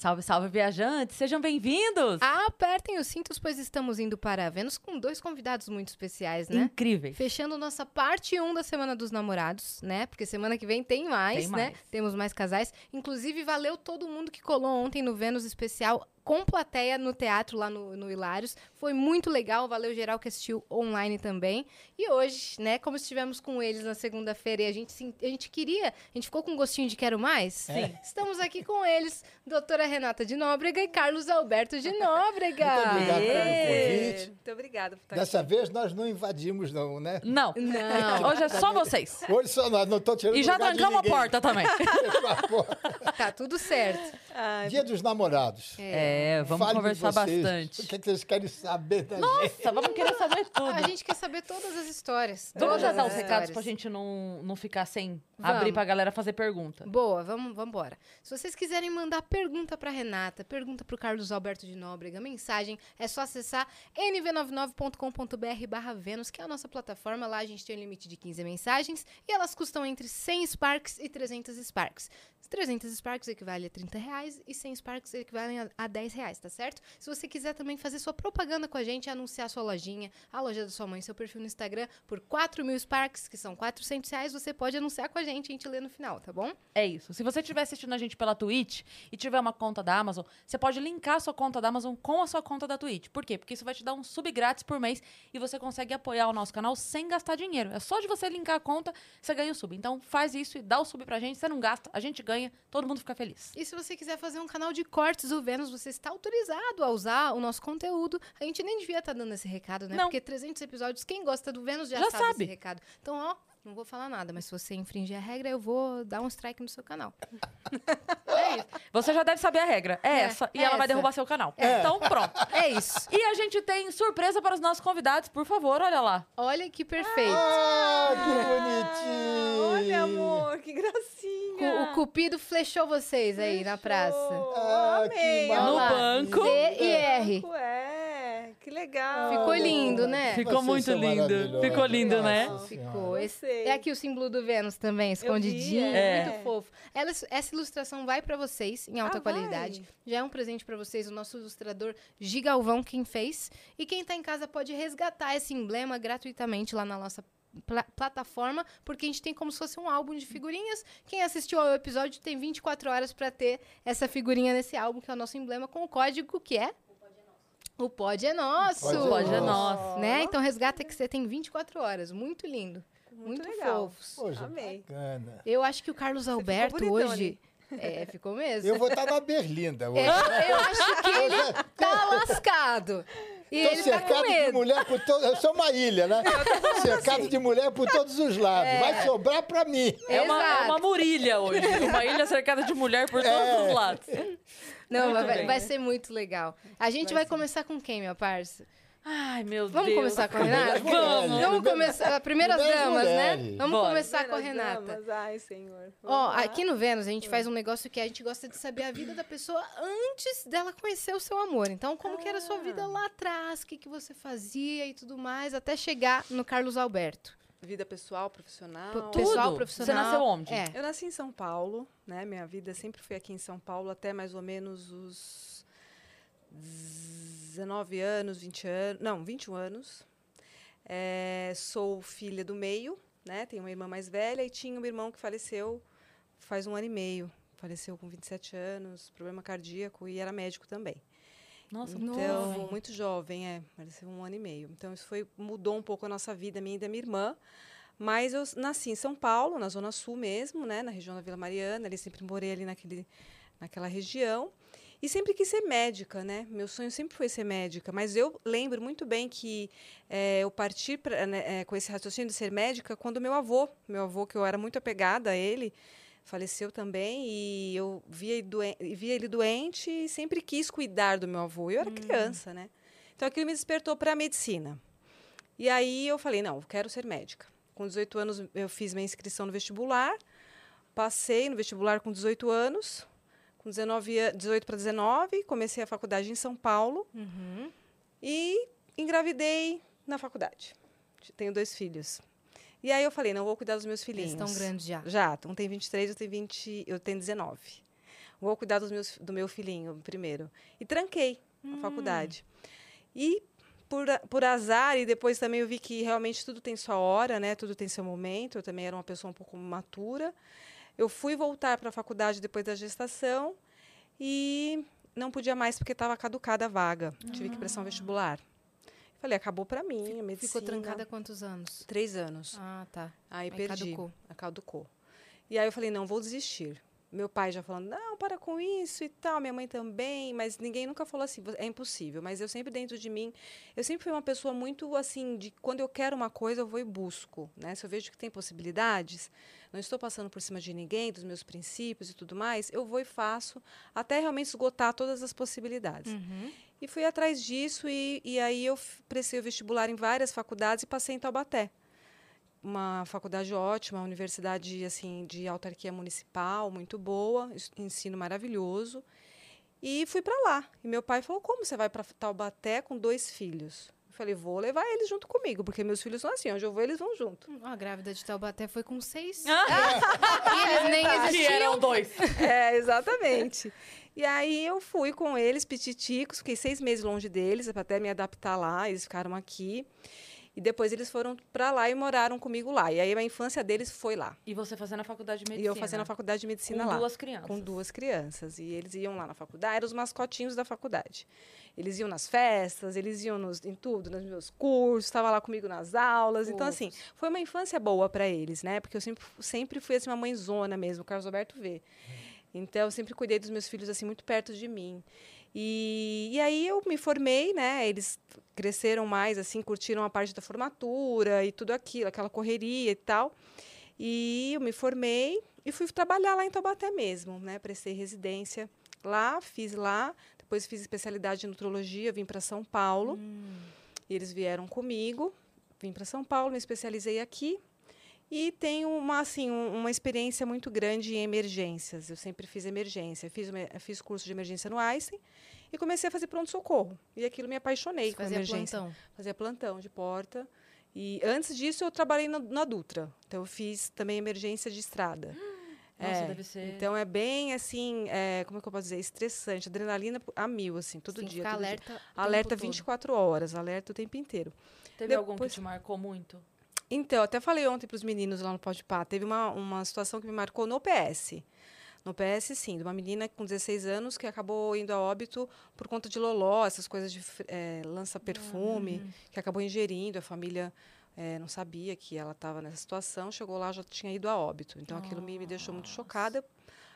Salve, salve, viajantes! Sejam bem-vindos! Apertem os cintos, pois estamos indo para Vênus com dois convidados muito especiais, né? Incríveis. Fechando nossa parte 1 da Semana dos Namorados, né? Porque semana que vem tem mais, Tem né? mais. Temos mais casais. Inclusive, valeu todo mundo que colou ontem no Vênus Especial com plateia no teatro lá no, no Hilários. Foi muito legal, valeu geral que assistiu online também. E hoje, né, como estivemos com eles na segunda-feira e a gente, se- a gente queria, a gente ficou com um gostinho de quero mais? Sim. Estamos aqui com eles, doutora Renata de Nóbrega e Carlos Alberto de Nóbrega. Muito obrigado pelo convite. Muito obrigada por estar Dessa vez nós não invadimos, não, né? Não. Não. Hoje é só vocês. Hoje só nós, não estou tirando E já trancamos a porta também. A porta. Tá tudo certo. Dia dos namorados. É, vamos Fale conversar bastante. O que, é que vocês querem saber da gente? Nossa, vamos querer saber tudo. A gente quer saber todas as histórias. Vamos já dar os recados pra gente não, não ficar sem Vamos. abrir pra galera fazer pergunta. Boa, vamos, vamos embora. Se vocês quiserem mandar pergunta pra Renata, pergunta pro Carlos Alberto de Nóbrega, mensagem, é só acessar nv99.com.br barra Vênus, que é a nossa plataforma. Lá a gente tem um limite de 15 mensagens e elas custam entre 100 Sparks e 300 Sparks. 300 Sparks equivale a 30 reais e 100 Sparks equivalem a, a 10 reais, tá certo? Se você quiser também fazer sua propaganda com a gente, anunciar sua lojinha, a loja da sua mãe, seu perfil no Instagram, por 4 mil Sparks, que são 400 reais, você pode anunciar com a gente, a gente lê no final, tá bom? É isso. Se você estiver assistindo a gente pela Twitch e tiver uma conta da Amazon, você pode linkar sua conta da Amazon com a sua conta da Twitch. Por quê? Porque isso vai te dar um sub grátis por mês e você consegue apoiar o nosso canal sem gastar dinheiro. É só de você linkar a conta, você ganha o sub. Então faz isso e dá o sub pra gente. Você não gasta, a gente ganha, todo mundo fica feliz. E se você quiser fazer um canal de cortes do Vênus, você está autorizado a usar o nosso conteúdo. A gente nem devia estar dando esse recado, né? Não. Porque 300 episódios, quem gosta do Vênus já, Já sabe, sabe. esse recado. Então, ó, não vou falar nada, mas se você infringir a regra, eu vou dar um strike no seu canal. é isso. Você já deve saber a regra. É, É, essa. E é ela vai derrubar seu canal. Então pronto. É isso. E a gente tem surpresa para os nossos convidados, por favor, olha lá. Olha que perfeito. Ah, que bonitinho! Olha, amor, que gracinha. O Cupido flechou vocês aí na praça. Ah, que Amei. Olha No banco. Z e R. É, que legal. Ficou lindo, né? Ficou muito lindo. Ficou lindo, né? Ficou. Esse- é aqui o símbolo do Vênus também, escondidinho, é. muito fofo. Ela- essa ilustração vai pra vocês em alta Ah, vai? qualidade. Já é um presente pra vocês, o nosso ilustrador Gigalvão quem fez. E quem tá em casa pode resgatar esse emblema gratuitamente lá na nossa pla- plataforma, porque a gente tem como se fosse um álbum de figurinhas. Quem assistiu ao episódio tem 24 horas pra ter essa figurinha nesse álbum, que é o nosso emblema com o código que é o pod é nosso. Pod é Pode é nosso. Né? Então resgata que você tem 24 horas. Muito lindo. Muito Muito, legal. fofos. Poxa, Amei. bacana. Eu acho que o Carlos ficou Alberto bonitão hoje. É, ficou mesmo. Eu vou estar na Berlinda hoje. É, eu acho que ele tá lascado. E ele tá com cercado de medo. mulher por todo... Eu sou uma ilha, né? cercado de mulher por todos os lados. Vai sobrar pra mim. É uma, é uma murilha hoje. Uma ilha cercada de mulher por todos É. os lados. Não, vai, bem. vai ser muito legal. A gente vai, começar com quem, minha parça? Ai, meu Vamos Deus. começar com a Renata? Primeiras mulheres. Vamos Primeiro- começar. Primeiras damas, né? Vamos Bora. começar com a Primeiras Renata. damas, Ai, senhor. Ó, Vamos lá. aqui no Vênus a gente faz um negócio que a gente gosta de saber a vida da pessoa antes dela conhecer o seu amor. Então, como que era a sua vida lá atrás, o que, que você fazia e tudo mais, até chegar no Carlos Alberto. Vida pessoal, profissional. Pessoal, Você profissional. nasceu onde? É. Eu nasci em São Paulo, né? Minha vida sempre foi aqui em São Paulo até mais ou menos os 19 anos, 20 anos, não, 21 anos. É, sou filha do meio, né? Tenho uma irmã mais velha e tinha um irmão que faleceu faz um ano e meio. Faleceu com 27 anos, problema cardíaco e era médico também. Nossa, Então, Jovem. muito jovem, é. Pareceu um ano e meio. Então, isso foi, mudou um pouco a nossa vida, minha e da minha irmã. Mas eu nasci em São Paulo, na Zona Sul mesmo, né? Na região da Vila Mariana. Ali sempre morei ali naquele, naquela região. E sempre quis ser médica, né? Meu sonho sempre foi ser médica. Mas eu lembro muito bem que eh, eu parti pra, né, eh, com esse raciocínio de ser médica quando meu avô, meu avô, que eu era muito apegada a ele, faleceu também e eu via ele, doen via ele doente e sempre quis cuidar do meu avô. Eu era criança, né? Então aquilo me despertou para a medicina. E aí eu falei, não, eu quero ser médica. Com 18 anos eu fiz minha inscrição no vestibular, passei no vestibular com 18 anos, com 19, a- 18 para 19, comecei a faculdade em São Paulo Uhum. e engravidei na faculdade. Tenho dois filhos. E aí eu falei, não vou cuidar dos meus filhinhos. Eles estão grandes já. Já, um tem 23, eu tenho 20, eu tenho 19. Vou cuidar dos meus, do meu filhinho primeiro. E tranquei a faculdade. E por, por azar, e depois também eu vi que realmente tudo tem sua hora, né? Tudo tem seu momento. Eu também era uma pessoa um pouco matura. Eu fui voltar para a faculdade depois da gestação e não podia mais porque estava caducada a vaga. Tive que prestar um vestibular. Falei, acabou para mim, a medicina. Ficou trancada há quantos anos? Três anos. Ah, tá. Aí, Aí perdi. caducou. Caducou. E aí eu falei, não, vou desistir. Meu pai já falando, não, para com isso e tal, minha mãe também, mas ninguém nunca falou assim, é impossível. Mas eu sempre dentro de mim, eu sempre fui uma pessoa muito assim, de quando eu quero uma coisa, eu vou e busco, né? Se eu vejo que tem possibilidades, não estou passando por cima de ninguém, dos meus princípios e tudo mais, eu vou e faço, até realmente esgotar todas as possibilidades. Uhum. E fui atrás disso e, e aí eu prestei o vestibular em várias faculdades e passei em Taubaté. Uma faculdade ótima, uma universidade assim de autarquia municipal, muito boa, ensino maravilhoso. E fui para lá. E meu pai falou: "Como você vai para Taubaté com dois filhos?" Eu falei: "Vou levar eles junto comigo, porque meus filhos são assim, onde eu vou eles vão junto". Hum, A grávida de Taubaté foi com seis. Ah, e eles nem que existiam. eram dois. É, exatamente. E aí eu fui com eles, pititicos, fiquei seis meses longe deles, até me adaptar lá, eles ficaram aqui. E depois eles foram para lá e moraram comigo lá. E aí a infância deles foi lá. E você fazendo a faculdade de E medicina. eu fazendo a faculdade de medicina com lá. duas crianças. Com duas crianças. E eles iam lá na faculdade, eram os mascotinhos da faculdade. Eles iam nas festas, eles iam nos, em tudo, nos meus cursos, estava lá comigo nas aulas. Então, assim, foi uma infância boa para eles, né? Porque eu sempre, sempre fui assim, uma mãezona mesmo, o Carlos Alberto vê. Então, eu sempre cuidei dos meus filhos assim muito perto de mim. E, e aí eu me formei, né? Eles cresceram mais, assim, curtiram a parte da formatura e tudo aquilo, aquela correria e tal. E eu me formei e fui trabalhar lá em Taubaté mesmo, né? Prestei residência lá, fiz lá, depois fiz especialidade em nutrologia, vim para São Paulo. E eles vieram comigo, vim para São Paulo, me especializei aqui e tenho uma assim um- uma experiência muito grande em emergências. Eu sempre fiz emergência, fiz uma- fiz curso de emergência no Einstein e comecei a fazer pronto socorro. E aquilo me apaixonei Você com fazia emergência plantão. fazia plantão de porta. E antes disso eu trabalhei na, na Dutra. Então eu fiz também emergência de estrada. Nossa, É, deve ser. Então é bem assim, é, como é que eu posso dizer, estressante, adrenalina a mil assim, todo que dia, ficar todo dia. alerta. tempo Alerta todo. 24 horas, alerta o tempo inteiro. Teve algum que depois- te marcou muito? Então, eu até falei ontem para os meninos lá no Pode Pá, teve uma, uma situação que me marcou no PS. No PS, sim, de uma menina com 16 anos que acabou indo a óbito por conta de loló, essas coisas de fr- eh, lança-perfume, que acabou ingerindo. A família eh, não sabia que ela estava nessa situação, chegou lá já tinha ido a óbito. Então, aquilo me, me deixou muito chocada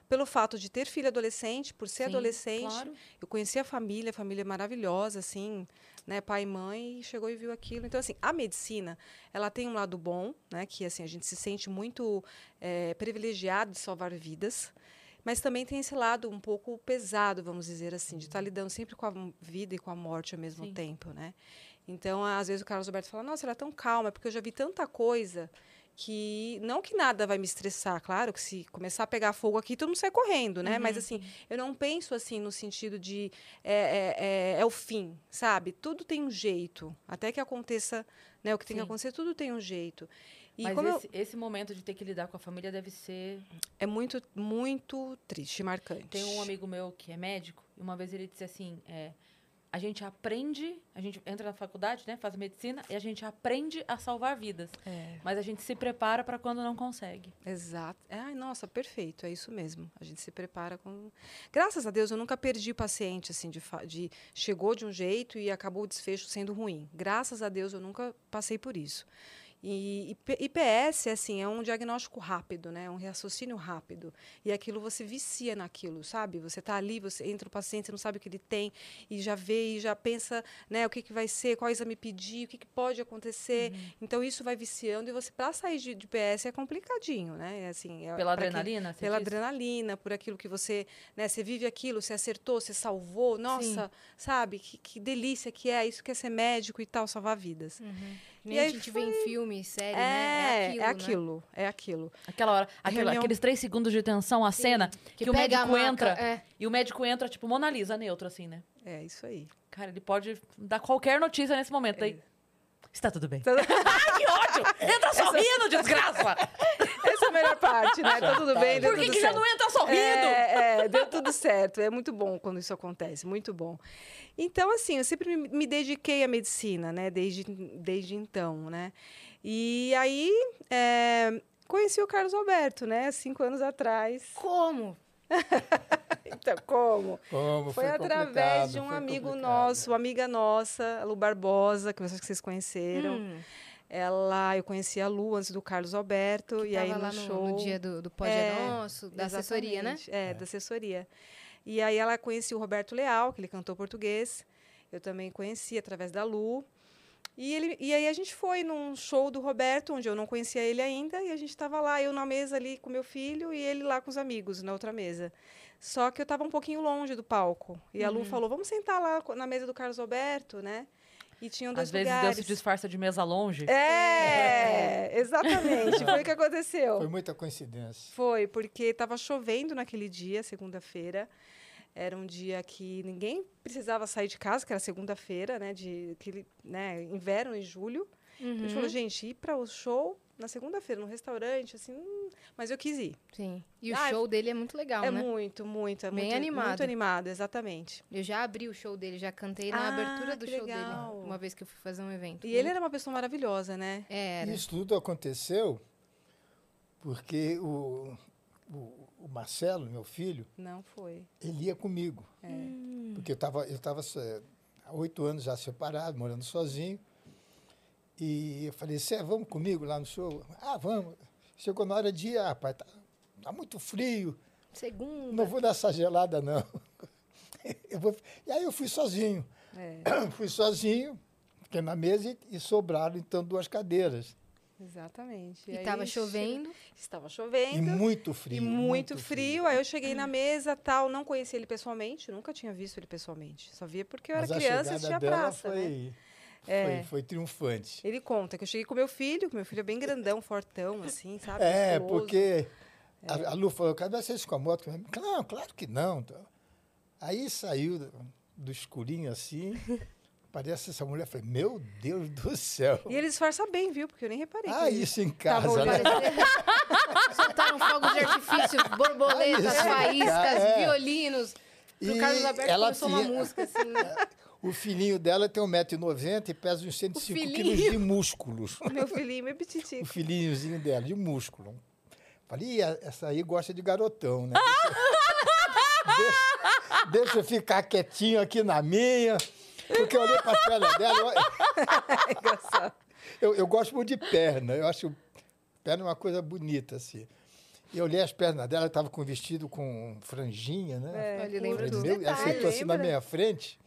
pelo fato de ter filho adolescente, por ser Sim, adolescente. claro. Eu conheci a família, a família é maravilhosa, assim, né, pai e mãe, e chegou e viu aquilo. Então, assim, a medicina, ela tem um lado bom, né, que assim a gente se sente muito eh, privilegiado de salvar vidas, mas também tem esse lado um pouco pesado, vamos dizer assim, de estar lidando sempre com a vida e com a morte ao mesmo Sim. tempo, né? Então, às vezes o Carlos Alberto fala: "Nossa, ela é tão calma", é porque eu já vi tanta coisa que não que nada vai me estressar, claro que se começar a pegar fogo aqui, todo mundo sai correndo, né? Mas assim, eu não penso assim no sentido de é, é, é, é o fim, sabe? Tudo tem um jeito, até que aconteça, né? O que tem que Sim. acontecer, tudo tem um jeito. E Mas como eu- esse, esse momento de ter que lidar com a família deve ser. é muito, muito triste, marcante. Tem um amigo meu que é médico, e uma vez ele disse assim: é, a gente aprende, a gente entra na faculdade, né? Faz medicina, e a gente aprende a salvar vidas. É, Mas a gente se prepara para quando não consegue. exato. Ai, nossa, perfeito, é isso mesmo. A gente se prepara com. Graças a Deus, eu nunca perdi paciente assim de, de chegou de um jeito e acabou o desfecho sendo ruim. Graças a Deus, eu nunca passei por isso. E, IPS, assim, é um diagnóstico rápido, né? Um raciocínio rápido. E aquilo você vicia naquilo, sabe? Você tá ali, você entra o paciente, você não sabe o que ele tem, e já vê, e já pensa, né, o que, que vai ser, qual exame pedir, o que, que pode acontecer. Então, isso vai viciando, e você, para sair de, de IPS, é complicadinho, né? É Assim, é Pela adrenalina? você pela diz? adrenalina, por aquilo que você, né, você vive aquilo, você acertou, você salvou, nossa, sabe, que, que delícia que é, isso que é ser médico e tal, salvar vidas. Nem E a gente vê em filme, série, É, né? é É aquilo, né? aquilo, é aquilo. Aquela hora, Reunião- aqueles três segundos de tensão, a cena, que, Que o médico maca, entra. é. E o médico entra, tipo, Mona Lisa, neutro, assim, né? É isso aí. Cara, ele pode dar qualquer notícia nesse momento. Aí, está tudo bem. Ai, que ódio! Entra sorrindo, desgraça! Essa é a melhor parte, né? Tá tudo bem, deu Por que, tudo que já certo. não entra sorrindo? É, é, deu tudo certo. É muito bom quando isso acontece, muito bom. Então, assim, eu sempre me, dediquei à medicina, né? Desde, desde então, né? E aí, é, conheci o Carlos Alberto, né? Cinco anos atrás. Como? Então, como? Como Foi, através complicado, de um foi amigo complicado. nosso, uma amiga nossa, a Lu Barbosa, que vocês, que vocês conheceram. Hum, Ela, eu conheci a Lu antes do Carlos Alberto, que e aí no lá no, show. no dia do, do Pode É, é Nosso, da assessoria, né? Exatamente, É, da assessoria. E aí ela conhecia o Roberto Leal, que ele cantou português. Eu também conheci através da Lu. E, ele, e aí a gente foi num show do Roberto, onde eu não conhecia ele ainda, e a gente estava lá, eu na mesa ali com meu filho e ele lá com os amigos, na outra mesa. Só que eu estava um pouquinho longe do palco. E a Uhum. Lu falou, vamos sentar lá na mesa do Carlos Alberto, né? E tinham dois Às vezes lugares. Deus se disfarça de mesa longe. É, exatamente, foi o que aconteceu. Foi muita coincidência. Foi, porque estava chovendo naquele dia, segunda-feira. Era um dia que ninguém precisava sair de casa, que era segunda-feira, né? De aquele, né, inverno em julho. A Uhum. gente falou, gente, ir para o show na segunda-feira, no restaurante, assim, hum, mas eu quis ir. Sim. E o Ah, show dele é muito legal, é né? muito, muito, é Bem muito animado. Muito animado, exatamente. Eu já abri o show dele, já cantei na Ah, abertura do show legal. dele. Uma vez que eu fui fazer um evento. E ele era uma pessoa maravilhosa, né? Era. Isso tudo aconteceu porque o, o, o Marcelo, meu filho, Não foi. ele ia comigo. É. Porque eu estava eu tava, eh, há oito anos já separado, morando sozinho. E eu falei, Cé, vamos comigo lá no show? Ah, vamos. Chegou na hora de ir, ah, pai, tá, tá muito frio, Segunda. não vou nessa gelada, não. Eu vou- E aí eu fui sozinho. É, Fui sozinho, fiquei na mesa e, e sobraram, então, duas cadeiras. exatamente. E aí tava che- chovendo. Estava E chovendo. muito frio. E muito, frio. Aí eu cheguei na mesa, tal, não conhecia ele pessoalmente, nunca tinha visto ele pessoalmente. Só via porque eu era Mas a criança e tinha praça, né? Foi, É. foi, foi triunfante. Ele conta que eu cheguei com meu filho, que meu filho é bem grandão, fortão, assim, sabe? É, porque a, a Lu falou, cadê vocês com a moto? Não, claro que não. Então, Aí saiu do, do escurinho assim, parece essa mulher. Eu falei, meu Deus do céu. E ele disfarça bem, viu? Porque eu nem reparei. Ah, que ele- isso em casa, né? Soltaram fogos de artifício, borboletas, faíscas, é. violinos. Pro E Carlos Alberto ela começou uma tinha- música assim, né? O filhinho dela tem 1,90m e pesa uns 105 filhinho. quilos de músculos. Meu filhinho, meu o petitico. filhinhozinho dela, de músculo. Falei, "Ih, essa aí gosta de garotão, né? deixa, deixa eu ficar quietinho aqui na minha. Porque eu olhei para as pernas dela. eu- Engraçado. Eu, eu gosto muito de perna. Eu acho perna uma coisa bonita, assim. E eu olhei as pernas dela, estava com um vestido com franjinha, né? É, lembra Falei, dos ela sentou assim na minha frente.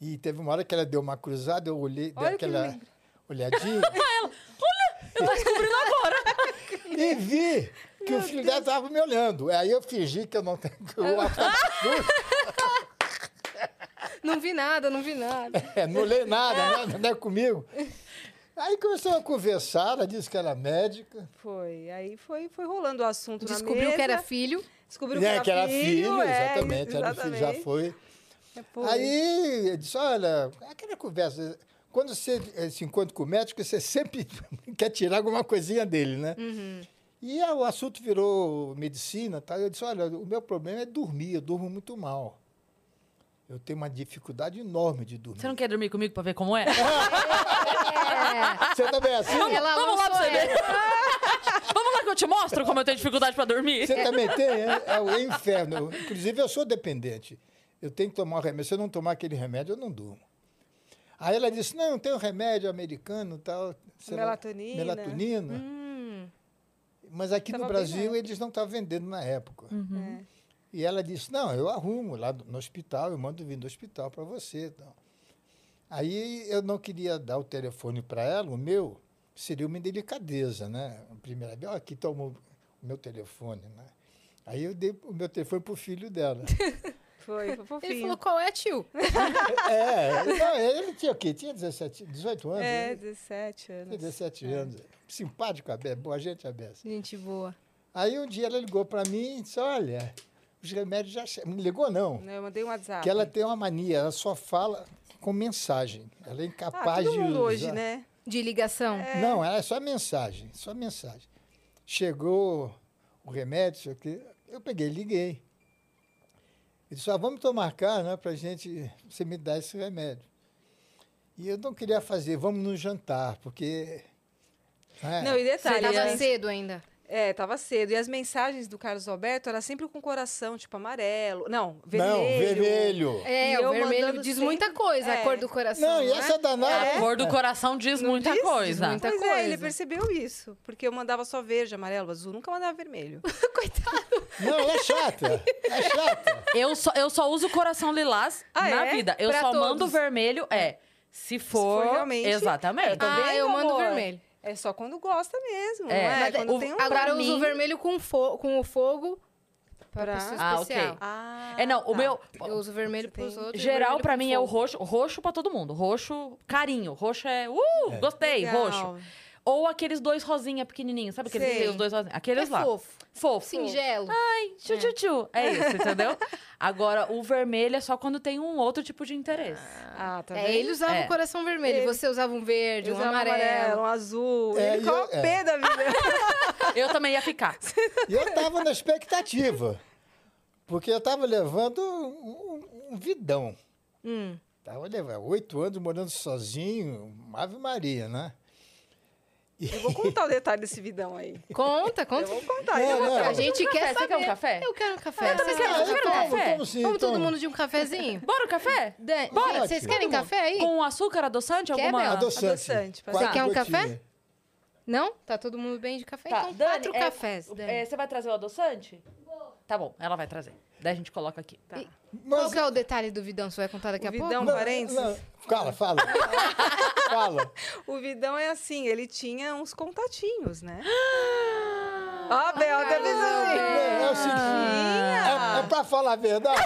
E teve uma hora que ela deu uma cruzada, eu olhei, dei Olha que aquela olhadinha. Eu tô descobrindo agora. E vi que o filho dela estava me olhando. Aí eu fingi que eu não tenho. que eu tava. Não vi nada, não vi nada. É, não olhei nada, né? não é comigo. Aí começou a conversar, ela disse que era médica. Foi. Aí foi, foi rolando o assunto na Descobriu que era mesa. filho. Descobriu né, que era filho, é, exatamente. Era filho, já foi. É. Aí eu disse, olha, aquela conversa. Quando você eh, se encontra com o médico, você sempre quer tirar alguma coisinha dele, né? E aí o assunto virou medicina, tá? Eu disse, olha, o meu problema é dormir, eu durmo muito mal. Eu tenho uma dificuldade enorme de dormir. Você não quer dormir comigo pra ver como é? É. Você também é assim? Ela vamos lá pra você ver. Vamos lá que eu te mostro como eu tenho dificuldade pra dormir. Você também tem? É, é o inferno. Inclusive, eu sou dependente. Eu tenho que tomar um remédio. Se eu não tomar aquele remédio, eu não durmo. Aí ela disse, não, tem um remédio americano tal. sei lá, Melatonina. Melatonina. Hum, Mas aqui Tava no Brasil eles não estavam vendendo na época. Uhum. É. E ela disse, não, eu arrumo lá no hospital, eu mando vir do hospital para você. Então. Aí eu não queria dar o telefone para ela, o meu, seria uma indelicadeza, né? A primeira vez, ó, aqui toma o meu telefone, né? Aí eu dei o meu telefone pro filho dela. Foi, foi fofinho. Ele falou, qual é, tio? é, não, ele tinha o quê? Tinha 17, 18 anos? É, né? 17 Tinha anos. 17 É. anos. Simpático, a Bé, boa gente, a Bessa. Gente boa. Aí um dia ela ligou para mim e disse, olha, os remédios já... che-" Não ligou, não. Eu mandei um WhatsApp. Que ela tem uma mania, ela só fala com mensagem. Ela é ah, incapaz todo de mundo usar. hoje, né? De ligação. Não, ela é só mensagem, só mensagem. Chegou o remédio, isso aqui, eu peguei, liguei. Ele disse, ah, vamos tomar cá, né, pra gente, você me dar esse remédio. E eu não queria fazer, vamos no jantar, porque... né, Não, e Você detalhe, tava as- cedo ainda. É, tava cedo. E as mensagens do Carlos Alberto era sempre com coração, tipo amarelo. Não, vermelho. Não, vermelho. É, E o eu vermelho diz sempre- muita coisa, a É. cor do coração. Não, e não é? essa danada... A cor do coração diz muita diz? coisa. Muita Pois coisa. é, ele percebeu isso. Porque eu mandava só verde, amarelo, azul. Nunca mandava vermelho. Não, ela é chata, é chata. Eu só, eu só uso coração lilás Ah, na é? vida. Eu Pra só todos. mando vermelho, é. Se for, for realmente- Exatamente. Tá Ah, vendo, eu mando amor? vermelho. É só quando gosta mesmo, É. não é? Mas Quando o- tem um... Agora eu uso mim- o vermelho com, fo com o fogo pra Ah, especial. ok. Ah, É, não, o tá. meu. Eu uso vermelho Você pros tem- outros. Geral, pra mim, é o roxo. Roxo pra todo mundo. Roxo, carinho. Roxo é. Uh, gostei, Legal. roxo. Ou aqueles dois rosinha pequenininhos. Sabe aqueles que Sei. tem os dois rosinhos? Aqueles É lá. fofo. Fofo. Singelo. Ai, tchu, tchu, tchu. É isso, entendeu? Agora, o vermelho é só quando tem um outro tipo de interesse. Ah, tá é, vendo? ele usava É. o coração vermelho, Ele- você usava um verde, um usava amarelo. um azul. É, ele ficou pé da vida. Eu também ia ficar. E eu estava na expectativa, porque eu estava levando um, um- vidão. Hum. Estava levando oito anos morando sozinho, Ave Maria, né? Eu vou contar o detalhe desse vidão aí. Conta, Eu conta. vou contar. É, eu vou não. contar. A gente quer Você saber. quer um café? Eu quero um café. Eu também quero, um quero um café? café. Vamos sim, Vamos todo então. mundo de um cafezinho? Bora o café? Dan- Bora. Vocês querem Todo café aí? Com açúcar adoçante? Quer, Alguma... Adoçante. Adoçante, Você quer um café? Não? Tá todo mundo bem de café? Tá, então, Dani, quatro é, cafés. Dani. é, você vai trazer o adoçante? Tá bom, ela vai trazer. Daí a gente coloca aqui. Tá. Qual Mas, que é o detalhe do vidão? Você vai contar daqui O a pouco? vidão- não, Fala, fala. fala. O vidão é assim, ele tinha uns contatinhos, né? Ó, Bel, até pensando É, é o seguinte, é, é pra falar a verdade?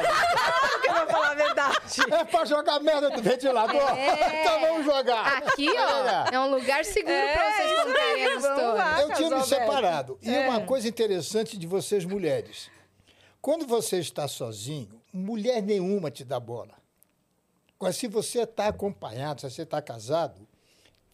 que eu vou falar a verdade. É pra jogar merda do ventilador? É. Então vamos jogar. Aqui, ó, é um lugar seguro pra É, vocês isso contarem aí, a vamos história. Eu tinha me separado. E É. uma coisa interessante de vocês mulheres. Quando você está sozinho, mulher nenhuma te dá bola. Mas se você está acompanhado, se você está casado,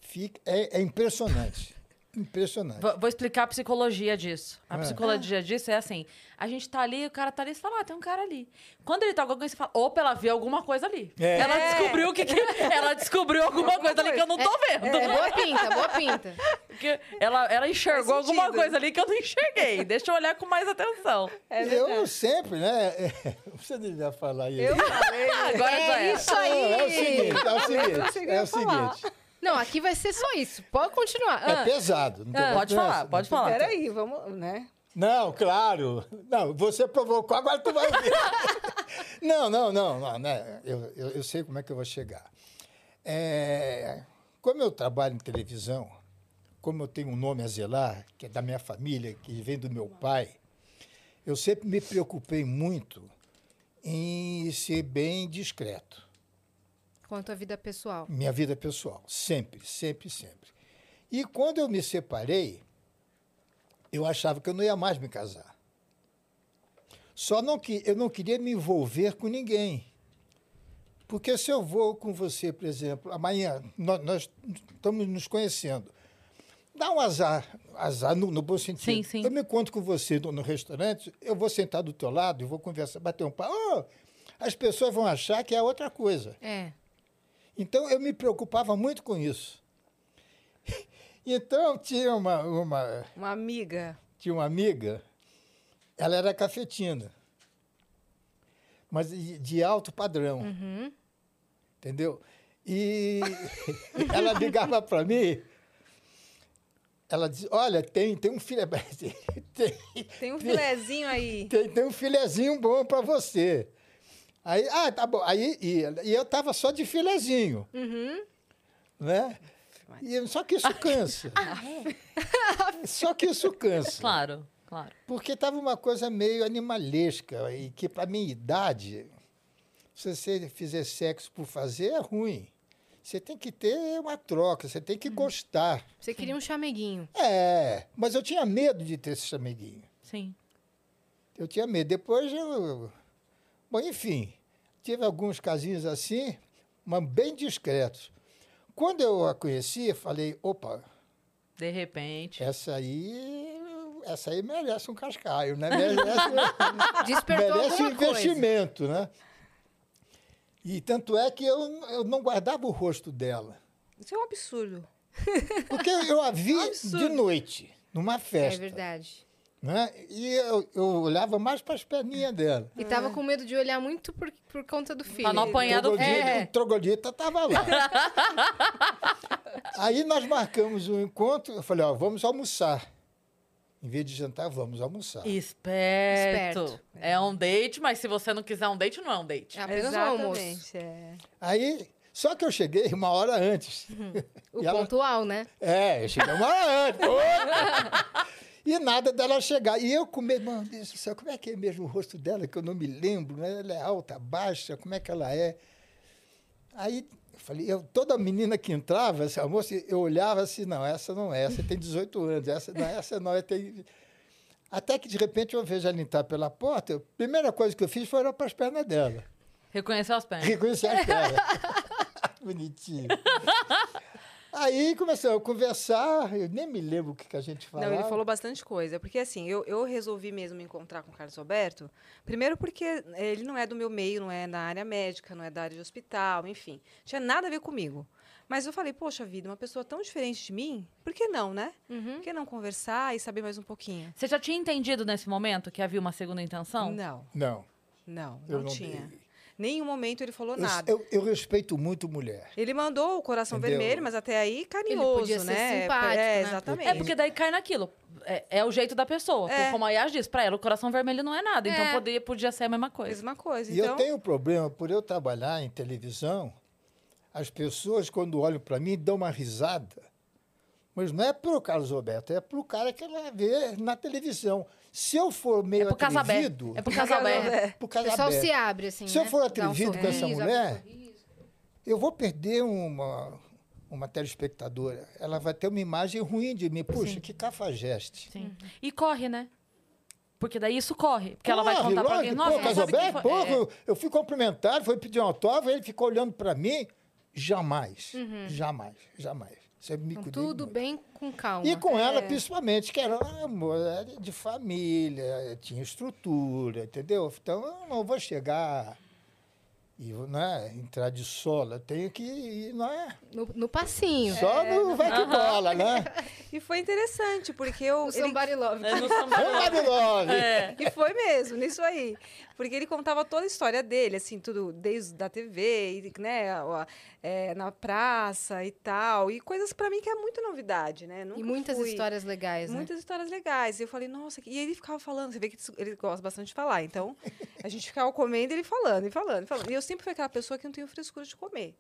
fica, é, é impressionante. Impressionante. Vou vou explicar a psicologia disso. A É. psicologia disso é assim: a gente tá ali, o cara tá ali, você fala, ah, tem um cara ali. Quando ele tá com alguém, você fala, opa, ela viu alguma coisa ali. É. Ela É. descobriu que, que- ela descobriu alguma coisa ali que eu não tô vendo. É boa pinta, boa pinta. Porque ela, ela enxergou alguma coisa ali que eu não enxerguei. Deixa eu olhar com mais atenção. É eu sempre, né? Você devia falar isso. Eu falei. Agora já É era. isso aí. é o seguinte, é o seguinte. É o seguinte. Não, aqui vai ser só isso. Pode continuar. É Ah, pesado. não tem- Pode falar, pode falar. Peraí, vamos, né? Não, claro. Não, você provocou, agora tu vai ver. não, não, não, não, né? Eu, eu, eu sei como é que eu vou chegar. É, como eu trabalho em televisão, como eu tenho um nome a zelar, que é da minha família, que vem do meu pai, eu sempre me preocupei muito em ser bem discreto. Quanto à vida pessoal. Minha vida pessoal, sempre, sempre, sempre. E quando eu me separei, eu achava que eu não ia mais me casar. Só não que eu não queria me envolver com ninguém. Porque se eu vou com você, por exemplo, amanhã nós, nós estamos nos conhecendo, dá um azar, azar no, no bom sentido. Sim, sim. Eu me encontro com você no, no restaurante, eu vou sentar do teu lado e vou conversar, bater um papo. Oh, as pessoas vão achar que é outra coisa. É. Então eu me preocupava muito com isso. Então tinha uma, uma, Uma amiga. tinha uma amiga, ela era cafetina, mas de, alto padrão, Uhum. entendeu? E ela ligava para mim, ela dizia, olha, tem, tem um filé... Tem, Tem um filezinho aí. tem, tem um filezinho bom para você. Aí, ah, tá bom. Aí, e, e eu tava só de filezinho, Uhum. né? E, só que isso cansa. só que isso cansa. Claro, claro. Porque tava uma coisa meio animalesca e que para minha idade, se você fizer sexo por fazer é ruim. Você tem que ter uma troca, você tem que gostar. Você queria um chameguinho. É, mas eu tinha medo de ter esse chameguinho. Sim. Eu tinha medo. Depois eu. Bom, enfim, tive alguns casinhos assim, mas bem discretos. Quando eu a conheci, falei: opa, De repente. essa aí. Essa aí merece um cascaio, né? Merece, merece um alguma coisa. investimento, né? E tanto é que eu, eu não guardava o rosto dela. Isso é um absurdo. Porque eu a vi Absurdo. de noite, numa É festa. verdade. Né? E eu, eu olhava mais para as perninhas dela. E tava com medo de olhar muito por, por conta do filho. Pra não apanhar do Troglodita- É. O troglodita estava lá. Aí nós marcamos um encontro. Eu falei, ó, vamos almoçar. Em vez de jantar, vamos almoçar. Esperto. Esperto. É um date, mas se você não quiser um date, não é um date. É apenas um almoço. É. Aí, só que eu cheguei uma hora antes. O E ela- pontual, né? É, eu cheguei uma hora antes. E nada dela chegar. E eu com medo, meu Deus do céu, como é que é mesmo o rosto dela, que eu não me lembro, né? Ela é alta, baixa, como é que ela é? Aí eu falei, eu, toda menina que entrava, essa moça, eu olhava assim, não, essa não é, essa tem 18 anos, essa não, essa não, é tem... Até que de repente eu vejo ela entrar pela porta, a primeira coisa que eu fiz foi olhar para as pernas dela. Reconheceu as pernas. Reconheci as pernas. Bonitinho. Aí começamos a conversar, eu nem me lembro o que, que a gente falava. Não, ele falou bastante coisa. Porque assim, eu, eu resolvi mesmo me encontrar com o Carlos Roberto. Primeiro porque ele não é do meu meio, não é da área médica, não é da área de hospital, enfim. Tinha nada a ver comigo. Mas eu falei, poxa vida, uma pessoa tão diferente de mim, por que não, né? Uhum. Por que não conversar e saber mais um pouquinho? Você já tinha entendido nesse momento que havia uma segunda intenção? Não, Não, não, eu não, não tinha. dei. Nenhum momento ele falou Eu, nada. eu, eu respeito muito mulher. Ele mandou o coração Entendeu? vermelho, mas até aí carinhoso, podia ser né? simpático, é, né? exatamente. É porque daí cai naquilo. É, é o jeito da pessoa. É. Como a Yas diz, pra ela o coração vermelho não é nada. Então É. podia, podia ser a mesma coisa. Mesma coisa. E então, eu tenho um problema, por eu trabalhar em televisão, as pessoas, quando olham para mim, dão uma risada. Mas não é pro Carlos Roberto, é pro cara que ela vê na televisão. Se eu for meio É pro Casabé. atrevido... É pro Casabé. pro O pessoal Casabé. se abre, assim, Se eu né? for Dá um atrevido com essa mulher, eu vou perder uma, uma telespectadora. Ela vai ter uma imagem ruim de mim. Puxa, que cafajeste. Sim. E corre, né? Porque daí isso corre. Porque ela vai Corre, contar pra alguém. Nossa, Pô, Casalberto, foi? pô, É. eu, eu fui cumprimentar, foi pedir um autógrafo, ele ficou olhando para mim. Jamais, jamais, jamais. Você me Então, cuidei tudo muito. bem com calma. E com ela, principalmente, que era mulher de família, tinha estrutura, entendeu? Então, eu não vou chegar e né, entrar de sola. Tenho que ir, não é? No, no passinho. Só no vai que cola, né? E foi interessante, porque eu. O ele- somebody love. É no É Marilove. É. E foi mesmo, nisso aí. Porque ele contava toda a história dele, assim, tudo desde da TV, e, né, é, na praça e tal. E coisas pra mim que é muita novidade, né? Nunca E muitas fui- histórias legais, né? Muitas histórias legais. E eu falei, nossa, e ele ficava falando, você vê que ele gosta bastante de falar. Então, a gente ficava comendo e ele falando, e falando, e falando. E eu sempre fui aquela pessoa que não tenho frescura de comer.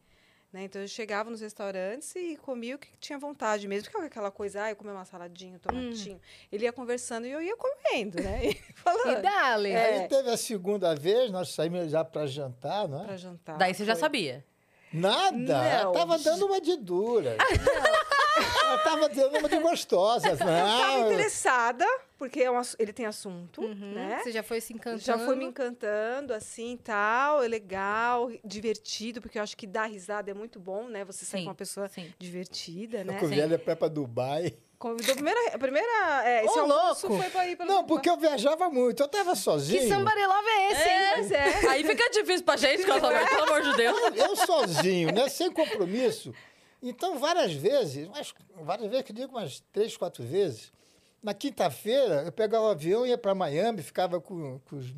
Né? Então, eu chegava nos restaurantes e comia o que tinha vontade mesmo. Porque aquela coisa, ah, eu comia uma saladinha, um tomatinho. Ele ia conversando e eu ia comendo, né? E falando. E dale. É. Aí teve a segunda vez, nós saímos já para jantar, não é? Pra jantar. Daí você já Foi. sabia. Nada. Não. tava dando uma de dura. Ela tava dando uma de gostosas. Eu tava Não, interessada, porque é um ele tem assunto, né? Você já foi se encantando. Já foi me encantando, assim, tal, é legal, divertido, porque eu acho que dar risada é muito bom, né? Você ser uma pessoa sim. divertida, né? com velha para pra Dubai. Convidou a primeira, a primeira é, esse Ô, louco! foi pra ir pelo Não, porque eu viajava muito. Eu tava sozinho. Que somebody love é esse, hein? Pois é. Aí fica difícil pra gente, Casalberto, pelo amor de Deus. Eu sozinho, né? Sem compromisso. Então, várias vezes, mas várias vezes, que eu digo umas três, quatro vezes, na quinta-feira, eu pegava o avião, ia para Miami, ficava com, com os,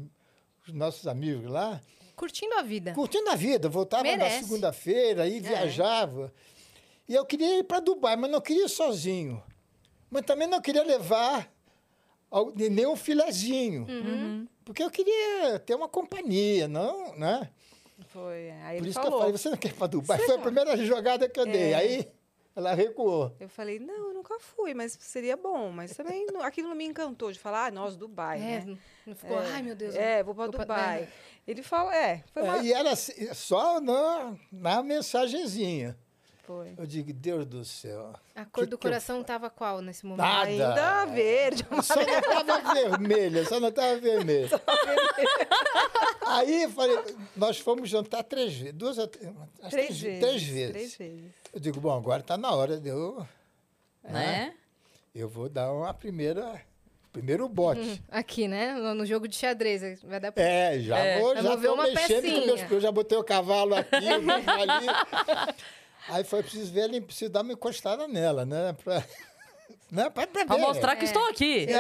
os nossos amigos lá. curtindo a vida. curtindo a vida. Voltava na Merece. segunda-feira, aí viajava. E eu queria ir para Dubai, mas não queria ir sozinho. Mas também não queria levar nem um filezinho. Porque eu queria ter uma companhia, não, né? Foi. Aí Por ele isso que eu falou. falei, você não quer ir para Dubai? Você Foi a primeira jogada que eu dei. É. Aí ela recuou. Eu falei, não, eu nunca fui, mas seria bom. Mas também não- aquilo não me encantou de falar, ah, nós, Dubai, É, né? não- ficou, ai meu Deus. É, vou pra vou pra- Dubai. é. Ele fala, é, foi uma... É, e era assim, só na, na mensagenzinha. Foi. Eu digo, Deus do céu. A cor Que do que eu coração tava qual nesse momento? Nada. Ainda verde. Só não estava vermelha, só não estava vermelha. Aí eu falei, nós fomos jantar três vezes, duas, ou três, Três três, vezes. três vezes. Três vezes. Eu digo, bom, agora está na hora de eu, Né? eu vou dar uma primeira, primeiro bote. Hum, Aqui, né? No, jogo de xadrez. Vai dar pra... É, já É. vou, já tô uma mexendo com meus pecinha. pés, já botei o cavalo aqui, o ali. Aí foi preciso ver, ele preciso dar uma encostada nela, né? Pra, né? pra, pra Pra mostrar que É. estou aqui. É.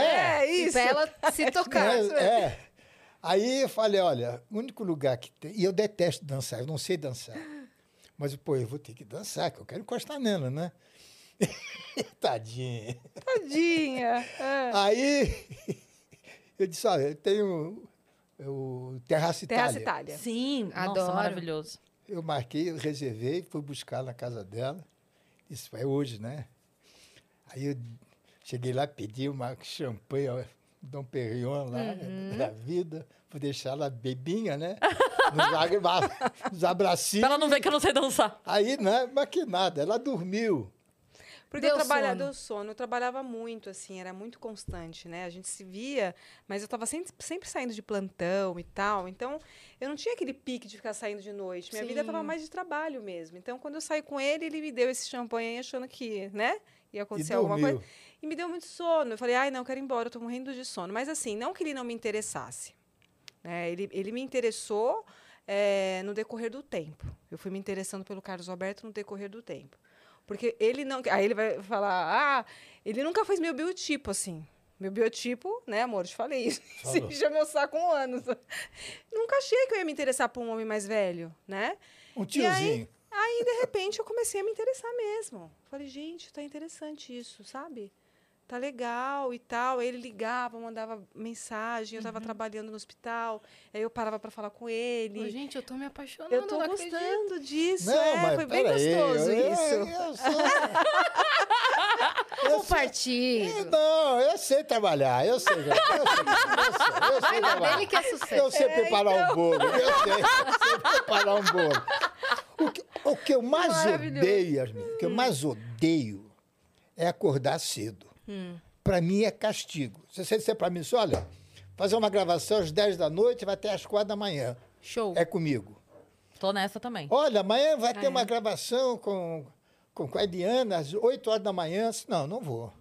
É, E isso. pra ela se tocar. É, é. Aí eu falei, olha, o único lugar que tem. E eu detesto dançar, eu não sei dançar. Mas, pô, eu vou ter que dançar, que eu quero encostar nela, né? Tadinha. Tadinha. É. Aí eu disse, olha, eu tenho o Terraço Itália. Terraça Itália. Sim, Adoro. nossa, maravilhoso. Eu marquei, eu reservei, fui buscar na casa dela. Isso é hoje, né? Aí eu cheguei lá, pedi uma champanhe, ó, Dom Perignon lá, Uhum. da vida. Vou deixar ela bebinha, né? Nos, nos abracinhos. Pra ela não ver que eu não sei dançar. Aí, né? Mas que nada, ela dormiu. Porque Deu eu trabalhava, sono. sono. Eu trabalhava muito, assim, era muito constante, né? A gente se via, mas eu estava sempre, sempre saindo de plantão e tal. Então, eu não tinha aquele pique de ficar saindo de noite. Minha vida estava Sim. mais de trabalho mesmo. Então, quando eu saí com ele, ele me deu esse champanhe achando que, né? Ia E acontecer alguma dormiu. coisa. E me deu muito sono. Eu falei, ai, não, quero ir embora, eu tô morrendo de sono. Mas assim, não que ele não me interessasse. né? ele, ele me interessou eh, no decorrer do tempo. Eu fui me interessando pelo Carlos Alberto no decorrer do tempo. Porque ele não. Aí ele vai falar, ah, ele nunca fez meu biotipo, assim. Meu biotipo, né, amor? Eu te falei isso. Já meu saco há anos. nunca achei que eu ia me interessar por um homem mais velho, né? Um E tiozinho. Aí, de repente, eu comecei a me interessar mesmo. Falei, gente, tá interessante isso, sabe? Tá legal e tal. Aí ele ligava, mandava mensagem, eu estava trabalhando no hospital, aí eu parava para falar com ele. Ô, gente, eu tô me apaixonando. eu tô não acredito. gostando disso, Não, é, mas foi bem gostoso eu- isso. Eu, eu sou- Um partido. Não, eu sei trabalhar, eu sei. Eu sei, eu sei, eu sei trabalhar. dele que é sucesso. Eu sei preparar um bolo, eu sei, eu sei preparar um bolo. O que, o que eu mais odeio, Yasmin, o que eu mais odeio é acordar cedo. Para mim é castigo. Se você disser para mim, assim, olha, fazer uma gravação às 10 da noite vai até às 4 da manhã. Show. É comigo. Tô nessa também. Olha, amanhã vai ter é. uma gravação com, com, com a às 8 horas da manhã. Não, não vou.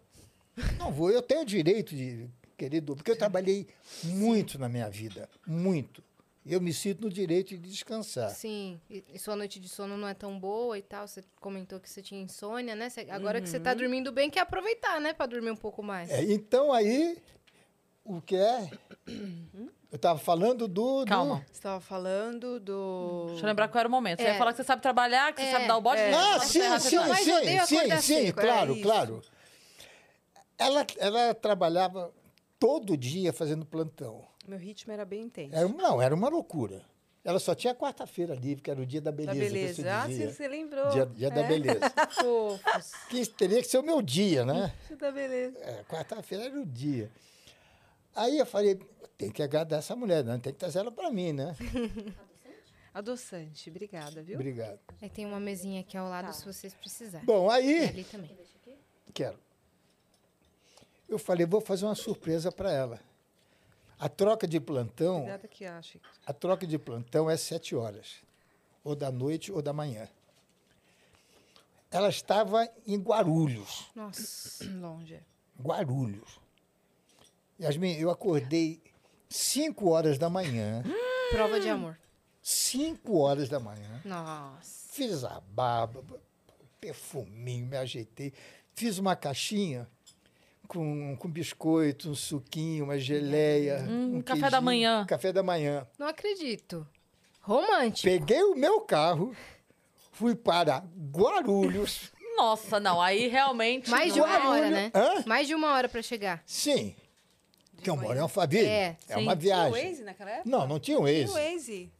Não vou. Eu tenho o direito de, querido, porque eu trabalhei muito na minha vida. Muito. Eu me sinto no direito de descansar. Sim, e, e sua noite de sono não é tão boa e tal. Você comentou que você tinha insônia, né? Você- agora que você tá dormindo bem, quer aproveitar, né? Pra dormir um pouco mais. É, então aí, o que é? Eu estava falando do. do- Calma. Você estava falando do. Deixa eu lembrar qual era o momento. Você É. ia falar que você sabe trabalhar, que você sabe dar o bote. é. Ah, sim, sim, sim, sim, sim, cedo, é claro, claro. Ela, ela trabalhava todo dia fazendo plantão. Meu ritmo era bem intenso. Era, não, era uma loucura. Ela só tinha quarta-feira livre, que era o dia da Da beleza. beleza. Que Ah, você sim, você lembrou. Dia, dia da É, beleza. Fofos. que teria que ser o meu dia, né? Dia da beleza. É, quarta-feira era o dia. Aí eu falei, tem que agradar essa mulher, né? tem que trazer ela para mim, né? Adoçante, obrigada, viu? Obrigado. Aí tem uma mesinha aqui ao lado Tá. se vocês precisarem. Bom, E aí, ali também. quero. Eu falei, vou fazer uma surpresa para ela. A troca de plantão, Cuidado acho. a troca de plantão é sete horas, ou da noite ou da manhã. Ela estava em Guarulhos. Nossa. Longe. Guarulhos. Yasmin, eu acordei 5 horas da manhã. Prova de amor. 5 horas da manhã. Nossa. Fiz a barba, perfuminho, me ajeitei. Fiz uma caixinha com, com biscoito, um suquinho, uma geleia. Hum, um café da queijinho, manhã. Café da manhã. Não acredito. Romântico. Peguei o meu carro, fui para Guarulhos. Nossa, não, aí realmente. Mais de uma é- hora, né? Hã? Mais de uma hora pra chegar. Sim. Que eu moro em Alphaville. É, É, sim. uma Tinha o viagem. Waze naquela época? Não, não tinha o Tinha Waze. o Waze.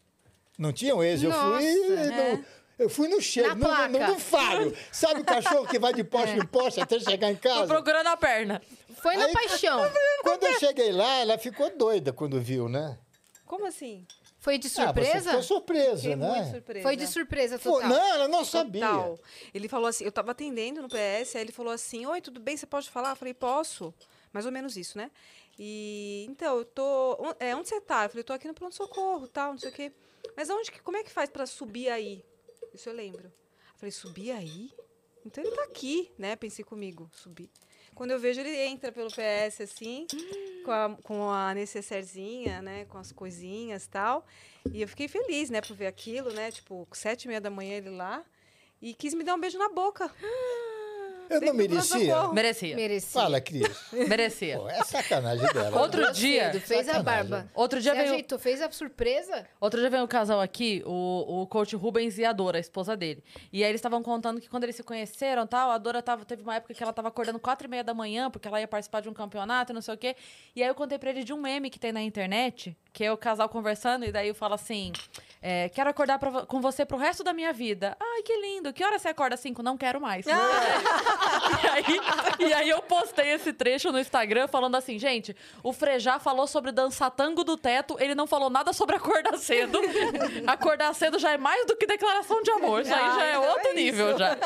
Não tinha o Waze. Eu Nossa, fui é. no, eu fui no cheiro, Na no, no, faro. Sabe o cachorro que vai de poste em poste até chegar em Tô casa? procurando a perna. Foi na Aí- paixão. Quando eu cheguei lá, ela ficou doida quando viu, né? Como assim? Foi de Ah, você surpresa? ficou surpresa, Fiquei né? muito surpresa. Foi de surpresa Foi- total. não, ela não sabia. Total. Ele falou assim, eu tava atendendo no PS, aí ele falou assim, oi, tudo bem, você pode falar? Eu falei, posso. Mais ou menos isso, né? E, então, eu tô... É, onde você tá? Eu falei, tô aqui no pronto-socorro, tal, não sei o quê. Mas aonde que, como é que faz pra subir aí? Isso eu lembro. Eu falei, subir aí? Então ele tá aqui, né? Pensei comigo, subir. Quando eu vejo, ele entra pelo PS, assim, com a, com a necessairezinha, né? Com as coisinhas tal. E eu fiquei feliz, né? Por ver aquilo, né? Tipo, sete e meia da manhã ele lá. E quis me dar um beijo na boca. Eu não merecia? Merecia. Merecia. Fala, Cris. Merecia. Pô, é sacanagem dela. Outro Acordou dia- fez a Sacanagem. barba. Outro dia Você veio. ajeitou, fez a surpresa? Outro dia veio um casal aqui, o, o coach Rubens e a Dora, a esposa dele. E aí eles estavam contando que quando eles se conheceram tal, a Dora tava, teve uma época que ela tava acordando quatro e meia da manhã, porque ela ia participar de um campeonato e não sei o quê. E aí eu contei pra ele de um meme que tem na internet, que é o casal conversando, e daí eu falo assim: é, quero acordar pra com você pro resto da minha vida. Ai, que lindo. Que hora você acorda? Cinco? Não quero mais. e, aí, e aí eu postei esse trecho no Instagram falando assim, gente, o Frejá falou sobre dançar tango do teto, ele não falou nada sobre acordar cedo. acordar cedo já é mais do que declaração de amor. Isso aí Ah, já é então outro é nível já.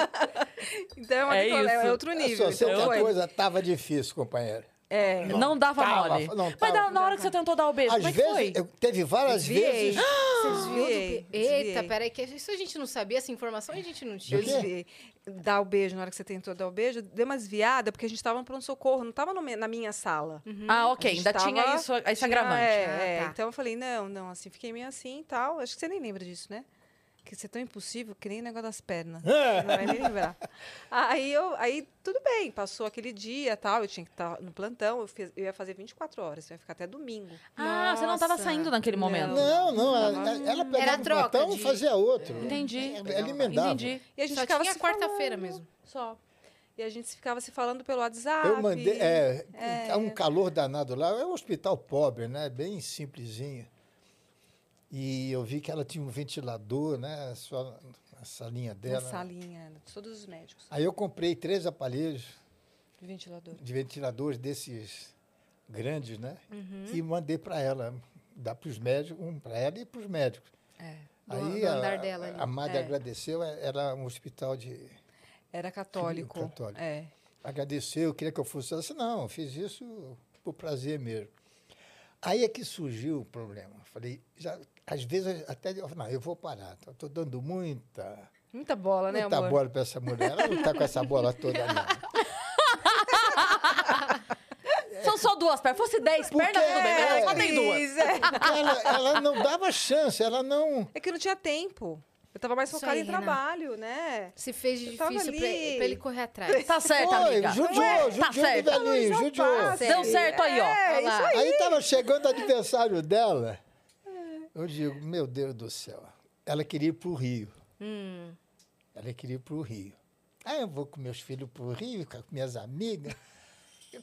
Então é, uma É decora- é isso. outro nível. só sei então que a foi. coisa tava difícil, companheiro. É. Não, dava tava, mole. não Mas tava. na, na hora que você tentou dar o beijo, Às como é que vezes, foi? eu, teve várias Desviei. vezes. Você desviou do... Desviei, Eita, peraí, que isso a gente não sabia, essa informação a gente não tinha. Desviei. Dar o beijo, na hora que você tentou dar o beijo, deu uma desviada, porque a gente tava no pronto-socorro, não tava no na minha sala. Ah, A ok. Ainda tinha tava- isso, esse tinha- agravante. É, Ah, é. tá. Então eu falei, não, não, assim, fiquei meio assim e tal. Acho que você nem lembra disso, né? Que é tão impossível que nem o negócio das pernas. É. Não vai nem lembrar. Aí, eu, aí tudo bem, passou aquele dia tal, eu tinha que estar no plantão, eu, fiz- eu ia fazer 24 horas, eu ia ficar até domingo. Ah, você não tava Nossa. saindo naquele momento. Não, não, ela, ela pegava Era um troca plantão e de- fazia outro. Entendi. Ela emendava. Entendi. E a gente Só ficava tinha se quarta-feira mesmo. Só. E a gente ficava se falando pelo WhatsApp. Eu mandei. É, É. tá um calor danado lá. É um hospital pobre, né? Bem simplesinho. E eu vi que ela tinha um ventilador, né? Só na salinha Na dela. salinha, de todos os médicos, Aí eu comprei três aparelhos de ventilador. de ventiladores desses grandes, né? Uhum. E mandei para ela, dar para os médicos, um para ela e para os médicos. É. Do- Aí do a, dela ali. a Madre É. agradeceu, era um hospital de. Era católico. católico. É. agradeceu, queria que eu fosse. Disse, não, fiz isso por prazer mesmo. Aí é que surgiu o problema. Falei, já, às vezes até eu não, eu vou parar. Estou dando muita, Muita bola, né, muita amor? bola para essa mulher. Ela não está com essa bola toda, não. São só duas pernas. Fosse dez Porque- pernas, tudo bem. Mas ela só tem duas. É. Ela, ela não dava chance, ela não. É que não tinha tempo. Eu tava mais focada aí, em Renan. trabalho, né? Se fez de tava difícil pra, pra ele correr atrás. Tá certo, Foi, amiga. judiou, é? judiou Tá certo. judiou. Deu certo aí, ó. É, aí. Aí estava chegando o aniversário dela. Eu digo, meu Deus do céu. Ela queria ir para o Rio. Hum. Ela queria ir para o Rio. Aí eu vou com meus filhos para o Rio, com minhas amigas.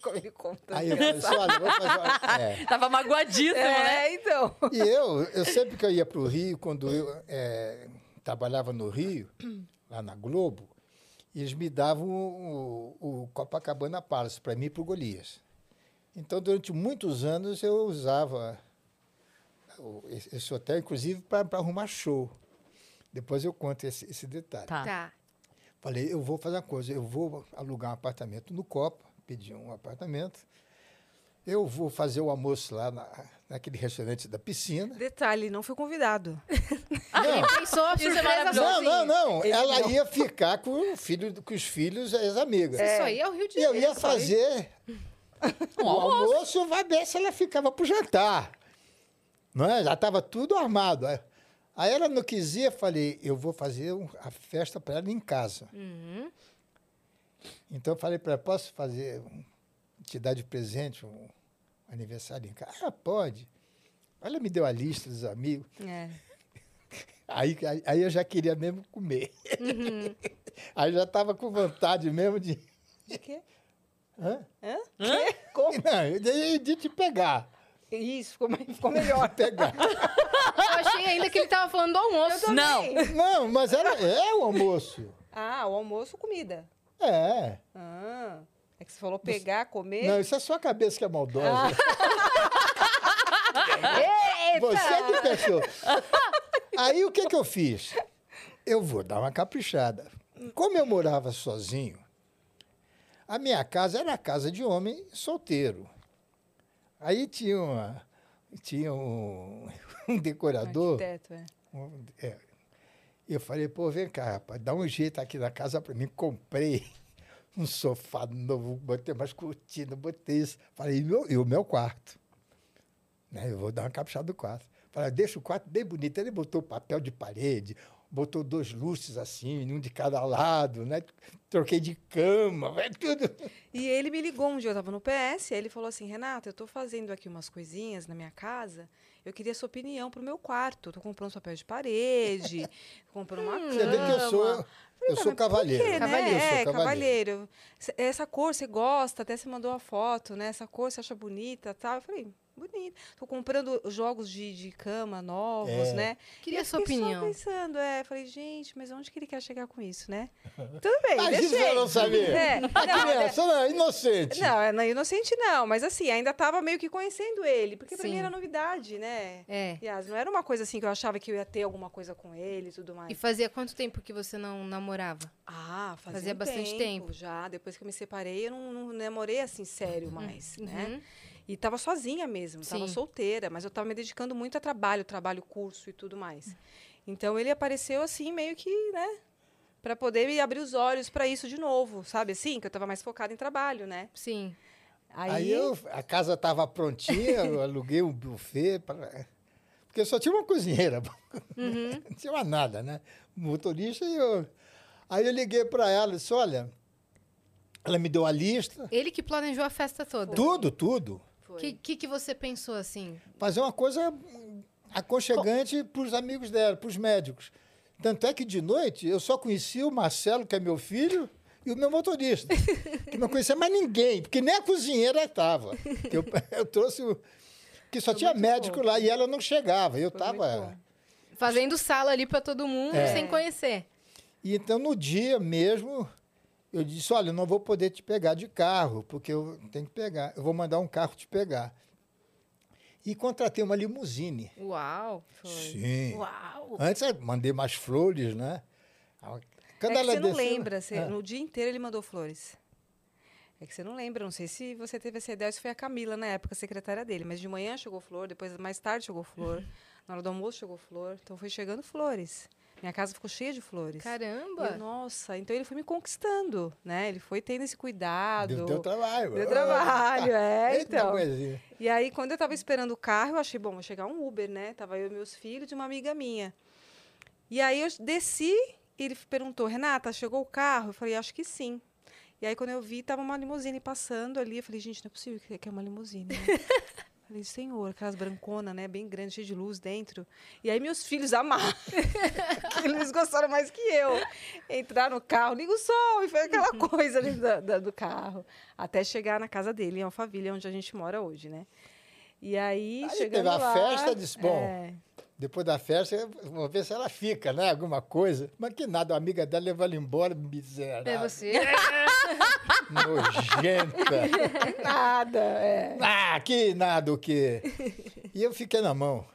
Como ele conta. Aí eu falei olha, vou fazer uma... é. Tava magoadíssimo, né? É, então. E eu, eu sempre que eu ia para o Rio, quando eu é, trabalhava no Rio, lá na Globo, eles me davam o, o Copacabana Palace para mim e para o Golias. Então, durante muitos anos, eu usava o- esse hotel, inclusive, para arrumar show. Depois eu conto esse, esse detalhe. Tá. Tá. Falei, eu vou fazer uma coisa, eu vou alugar um apartamento no Copa, pedi um apartamento. Eu vou fazer o almoço lá na, naquele restaurante da piscina. Detalhe, não foi convidado. Ele pensou a Isso é surpresa maravilhoso. Não, não, não. Ele Ela não. ia ficar com, o filho, com os filhos e as amigas. Isso aí é o Rio de E eu Janeiro. ia fazer Um o almoço. almoço, vai ver se ela ficava para o jantar. Não é? Já estava tudo armado. Aí- ela não quis ir, eu falei, eu vou fazer a festa para ela em casa. Uhum. Então eu falei para ela, posso fazer, te dar de presente um aniversário em casa? Ah, pode. Ela me deu a lista dos amigos. É. Aí, aí, eu já queria mesmo comer. Uhum. Aí eu já estava com vontade mesmo de. De quê? Hã? Hã? Como? Não, eu de, de te pegar. Isso, ficou, ficou melhor. Pegar. Eu achei ainda que ele tava falando do almoço. Não. Não, mas era, é o almoço. Ah, o almoço, comida. É. Ah, é que você falou pegar, comer. Não, isso é sua cabeça que é maldosa. Eita! Você que pensou. Aí o que, que eu fiz? Eu vou dar uma caprichada. Como eu morava sozinho, a minha casa era a casa de homem solteiro. Aí tinha, uma, tinha um, um decorador. Arquiteto, é. um- é. Eu falei, pô, vem cá, rapaz, dá um jeito aqui na casa para mim. Comprei um sofá novo, botei umas cortinas, botei isso. Falei, e, meu, e o meu quarto? Né, eu vou dar uma caprichada do quarto. Falei, deixa o quarto bem bonito. Ele botou papel de parede, botou dois lustres assim, um de cada lado, né? Troquei de cama, vai tudo. E ele me ligou um dia, eu estava no PS, aí ele falou assim, Renata, eu estou fazendo aqui umas coisinhas na minha casa, eu queria sua opinião pro meu quarto. Estou comprando papel de parede, comprando uma cama. Você vê que eu sou, eu Falei, sou "Mas por cavalheiro. quê, né? Eu sou é, cavalheiro. cavalheiro. C- Essa cor você gosta, até você mandou a foto, né? Essa cor você acha bonita tal. Eu falei, bonita. Tô comprando jogos de, de cama novos, É. né? Queria E eu sua opinião. Só pensando, é. Falei, gente, mas onde que ele quer chegar com isso, né? Tudo bem, Mas isso deixei. eu não sabia. É, A criança não, é inocente. não, é não é inocente não, mas assim, ainda tava meio que conhecendo ele, porque pra Sim. mim era novidade, né? É. Yas, não era uma coisa assim que eu achava que eu ia ter alguma coisa com ele e tudo mais. E fazia quanto tempo que você não namorava? Ah, fazia, Fazia um bastante tempo. Já, depois que eu me separei, eu não, não namorei assim sério mais, né? Uhum. E tava sozinha mesmo, tava Sim. solteira, mas eu tava me dedicando muito a trabalho, trabalho, curso e tudo mais. Então ele apareceu assim, meio que, né? Pra poder me abrir os olhos pra isso de novo, sabe assim? Que eu tava mais focada em trabalho, né? Sim. Aí, Aí eu, a casa estava prontinha, eu aluguei um buffet, pra, porque só tinha uma cozinheira, Uhum. não tinha mais nada, né? Motorista e eu. Aí eu liguei para ela e disse: olha, ela me deu a lista, Ele que planejou a festa toda. tudo, tudo. O que, que, que você pensou assim? Fazer uma coisa aconchegante para os amigos dela, para os médicos. Tanto é que de noite eu só conhecia o Marcelo, que é meu filho, e o meu motorista. Que não conhecia mais ninguém, porque nem a cozinheira estava. Eu, eu trouxe o. Que só Foi tinha médico bom. lá e ela não chegava. Eu estava. Fazendo sala ali pra todo mundo, É. sem conhecer. E então, no dia mesmo, eu disse: Olha, eu não vou poder te pegar de carro, porque eu tenho que pegar. Eu vou mandar um carro te pegar. E contratei uma limusine. Uau. Sim. Uau. Antes eu mandei mais flores, né? Quando é que ela você não desceu- lembra, você- Ah. no dia inteiro ele mandou flores. É que você não lembra, não sei se você teve essa ideia, se foi a Camila na época, secretária dele, mas de manhã chegou flor, depois mais tarde chegou flor, na hora do almoço chegou flor, então foi chegando flores. Minha casa ficou cheia de flores. Caramba. eu, nossa, então ele foi me conquistando, né? Ele foi tendo esse cuidado. Deu, deu trabalho. Deu trabalho, é, então. coisinha. E aí, quando eu tava esperando o carro, eu achei, bom, vai chegar um Uber, né? Tava eu e meus filhos de uma amiga minha. E aí eu desci e ele perguntou, Renata, chegou o carro? Eu falei, acho que sim. E aí, quando eu vi, tava uma limusine passando ali. Eu falei, gente, não é possível que que é uma limusine. né? falei, senhor, aquelas branconas, né? Bem grandes, cheia de luz dentro. E aí, meus filhos amaram. Eles gostaram mais que eu. Entraram no carro, liga o som, e foi aquela coisa ali da- da- do carro. Até chegar na casa dele, em Alphaville, onde a gente mora hoje, né? E aí, Aí chegando teve a lá, festa, disse, bom, é, Depois da festa, vamos ver se ela fica, né? Alguma coisa. Mas que nada, a amiga dela levou ela embora, miserável. É você? Nojenta. nada, é. ah, que nada o quê? E eu fiquei na mão.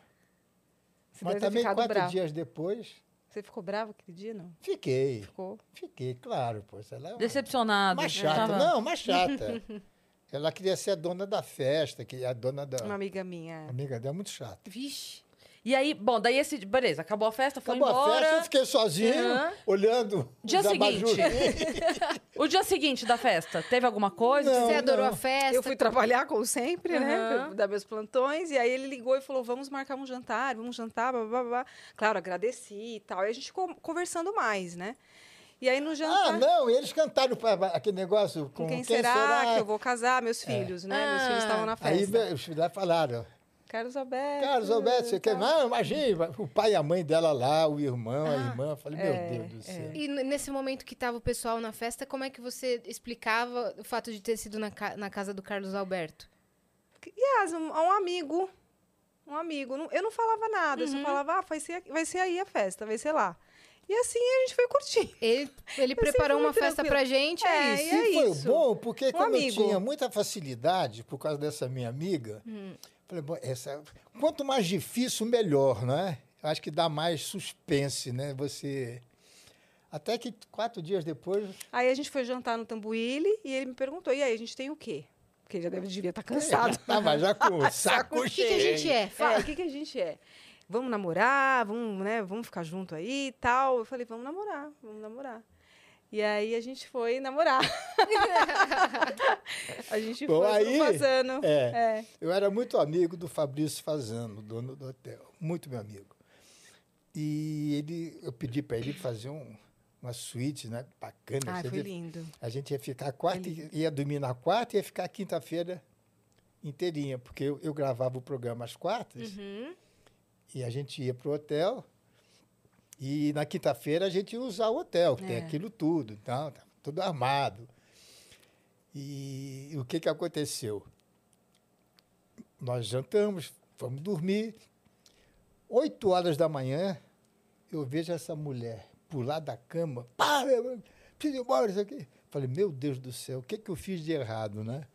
Você Mas também quatro bravo. dias depois, Você ficou bravo aquele dia, não? fiquei. Ficou. Fiquei, claro, pô. Ela é uma, Decepcionado. mais já chata. tava- Não, mais chata. ela queria ser a dona da festa, que é a dona da. Uma amiga minha. A amiga dela é muito chata. Vixe. E aí, bom, daí esse. Beleza, acabou a festa, foi Acabou embora. a festa, eu fiquei sozinho, Aham. olhando Dia os seguinte. O dia seguinte da festa, teve alguma coisa? Não, Você adorou não. a festa? Eu fui trabalhar, como sempre, né? Aham. pra Dar meus plantões. E aí ele ligou e falou: vamos marcar um jantar, vamos jantar, blá, blá, blá. Claro, agradeci e tal. E a gente ficou conversando mais, né? E aí no jantar. Ah, não, e eles cantaram aquele negócio com Com quem, será, que eu vou casar? Meus filhos, né? Meus Ah. filhos estavam na Aí festa. ve- os filhos lá falaram, Carlos Alberto. Carlos Alberto, você quer? Não, imagina, o pai e a mãe dela lá, o irmão, a Ah, irmã. Eu falei, é, meu Deus do céu. E n- nesse momento que tava o pessoal na festa, como é que você explicava o fato de ter sido na, ca- na casa do Carlos Alberto? Yas, um, um amigo. Um amigo. Eu não falava nada, eu Uhum. só falava, ah, vai ser, vai ser aí a festa, vai ser lá. E assim a gente foi curtindo. Ele, ele preparou fui uma festa tranquila. pra gente, é, É, isso. e é E foi isso. bom, porque como amigo. eu tinha muita facilidade, por causa dessa minha amiga, Hum. Falei, bom, essa, quanto mais difícil, melhor, não é? Eu acho que dá mais suspense, né? Você. Até que quatro dias depois. Aí a gente foi jantar no Tambuíle e ele me perguntou, e aí, a gente tem o quê? Porque ele já deve, devia estar cansado. Tava já com o saco O que, que a cheio. gente é? É, Fala. o que, que a gente é? Vamos namorar, vamos, né, vamos ficar junto aí e tal. Eu falei, vamos namorar, vamos namorar. E aí a gente foi namorar. a gente Bom, foi aí, Fazano. é. É. Eu era muito amigo do Fabrício Fazano, dono do hotel. Muito meu amigo. E ele, eu pedi para ele fazer um, uma suíte, né? Bacana. Você foi lindo. A gente ia ficar quarta, e- ia dormir na quarta e ia ficar quinta-feira inteirinha, porque eu, eu gravava o programa às quartas Uhum. e a gente ia pro hotel e na quinta-feira a gente ia usar o hotel, que tem É. aquilo tudo, então, tudo armado. E o que, que aconteceu? Nós jantamos, fomos dormir. Oito horas da manhã, eu vejo essa mulher pular da cama. Pá, preciso ir embora, isso aqui. Falei, meu Deus do céu, o que, que eu fiz de errado, né?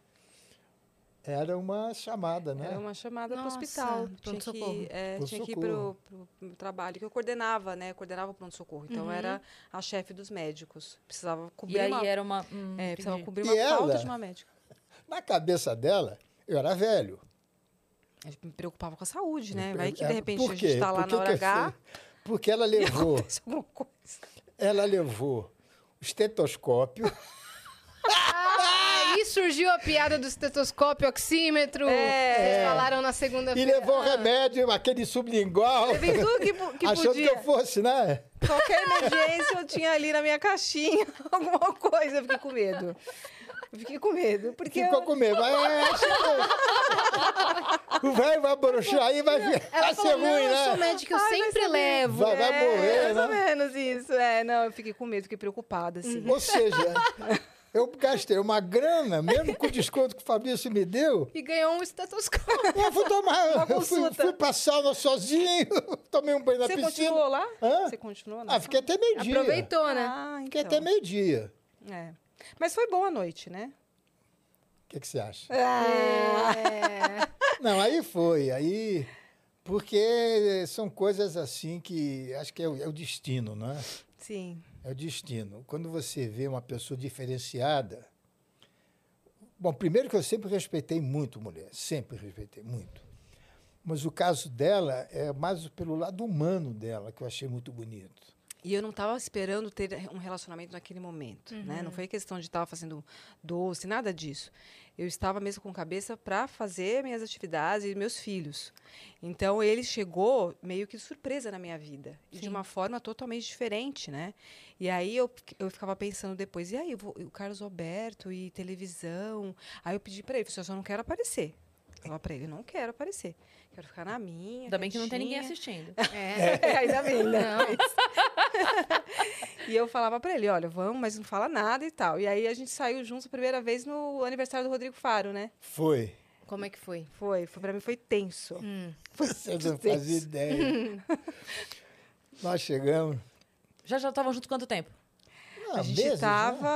Era uma chamada, né? Era uma chamada para o hospital. Tinha pronto-socorro. que, é, tinha que ir pro, pro trabalho, que eu coordenava, né? Eu coordenava o pronto-socorro. Então, Uhum. era a chefe dos médicos. Precisava cobrir E aí uma... era uma. hum, É, precisava cobrir E uma ela? falta de uma médica. Na cabeça dela, eu era velho. A gente me preocupava com a saúde, né? Eu- Vai que, é, de repente, por a gente está lá na hora eu H? Porque ela levou, ela levou o estetoscópio, surgiu a piada do estetoscópio, oxímetro. É. Vocês falaram na e segunda-feira. levou Ah, remédio, aquele sublingual, Teve tudo que, que achando podia. que eu fosse, né? Qualquer emergência eu tinha ali na minha caixinha alguma coisa. Eu fiquei com medo. Eu fiquei com medo. Porque Ficou eu- com medo. Mas, é, o velho vai broxar aí, vai, vai Ela ser ruim, eu sou né? médica, eu Ai, sempre levo. Vai, vai morrer, é, mais ou né? menos isso. É, não, eu fiquei com medo, fiquei preocupada, assim. Ou seja, eu gastei uma grana, mesmo com o desconto que o Fabrício me deu, E ganhou um estetoscópio. eu fui tomar, Uma eu fui, fui pra sauna sozinho, tomei um banho na Você piscina. continuou lá? Hã? Você continuou na Ah, fiquei até meio-dia. Aproveitou, né? Ah, Fiquei então. até meio-dia. É. Mas foi boa a noite, né? O que, que você acha? É. Não, aí foi, aí... Porque são coisas assim que acho que é o, é o destino, né? Sim. É o destino. Quando você vê uma pessoa diferenciada. Bom, primeiro que eu sempre respeitei muito mulher, sempre respeitei muito. Mas o caso dela é mais pelo lado humano dela, que eu achei muito bonito. E eu não estava esperando ter um relacionamento naquele momento, né? Não foi questão de estar fazendo doce, nada disso. Eu estava mesmo com cabeça para fazer minhas atividades e meus filhos. Então ele chegou meio que surpresa na minha vida e de uma forma totalmente diferente, né? E aí eu, eu ficava pensando depois, e aí eu vou- o Carlos Alberto e televisão. Aí eu pedi para ele, falei, "Eu só não quero aparecer. Falava para ele, eu não quero aparecer. Quero ficar na minha. Ainda bem que não tem ninguém quietinha." assistindo. É. É, ainda bem, né? Não. E eu falava pra ele, olha, vamos, mas não fala nada e tal. E aí a gente saiu juntos a primeira vez no aniversário do Rodrigo Faro, né? Foi. Como é que foi? Foi, foi para mim foi tenso. Hum. Você não tenso. fazia ideia. Nós chegamos. Já já estavam junto quanto tempo? Ah, a gente meses, né?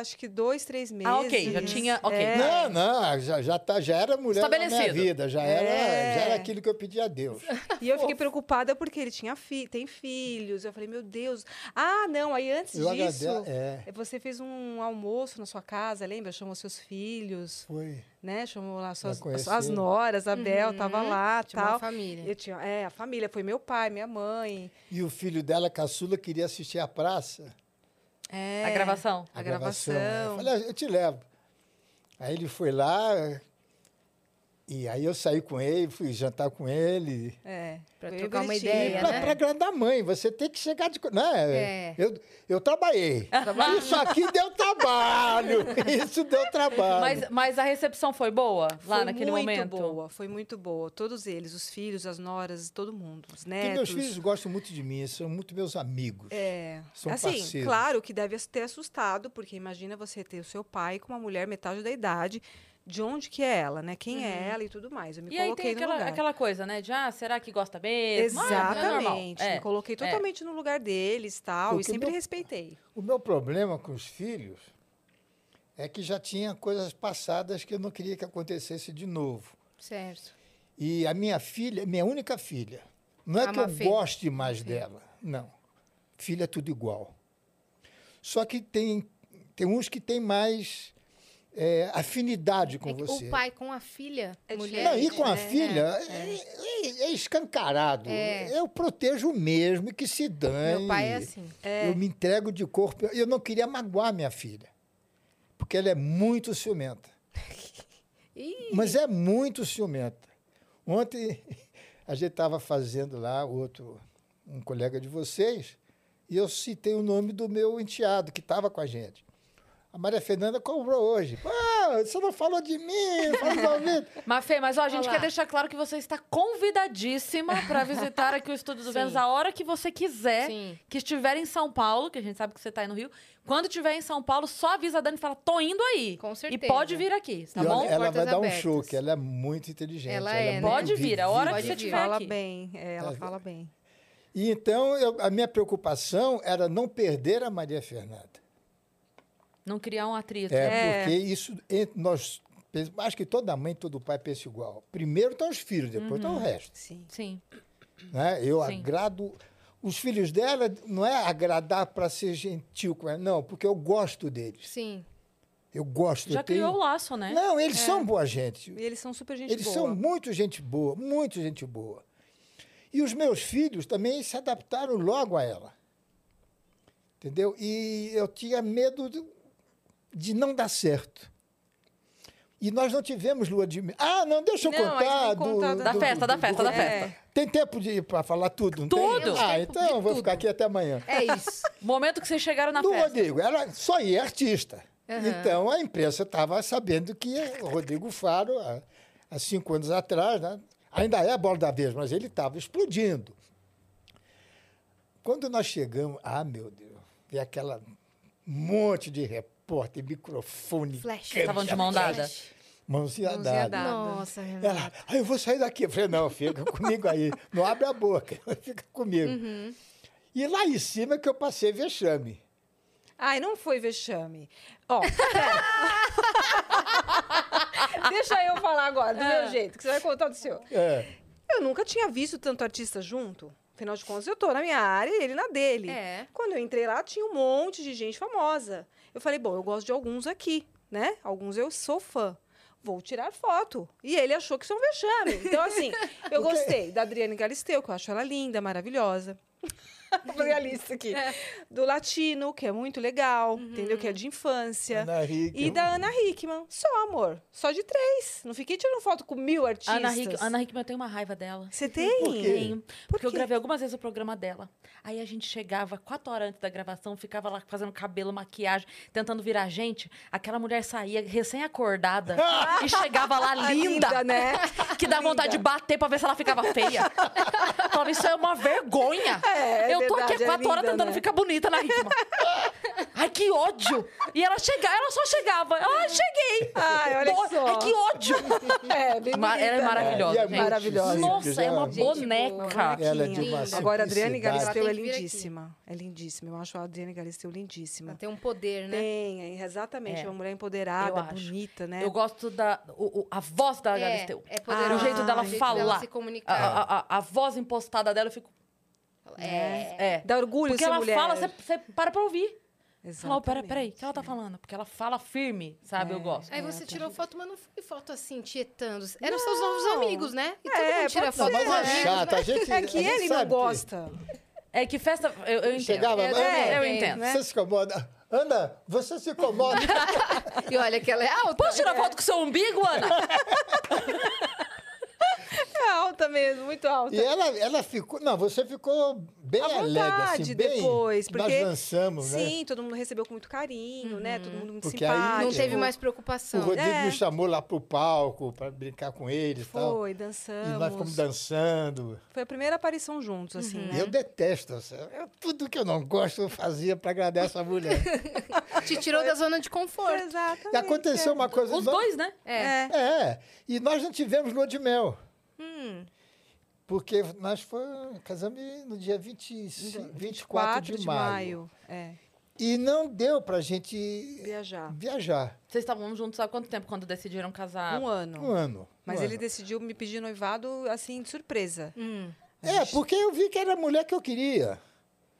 acho que dois, três meses. Ah, ok, já tinha- ok. É. Não, não, já, já, tá, já era mulher na minha vida, já, era, É. já era aquilo que eu pedi a Deus. E eu fiquei preocupada porque ele tinha fi tem filhos. Eu falei, meu Deus. Ah, não, aí antes Eu disso, agrade- é, você fez um almoço na sua casa, lembra? Chamou seus filhos, foi. né? Chamou lá suas, as noras, a Bel tava lá, Tinha uma tal. família. Eu tinha, é, a família, foi meu pai, minha mãe. E o filho dela, caçula, queria assistir a praça. É, A gravação. A gravação. Eu falei, "Ah, eu te levo. Aí ele foi lá, E aí eu saí com ele, fui jantar com ele. É. Pra foi trocar uma ideia, Pra, né? pra agradar a mãe, você tem que chegar de. Né? É. Eu, eu trabalhei. Isso aqui deu trabalho. Isso deu trabalho. Mas, mas a recepção foi boa lá foi naquele muito momento? boa, foi muito boa. Todos eles, os filhos, as noras, todo mundo, os Porque netos. meus filhos gostam muito de mim, são muito meus amigos. É, São assim, parceiros. claro que deve ter assustado, porque imagina você ter o seu pai com uma mulher metade da idade, de onde que é ela, né? Quem é ela e tudo mais. Eu me E aí coloquei tem no aquela, lugar. aquela coisa, né? De, ah, será que gosta mesmo? Ah, é. Exatamente. É. Me coloquei totalmente no lugar deles tal, Porque e sempre meu- respeitei. O meu problema com os filhos é que já tinha coisas passadas que eu não queria que acontecesse de novo. Certo. E a minha filha, minha única filha, não é A que eu Mafê. goste mais dela, não. Filha é tudo igual. Só que tem, tem uns que têm mais é, afinidade com É você. O pai com a filha, É mulher. Não, e com a né? filha, é, é- é escancarado. É. Eu protejo mesmo e que se dane. Meu pai é assim. É. Eu me entrego de corpo. Eu não queria magoar minha filha, porque ela é muito ciumenta. Mas é muito ciumenta. Ontem a gente estava fazendo lá, outro, um colega de vocês, e eu citei o nome do meu enteado que estava com a gente. A Maria Fernanda cobrou hoje. Ah, você não falou de mim, não falou do ouvido. Mas, Fê, mas ó, a gente Olha lá. quer deixar claro que você está convidadíssima para visitar aqui o Estúdio do Sim. Vênus a hora que você quiser. Sim. Que estiver em São Paulo, que a gente sabe que você está aí no Rio. Quando estiver em São Paulo, só avisa a Dani e fala, tô indo aí. Com E certeza. pode vir aqui, tá E bom? ela vai Portas dar um abertas. show, que ela é muito inteligente. Ela ela é, é né? Pode vir, a hora que Pode você vir. estiver Fala aqui. bem, é, ela Tá fala bem. E então, eu- a minha preocupação era não perder a Maria Fernanda. Não criar um atrito. É, É. porque isso, nós, acho que toda mãe, todo pai pensa igual. Primeiro estão os filhos, depois Uhum. estão o resto. Sim. Sim. Né? Eu Sim. agrado. Os filhos dela não é agradar para ser gentil com ela, não, porque eu gosto deles. Sim. Eu gosto. Já eu tenho- criou o laço, né? Não, eles são boa gente. E eles são super gente Eles boa. são muito gente boa, muito gente boa. E os meus filhos também se adaptaram logo a ela. Entendeu? E eu tinha medo de, de não dar certo. E nós não tivemos lua de mel. Ah, não, deixa eu Não, contar. tem que contar do, da do- festa, do- da do- festa, do- da festa. Tem tempo de para falar tudo, não tem? Tudo. Ah, Tempo então de eu vou tudo. ficar aqui até amanhã. É isso. Momento que vocês chegaram na do festa. Rodrigo, ela só ia artista. Aham. Então a imprensa estava sabendo que o Rodrigo Faro, há, há cinco anos atrás, né, ainda é a bola da vez, mas ele estava explodindo. Quando nós chegamos, ah, meu Deus, e aquela monte de repórter, microfone, Flash. câmera, Estavam de mão dada. mãozinha dada. dada. Nossa, Ela, Renata. ah, eu vou sair daqui. Eu falei, não, fica comigo aí. Não abre a boca, fica comigo. Uhum. E lá em cima que eu passei vexame. Ai, não foi vexame. Ó, pera. Deixa eu falar agora, do meu jeito, que você vai contar do seu. É. Eu nunca tinha visto tanto artista junto. Afinal de contas, eu tô na minha área e ele na dele. É. Quando eu entrei lá, tinha um monte de gente famosa. Eu falei, bom, eu gosto de alguns aqui, né? Alguns eu sou fã. Vou tirar foto. E ele achou que isso é um vexame. Então, assim, eu gostei da Adriane Galisteu, que eu acho ela linda, maravilhosa. Vou a lista aqui. Do Latino, que é muito legal, entendeu? Que é de infância. Ana Hickman. E da Ana Hickman. Só, amor. Só de três. Não fiquei tirando foto com mil artistas. Ana, Hick, Ana Hickman, eu tenho uma raiva dela. Você tem? Por quê? Tenho. Porque eu gravei algumas vezes o programa dela. Aí a gente chegava quatro horas antes da gravação, ficava lá fazendo cabelo, maquiagem, tentando virar gente. Aquela mulher saía recém-acordada e chegava lá Ah, linda, né? que dá Linda. vontade de bater pra ver se ela ficava feia. Falava, isso é uma vergonha. É, é eu tô aqui há é quatro horas linda, tentando né? ficar bonita na Hickman. Ai, que ódio! E ela chegava, ela só chegava. Ai, cheguei! Ai, olha Bo- só. Ai, que ódio! É, bem Ma- ela é né? maravilhosa, é gente. Maravilhosa. Nossa, é uma né? Boa. boneca. Ela é de uma Linda. Agora, a Adriane. Galisteu é lindíssima. É lindíssima. Eu acho a Adriane Galisteu lindíssima. Ela tem um poder, né? Tem, é, exatamente. É. É uma mulher empoderada, bonita, né? Eu gosto da o- o- a voz da É, Galisteu. é poderosa. o jeito dela o jeito falar. dela se A, comunicar. a- a- a voz impostada dela, eu fico. É. É. Dá orgulho Porque ser ela mulher. fala, você você para pra ouvir. Fala, oh, pera, Exatamente. peraí, o que ela tá falando? Porque ela fala firme, sabe? Eu É. gosto. Aí É, você tem tirou gente- foto, mas não foi foto assim, tietando. Eram seus novos amigos, né? E todo É, mundo tira foto Não, com mas é amigos, chato. né? A gente, É a que gente ele não sabe que- gosta. É que festa. Eu, eu entendo. Chegava, é, Ana, eu é, entendo. né? Você se incomoda? Ana, você se incomoda? E olha que ela é alta. Posso tirar foto com o seu umbigo, Ana? alta mesmo, muito alta. E ela, ela ficou. Não, você ficou bem À alegre, assim, vontade bem. depois, porque- Nós dançamos, né? Sim, todo mundo recebeu com muito carinho, né? Todo mundo muito Porque aí simpático. Não teve mais O preocupação. Rodrigo É. me chamou lá pro palco para brincar com ele e tal. Foi, E dançamos. nós fomos dançando. Foi a primeira aparição juntos, assim, né? Eu detesto. assim, eu- tudo que eu não gosto eu fazia para agradar essa mulher. Te tirou da zona de conforto. Exatamente. E aconteceu uma coisa. Os nós- dois, né? É. É. É, e nós não tivemos lua de mel. Hum. Porque nós foi, casamos no dia 20, 24 4 de, maio. É, E não deu pra gente viajar. viajar. Vocês estavam juntos há quanto tempo quando decidiram casar? Um ano. Um ano. Mas um ele ano. decidiu me pedir noivado, assim, de surpresa. Hum. É, porque eu vi que era a mulher que eu queria.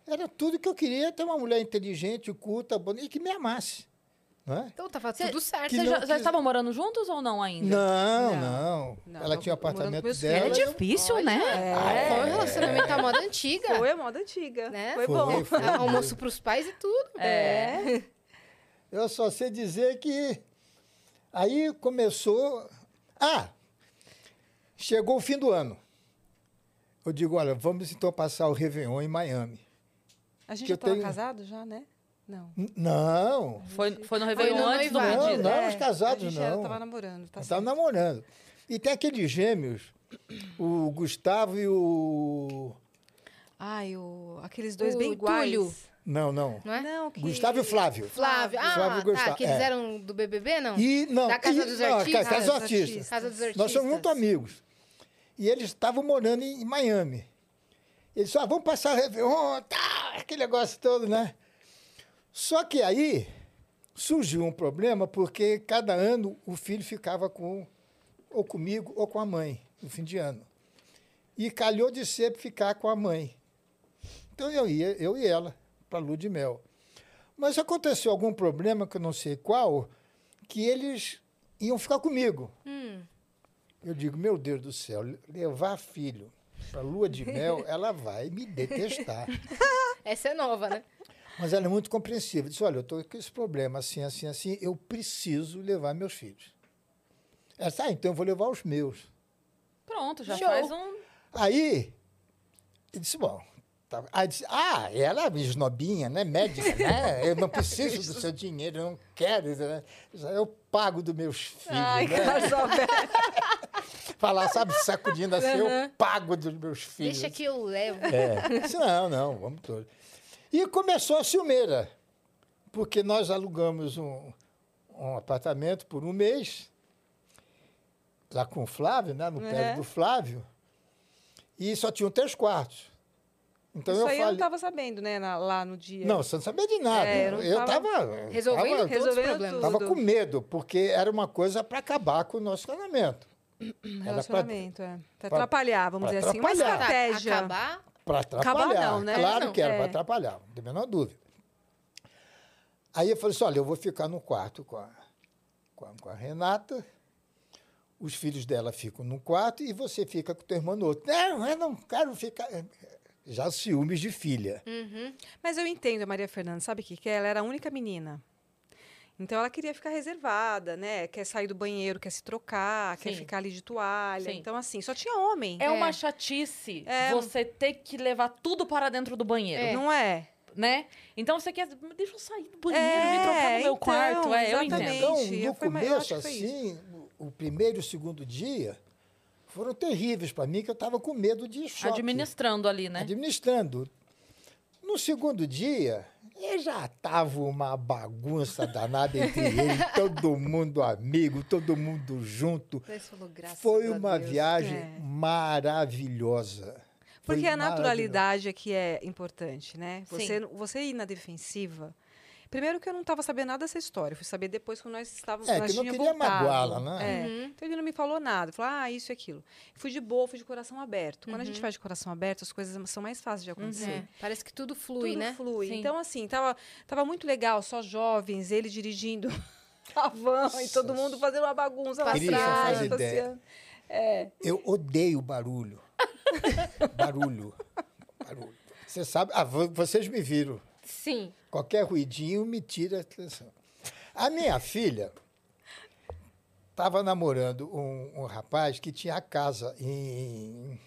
Era tudo que eu queria, ter uma mulher inteligente, culta, bonita, e que me amasse. Não é? Então tava Cê- tudo certo. Vocês não já, já estavam morando juntos ou não ainda? Não, Não. não. Não, Ela eu tinha apartamento dela. É eu- difícil, né? É. Foi um relacionamento à moda antiga. Foi a moda antiga. Né? Foi, Foi, bom. foi. Almoço pros pais e tudo. É. Eu só sei dizer que aí começou. Ah! Chegou o fim do ano. Eu digo, olha, vamos então passar o Réveillon em Miami. A gente Que já estava tenho- casado já, né? Não. N- Não, Foi, foi no Réveillon no antes do não, não, É, os casados a gente não. Estava namorando, tá estávamos namorando. E tem aqueles gêmeos, o Gustavo e o. Ai, o... aqueles dois O bem iguais. Túlio. Não, não. Não é? Não, que... Gustavo e o Flávio. Flávio. Ah, Flávio tá. Gustavo, Que eles é. eram do BBB, não? E, não, Da Casa e- dos não, Artistas? Casa dos Artistas. Casa dos Artistas. Nós somos muito amigos. E eles estavam morando em Miami. Eles disseram, ah, vamos passar o Réveillon, tá, aquele negócio todo, né? Só que aí surgiu um problema, porque cada ano o filho ficava com, ou comigo ou com a mãe, no fim de ano. E calhou de sempre ficar com a mãe. Então eu ia, eu e ela, para lua de mel. Mas aconteceu algum problema, que eu não sei qual, que eles iam ficar comigo. Hum. Eu digo, meu Deus do céu, levar filho para lua de mel, ela vai me detestar. Essa é nova, né? Mas ela é muito compreensiva. Disse, olha, eu estou com esse problema, assim, assim, assim, eu preciso levar meus filhos. Ela disse, ah, então eu vou levar os meus. Pronto, já Show. faz um. Aí, eu disse, bom. Tá. Aí disse, ah, ela é esnobinha, né? Médica, né? Eu não preciso do seu dinheiro, eu não quero. né? Eu pago dos meus filhos, Ai, né? Falar, sabe, sacudindo assim, eu Uhum. pago dos meus filhos. Deixa que eu levo. É. Disse, não, não, vamos todos. E começou a ciumeira, porque nós alugamos um, um apartamento por um mês, lá com o Flávio, né, no pé É. do Flávio, e só tinham três quartos. Então Isso eu aí eu falei. não estava sabendo, né, na- lá no dia. Não, você não sabia de nada. É, eu eu estava Resolvendo tava, resolvendo problemas. tudo. tava com medo, porque era uma coisa para acabar com o nosso casamento. Pra- Relacionamento, é. Pra pra- atrapalhar, vamos pra dizer assim. Uma atrapalhar. Estratégia. acabar. Para atrapalhar. Acabar não, né? Claro Não, que era é. para atrapalhar, não tem a menor dúvida. Aí eu falei assim, olha, eu vou ficar no quarto com a, com a, com a Renata, os filhos dela ficam num quarto e você fica com o teu irmão no outro. Não, eu não quero ficar... Já ciúmes de filha. Uhum. Mas eu entendo a Maria Fernanda, sabe o que? Que ela era a única menina. Então ela queria ficar reservada, né? Quer sair do banheiro, quer se trocar, quer Sim. ficar ali de toalha. Sim. Então, assim, só tinha homem. É uma chatice É. você ter que levar tudo para dentro do banheiro, É. Não é? né? Então você quer. Deixa eu sair do banheiro, É, me trocar no meu então, quarto. É, eu exatamente. entendo. Então, eu no eu começo, assim, o o primeiro e o segundo dia foram terríveis para mim, que eu estava com medo de choque. Administrando ali, né? administrando. No segundo dia, já estava uma bagunça danada entre eles, todo mundo amigo, todo mundo junto. Falou, Foi a uma Deus. viagem É. maravilhosa. Foi Porque a maravilhosa. naturalidade é que é importante, né? Sim. Você, você ir na defensiva. Primeiro que eu não estava sabendo nada dessa história. Fui saber depois que nós estávamos. É, nós que não queria magoá-la, né? É. Uhum. Então ele não me falou nada. Falou, ah, isso e aquilo. Fui de boa, fui de coração aberto. Quando a gente faz de coração aberto, as coisas são mais fáceis de acontecer. É, parece que tudo flui, Tudo né? flui. Sim. Então, assim, tava, tava muito legal, só jovens, ele dirigindo a van e todo Nossa. mundo fazendo uma bagunça lá atrás, ideia. passeando. É. Eu odeio barulho. barulho. Barulho. Você sabe, ah, vo- vocês me viram. Sim. Qualquer ruidinho me tira a atenção. A minha filha, estava namorando um, um rapaz que tinha casa em,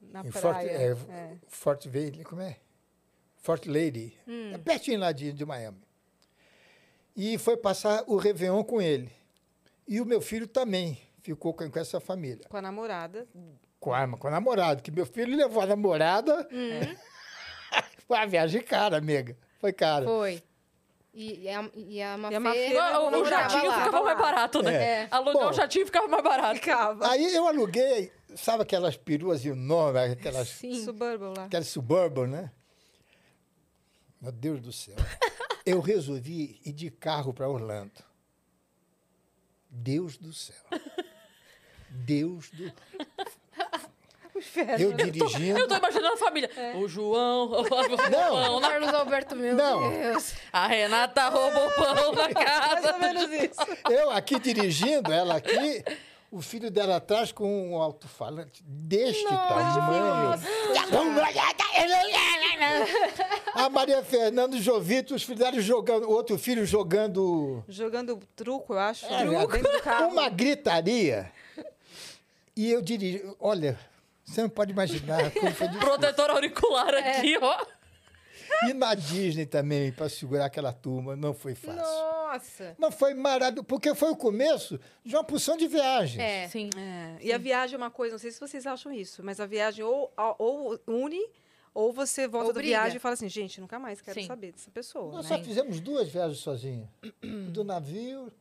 Na em praia. Fort, é, é. Fort como é? Fort Lady. É pertinho lá de, de Miami. E foi passar o Réveillon com ele. E o meu filho também ficou com, com essa família. Com a namorada. Com a, com a namorada, que meu filho levou a namorada. Foi uma viagem cara, amiga. Foi cara. Foi. E, e a, e a Mafê... Mafê O, o jatinho lá. ficava mais barato, né? É. Alugar Bom. um jatinho ficava mais barato. Ficava. Aí eu aluguei, sabe aquelas peruas enormes, aquelas, Sim. Suburban lá. aquelas suburban, né? Meu Deus do céu. Eu resolvi ir de carro para Orlando. Deus do céu. Deus do. Eu dirigindo. Eu tô imaginando a família. O João, o Não. pão na... Carlos Alberto, meu Não. Deus. A Renata roubou pão na Mais casa. ou menos isso. Eu aqui dirigindo, ela aqui, o filho dela atrás com um alto-falante deste tamanho. A Maria Fernanda, o Jovito, os filhos dela jogando, o outro filho jogando Jogando truco, eu acho. É, dentro do carro. uma gritaria. E eu dirigi, olha, você não pode imaginar como foi difícil. Protetor auricular aqui, ó. E na Disney também, para segurar aquela turma, não foi fácil. Nossa. Mas foi maravilhoso, porque foi o começo de uma porção de viagens. É. Sim. É, E a viagem é uma coisa, não sei se vocês acham isso, mas a viagem ou, ou une, ou você volta da viagem e fala assim, gente, nunca mais quero Sim. saber dessa pessoa. Nós né? só fizemos duas viagens sozinhos. Do navio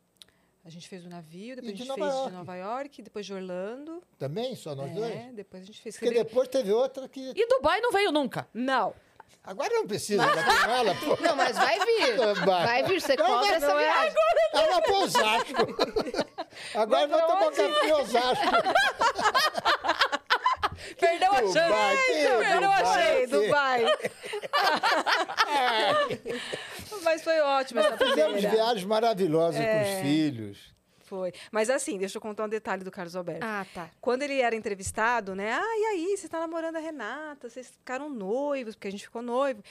A gente fez o navio, depois a gente Nova fez York. de Nova York, depois de Orlando. também, só nós dois. É, depois a gente fez. Porque depois teve outra que. E Dubai não veio nunca. Não. Agora não precisa, ela, pô. Não, mas vai vir. Vai. Vir, você Não, cobra mas essa não é viagem. Ela pra Osasco. Agora vai tomar café em Osasco. Perdeu a chance. Dubai, Perdeu a Dubai. chance. Ei, Dubai. Mas foi ótimo essa Fizemos viagens maravilhosas com É. os filhos. Foi. Mas assim, deixa eu contar um detalhe do Carlos Alberto. Ah, tá. Quando ele era entrevistado, né? Ah, e aí, você tá namorando a Renata, vocês ficaram noivos, porque a gente ficou noivo.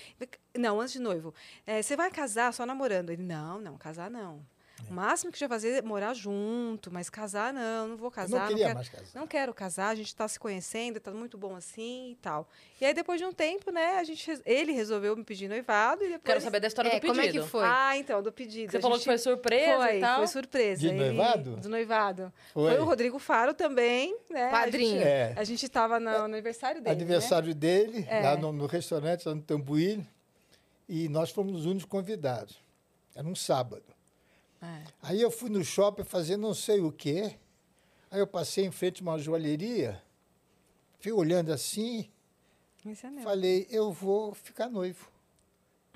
Não, antes de noivo. É, você vai casar só namorando? Ele, não, não, casar não. O máximo que a gente vai fazer é morar junto, mas casar não, não vou Eu casar. não queria quero, mais casar. não quero casar, a gente está se conhecendo, tá muito bom assim e tal. E aí, depois de um tempo, né, a gente, ele resolveu me pedir noivado e depois... Quero saber da história É, do pedido. como é que foi? Ah, então, do pedido. Você A falou gente- que foi surpresa foi, e tal. Foi surpresa. De Ele- noivado? Do noivado. Foi. Foi o Rodrigo Faro também, né? Padrinho. A gente, É. a gente tava no, aniversário dele. Aniversário dele, É. lá no, no restaurante, lá no Tambuí. E nós fomos os únicos convidados. Era um sábado. É. Aí eu fui no shopping fazer não sei o quê. Aí eu passei em frente a uma joalheria, fui olhando assim, é falei, eu vou ficar noivo.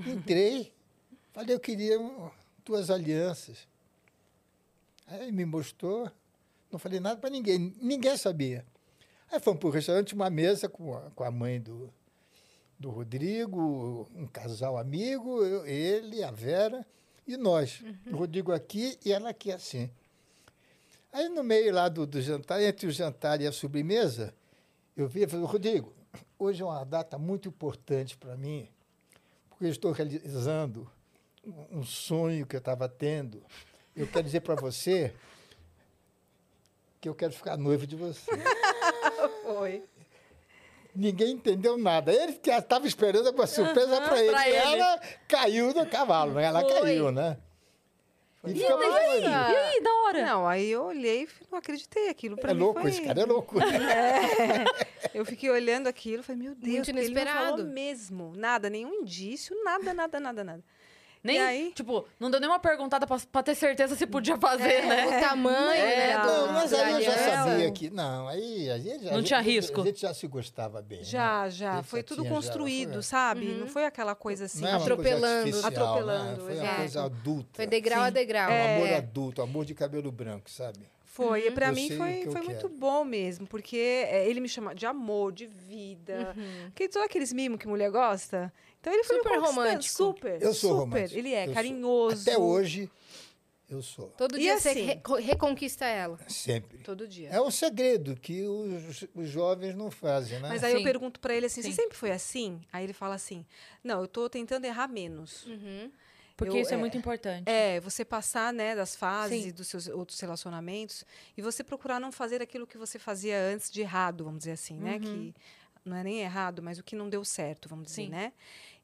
Entrei, falei, eu queria duas alianças. Aí me mostrou, não falei nada para ninguém, ninguém sabia. Aí fomos para o restaurante, uma mesa com a, com a mãe do, do Rodrigo, um casal amigo, eu- ele, a Vera e nós. O Rodrigo aqui e ela aqui assim. Aí no meio lá do, do jantar, entre o jantar e a sobremesa, eu vi e falei, Rodrigo, hoje é uma data muito importante para mim, porque eu estou realizando um- um sonho que eu estava tendo. Eu quero dizer para você que eu quero ficar noivo de você. Foi. Ninguém entendeu nada. Ele que estava esperando uma surpresa para ele. ele. ela caiu do cavalo, né? Ela Foi. caiu, né? E E ficamos aí? noivos. E aí, da hora? Não, aí eu olhei e não acreditei. Aquilo pra É mim louco, foi... esse cara é louco. É. Eu fiquei olhando aquilo e falei, meu Deus, Muito porque ele não falou inesperado. mesmo. Nada, nenhum indício, nada, nada, nada, nada. Nem, E aí? tipo, não deu nenhuma perguntada pra, pra ter certeza se podia fazer, né? O tamanho, É, né? Não, mas aí eu já sabia que. Não, aí a gente já. Não a tinha gente- risco. A gente já se gostava bem. né? Já, A já. Foi tudo tinha, já, construído, foi- sabe? Não foi aquela coisa assim. Não é uma Atropelando. Coisa Atropelando, Né? Foi uma coisa adulta. Foi degrau a Sim. degrau. Um amor É. adulto, amor de cabelo branco, sabe? Foi, e pra Eu mim foi, foi muito bom mesmo, porque é, ele me chama de amor, de vida. Uhum. Que todos aqueles mimos que mulher gosta. Então ele foi Super romântico. Super, Eu sou super. romântico. Ele é Eu sou. carinhoso. Até hoje, eu sou. Todo E dia você assim? reco- reconquista ela. Sempre. Todo dia. É um segredo que os, os jovens não fazem, né? Mas aí eu Sim. pergunto pra ele assim, Sim. você sempre foi assim? Aí ele fala assim, não, eu tô tentando errar menos. Uhum. Porque Eu, isso é, é, muito importante. É, você passar, né, das fases Sim. e dos seus outros relacionamentos e você procurar não fazer aquilo que você fazia antes de errado, vamos dizer assim, né? Que não é nem errado, mas o que não deu certo, vamos dizer, né?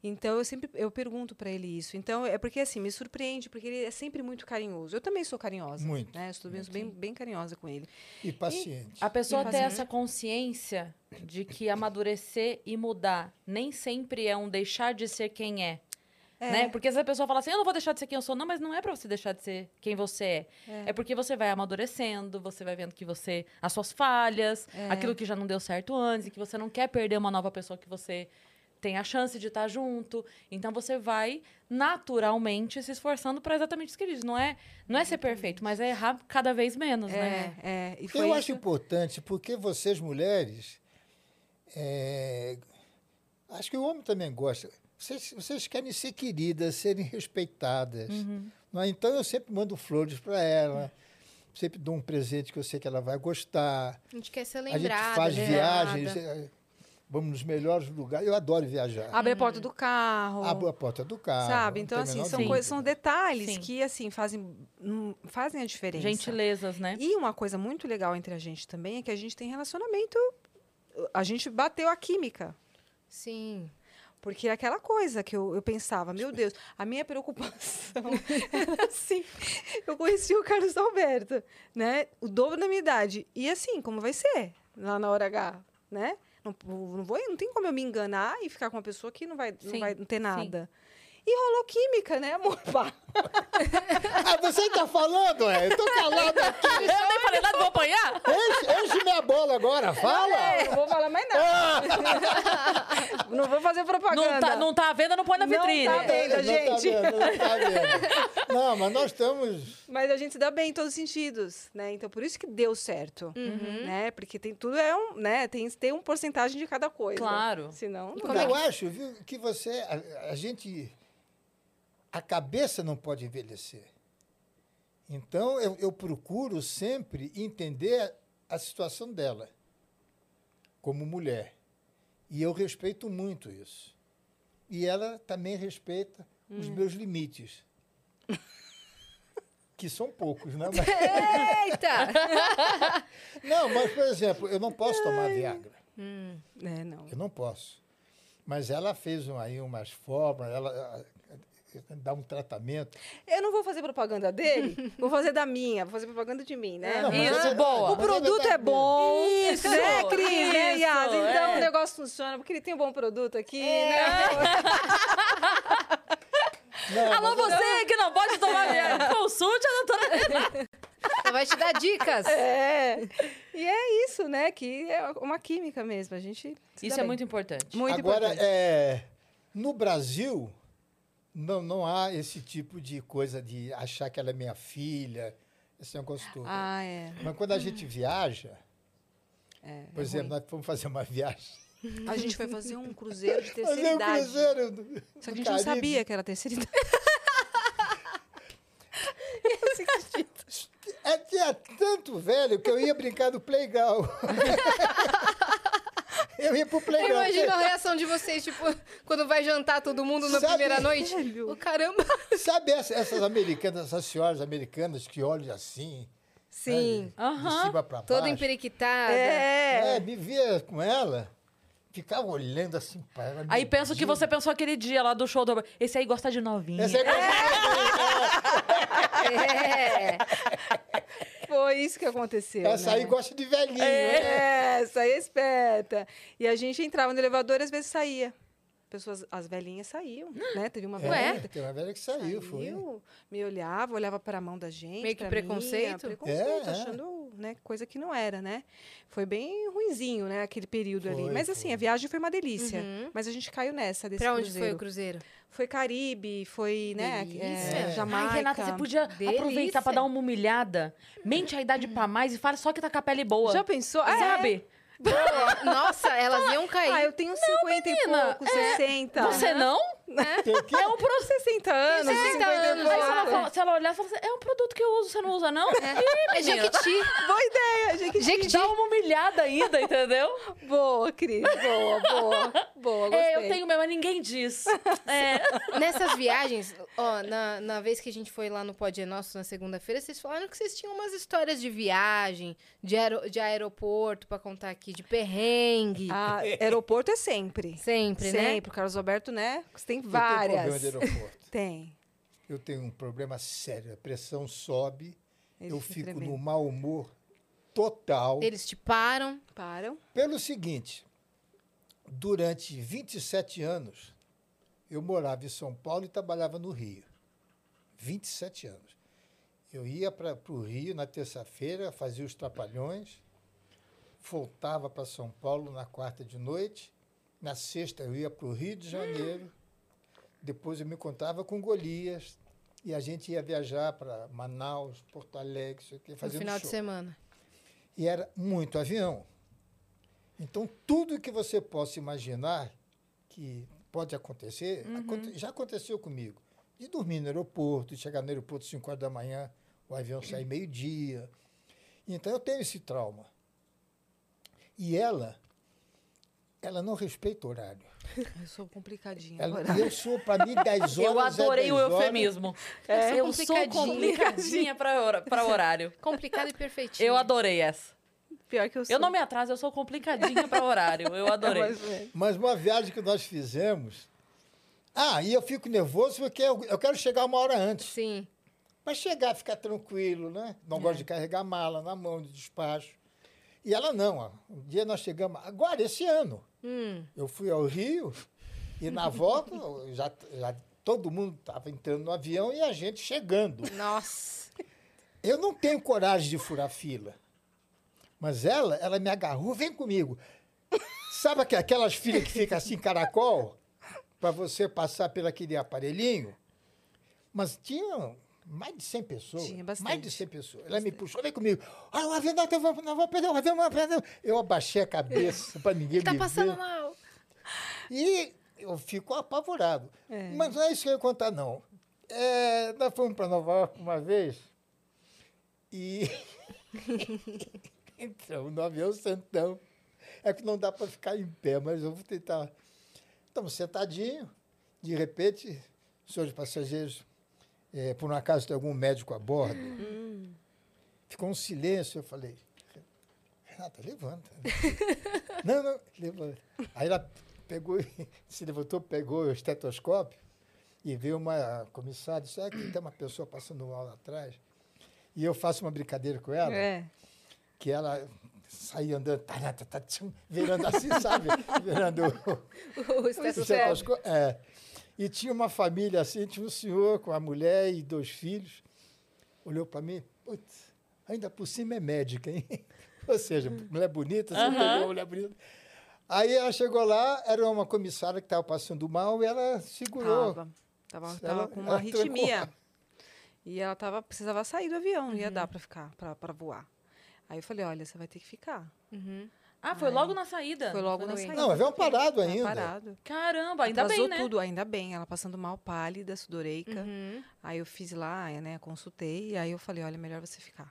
Então eu sempre eu pergunto para ele isso. Então é porque assim me surpreende porque ele é sempre muito carinhoso. Eu também sou carinhosa, Muito. né? Eu sou bem, bem, bem carinhosa com ele. E paciente. A pessoa E ter essa consciência de que amadurecer e mudar nem sempre é um deixar de ser quem é. É. Né? Porque essa pessoa fala assim, eu não vou deixar de ser quem eu sou. Não, mas não é pra você deixar de ser quem você é. É, porque você vai amadurecendo, você vai vendo que você... As suas falhas, É. aquilo que já não deu certo antes, e que você não quer perder uma nova pessoa que você tem a chance de estar junto. Então você vai naturalmente se esforçando pra exatamente isso que ele diz. Não é, não é ser perfeito, mas é errar cada vez menos, né? É, é, e foi Eu isso. acho importante, porque vocês, mulheres, é, acho que o homem também gosta. Vocês, vocês querem ser queridas, serem respeitadas. Uhum. não é? Então, eu sempre mando flores para ela, sempre dou um presente que eu sei que ela vai gostar. A gente quer ser a lembrada. gente faz né? viagens, é, vamos nos melhores lugares. Eu adoro viajar. Abre a porta do carro. Abro a porta do carro. Sabe? Então, assim, são são detalhes Sim. que, assim, fazem, hum, fazem a diferença. Gentilezas, né? E uma coisa muito legal entre a gente também é que a gente tem relacionamento. A gente bateu a química. Sim. Porque é aquela coisa que eu, eu pensava, meu Deus, a minha preocupação era assim. Eu conheci o Carlos Alberto, né? O dobro da minha idade. E assim, como vai ser lá na hora H, né? Não, não, vou, não tem como eu me enganar e ficar com uma pessoa que não vai, não vai ter sim. E rolou química, né, amor? Pá. Ah, você tá falando, é? Eu tô calado aqui. Eu nem falei nada, vou apanhar? Enche, enche minha bola agora, fala! É, não vou falar mais nada. não vou fazer propaganda. Não tá, não tá à venda, não põe na Não vitrine. tá vendo. Não gente. Tá vendo, não tá vendo. Não, mas nós estamos. Mas a gente se dá bem em todos os sentidos, né? Então por isso que deu certo, né? Porque tem tudo é um, né? Tem tem um porcentagem de cada coisa. Claro. Senão, não como é eu dá. acho, viu, que você. A, a gente. A cabeça não pode envelhecer. Então, eu, eu procuro sempre entender a situação dela como mulher. E eu respeito muito isso. E ela também respeita os meus limites. Que são poucos, né? Mas- Eita! não, mas, por exemplo, eu não posso tomar Viagra. É, não. Eu não posso. Mas ela fez aí umas formas, ela ah, dá um tratamento. Eu não vou fazer propaganda dele, vou fazer da minha, vou fazer propaganda de mim, né? Não, mas Isso, é- boa. O é produto é bom, Isso, né, Cris, né, isso, Yas? Então é. o negócio funciona, porque ele tem um bom produto aqui, É. né? Não, Alô, mas- você que não pode tomar Viagra, consulte a doutora. Ela vai te dar dicas. É. E é isso, né? Que é uma química mesmo. A gente. Isso é bem. muito importante. Muito Agora, importante. é, no Brasil, não, não há esse tipo de coisa de achar que ela é minha filha, esse negócio todo. Ah, é. Mas quando a gente viaja, é por é exemplo, ruim. nós fomos fazer uma viagem. A gente foi fazer um cruzeiro de terceira Fazer um idade. cruzeiro do- Só que a gente não Caribe. sabia que era terceira idade. É, tinha tanto velho que eu ia brincar do playground. eu ia pro Eu playground. imagino a reação de vocês, tipo, quando vai jantar todo mundo na Sabe- primeira noite. O caramba. Sabe essa- essas americanas, essas senhoras americanas que olham assim? Sim. sabe, De Aham. cima pra baixo. Toda emperiquitada. É. É, me via com ela, ficava olhando assim para ela. Aí penso que Deus. você pensou aquele dia lá do show do... Esse aí gosta de novinha. Essa é É. Foi isso que aconteceu. Essa né? aí gosta de velhinho. né? É, essa aí é esperta. E a gente entrava no elevador e às vezes saía. Pessoas, as velhinhas saíam, né? Teve uma É, velha. tem uma velha que saiu, foi. Saiu, me olhava, olhava para a mão da gente. Meio que preconceito? Minha, preconceito, É, é. achando né, coisa que não era, né? Foi bem ruinzinho, né, aquele período ali. Foi, Mas assim, foi. a viagem foi uma delícia. Uhum. Mas a gente caiu nessa desse Pra onde cruzeiro. foi o cruzeiro? Foi Caribe, foi, né, é, É. Jamaica. Ai, Renata, você podia Delícia. aproveitar pra dar uma humilhada. Mente a idade pra mais e fala só que tá com a pele boa. Já pensou? É. Nossa, elas iam cair. Ah, eu tenho 50 e menina, pouco, 60. Você não? Tem o quê? É um pro 60 anos, 60 50 anos, e Aí se ela, fala- se ela olhar e falar assim, é um produto que eu uso, você não usa, não? É Jequiti. Boa ideia, gente. Jequiti. Dá uma humilhada ainda, entendeu? Boa, Cris. Boa, boa. Boa, gostei. É, eu tenho mesmo, mas ninguém diz. É. Nessas viagens, ó, na, na vez que a gente foi lá no Pode é Nosso, na segunda-feira, vocês falaram que vocês tinham umas histórias de viagem, de, aero- de aeroporto pra contar aqui, de perrengue. Ah, aeroporto é sempre. Sempre, né? Sempre. O Carlos Alberto, né? Você tem Eu tenho problema várias. de aeroporto. Tem. Eu tenho um problema sério. A pressão sobe, Ele eu fico tremendo. no mau humor total. Eles te param. Param. Pelo seguinte, durante 27 anos, eu morava em São Paulo e trabalhava no Rio. 27 anos. Eu ia para o Rio na terça-feira, fazia os trapalhões, voltava para São Paulo na quarta de noite, na sexta eu ia para o Rio de Janeiro, depois eu me encontrava com Golias, e a gente ia viajar para Manaus, Porto Alegre, isso aqui, No final de show. semana. E era muito avião. Então, tudo que você possa imaginar que pode acontecer, aconte- já aconteceu comigo. De dormir no aeroporto, de chegar no aeroporto às 5 horas da manhã, o avião sair meio-dia. Então, eu tenho esse trauma. E ela, ela não respeita o horário. Eu sou complicadinha. Ela, agora. e eu sou, para mim, 10 horas Eu é adorei 10 o horas. eufemismo. É. Eu sou Complicadinha. complicadinha pra horário. Complicado e perfeitinho. Eu adorei essa. Pior que eu sou. Eu não me atraso, eu sou complicadinha pra horário. Eu adorei. Menos. Mas uma viagem que nós fizemos... Ah, e eu fico nervoso porque eu, eu quero chegar uma hora antes. Sim. Mas chegar, ficar tranquilo, né? Não gosto de carregar mala na mão de despacho. E ela não. ó. Um dia nós chegamos, agora, esse ano, Hum. eu fui ao Rio e na volta já, já todo mundo estava entrando no avião e a gente chegando. Nossa. Eu não tenho coragem de furar fila. Mas ela, ela me agarrou, vem comigo. Sabe aque- aquelas filas que ficam assim, caracol? Para você passar pelo aquele aparelhinho? Mas tinha mais de 100 pessoas. Tinha bastante. Mais de 100 pessoas. Ela me puxou, vem comigo. Ah, o avião, nós vamos, nós vamos perder o avião, nós vamos perder. Eu abaixei a cabeça para ninguém Tá me passando ver. mal. E eu fico apavorado. É. Mas não é isso que eu ia contar, não. É, nós fomos para Nova York uma vez e entramos no avião sentamos. É que não dá para ficar em pé, mas eu vou tentar. Estamos sentadinhos, de repente, senhores passageiros, é, por um acaso tem algum médico a bordo? Ficou um silêncio, eu falei, Renata, levanta. não, não, levanta. Aí ela pegou, se levantou, pegou o estetoscópio e veio uma comissária e disse, ah, aqui tem uma pessoa passando mal lá atrás. E eu faço uma brincadeira com ela, É. que ela saía andando, tá, tá, tá, virando assim, sabe? Virando o- O. É. E tinha uma família assim, tinha um senhor com a mulher e dois filhos. Olhou para mim, putz, ainda por cima é médica, hein? Ou seja, mulher bonita, você uma mulher bonita. Aí ela chegou lá, era uma comissária que estava passando mal e ela segurou. Tava. Tava, Ela- com uma arritmia. E ela tava, precisava sair do avião, não ia dar pra ficar, pra voar. Aí eu falei, olha, você vai ter que ficar. Uhum. Ah, foi logo na saída? Foi logo na Foi. saída. Não, avião parado Tava ainda. Parado. Caramba, ainda Atrasou bem, né? tudo, ainda bem. Ela passando mal, pálida, sudoreica. Uhum. Aí eu fiz lá, né, consultei, e aí eu falei, olha, melhor você ficar.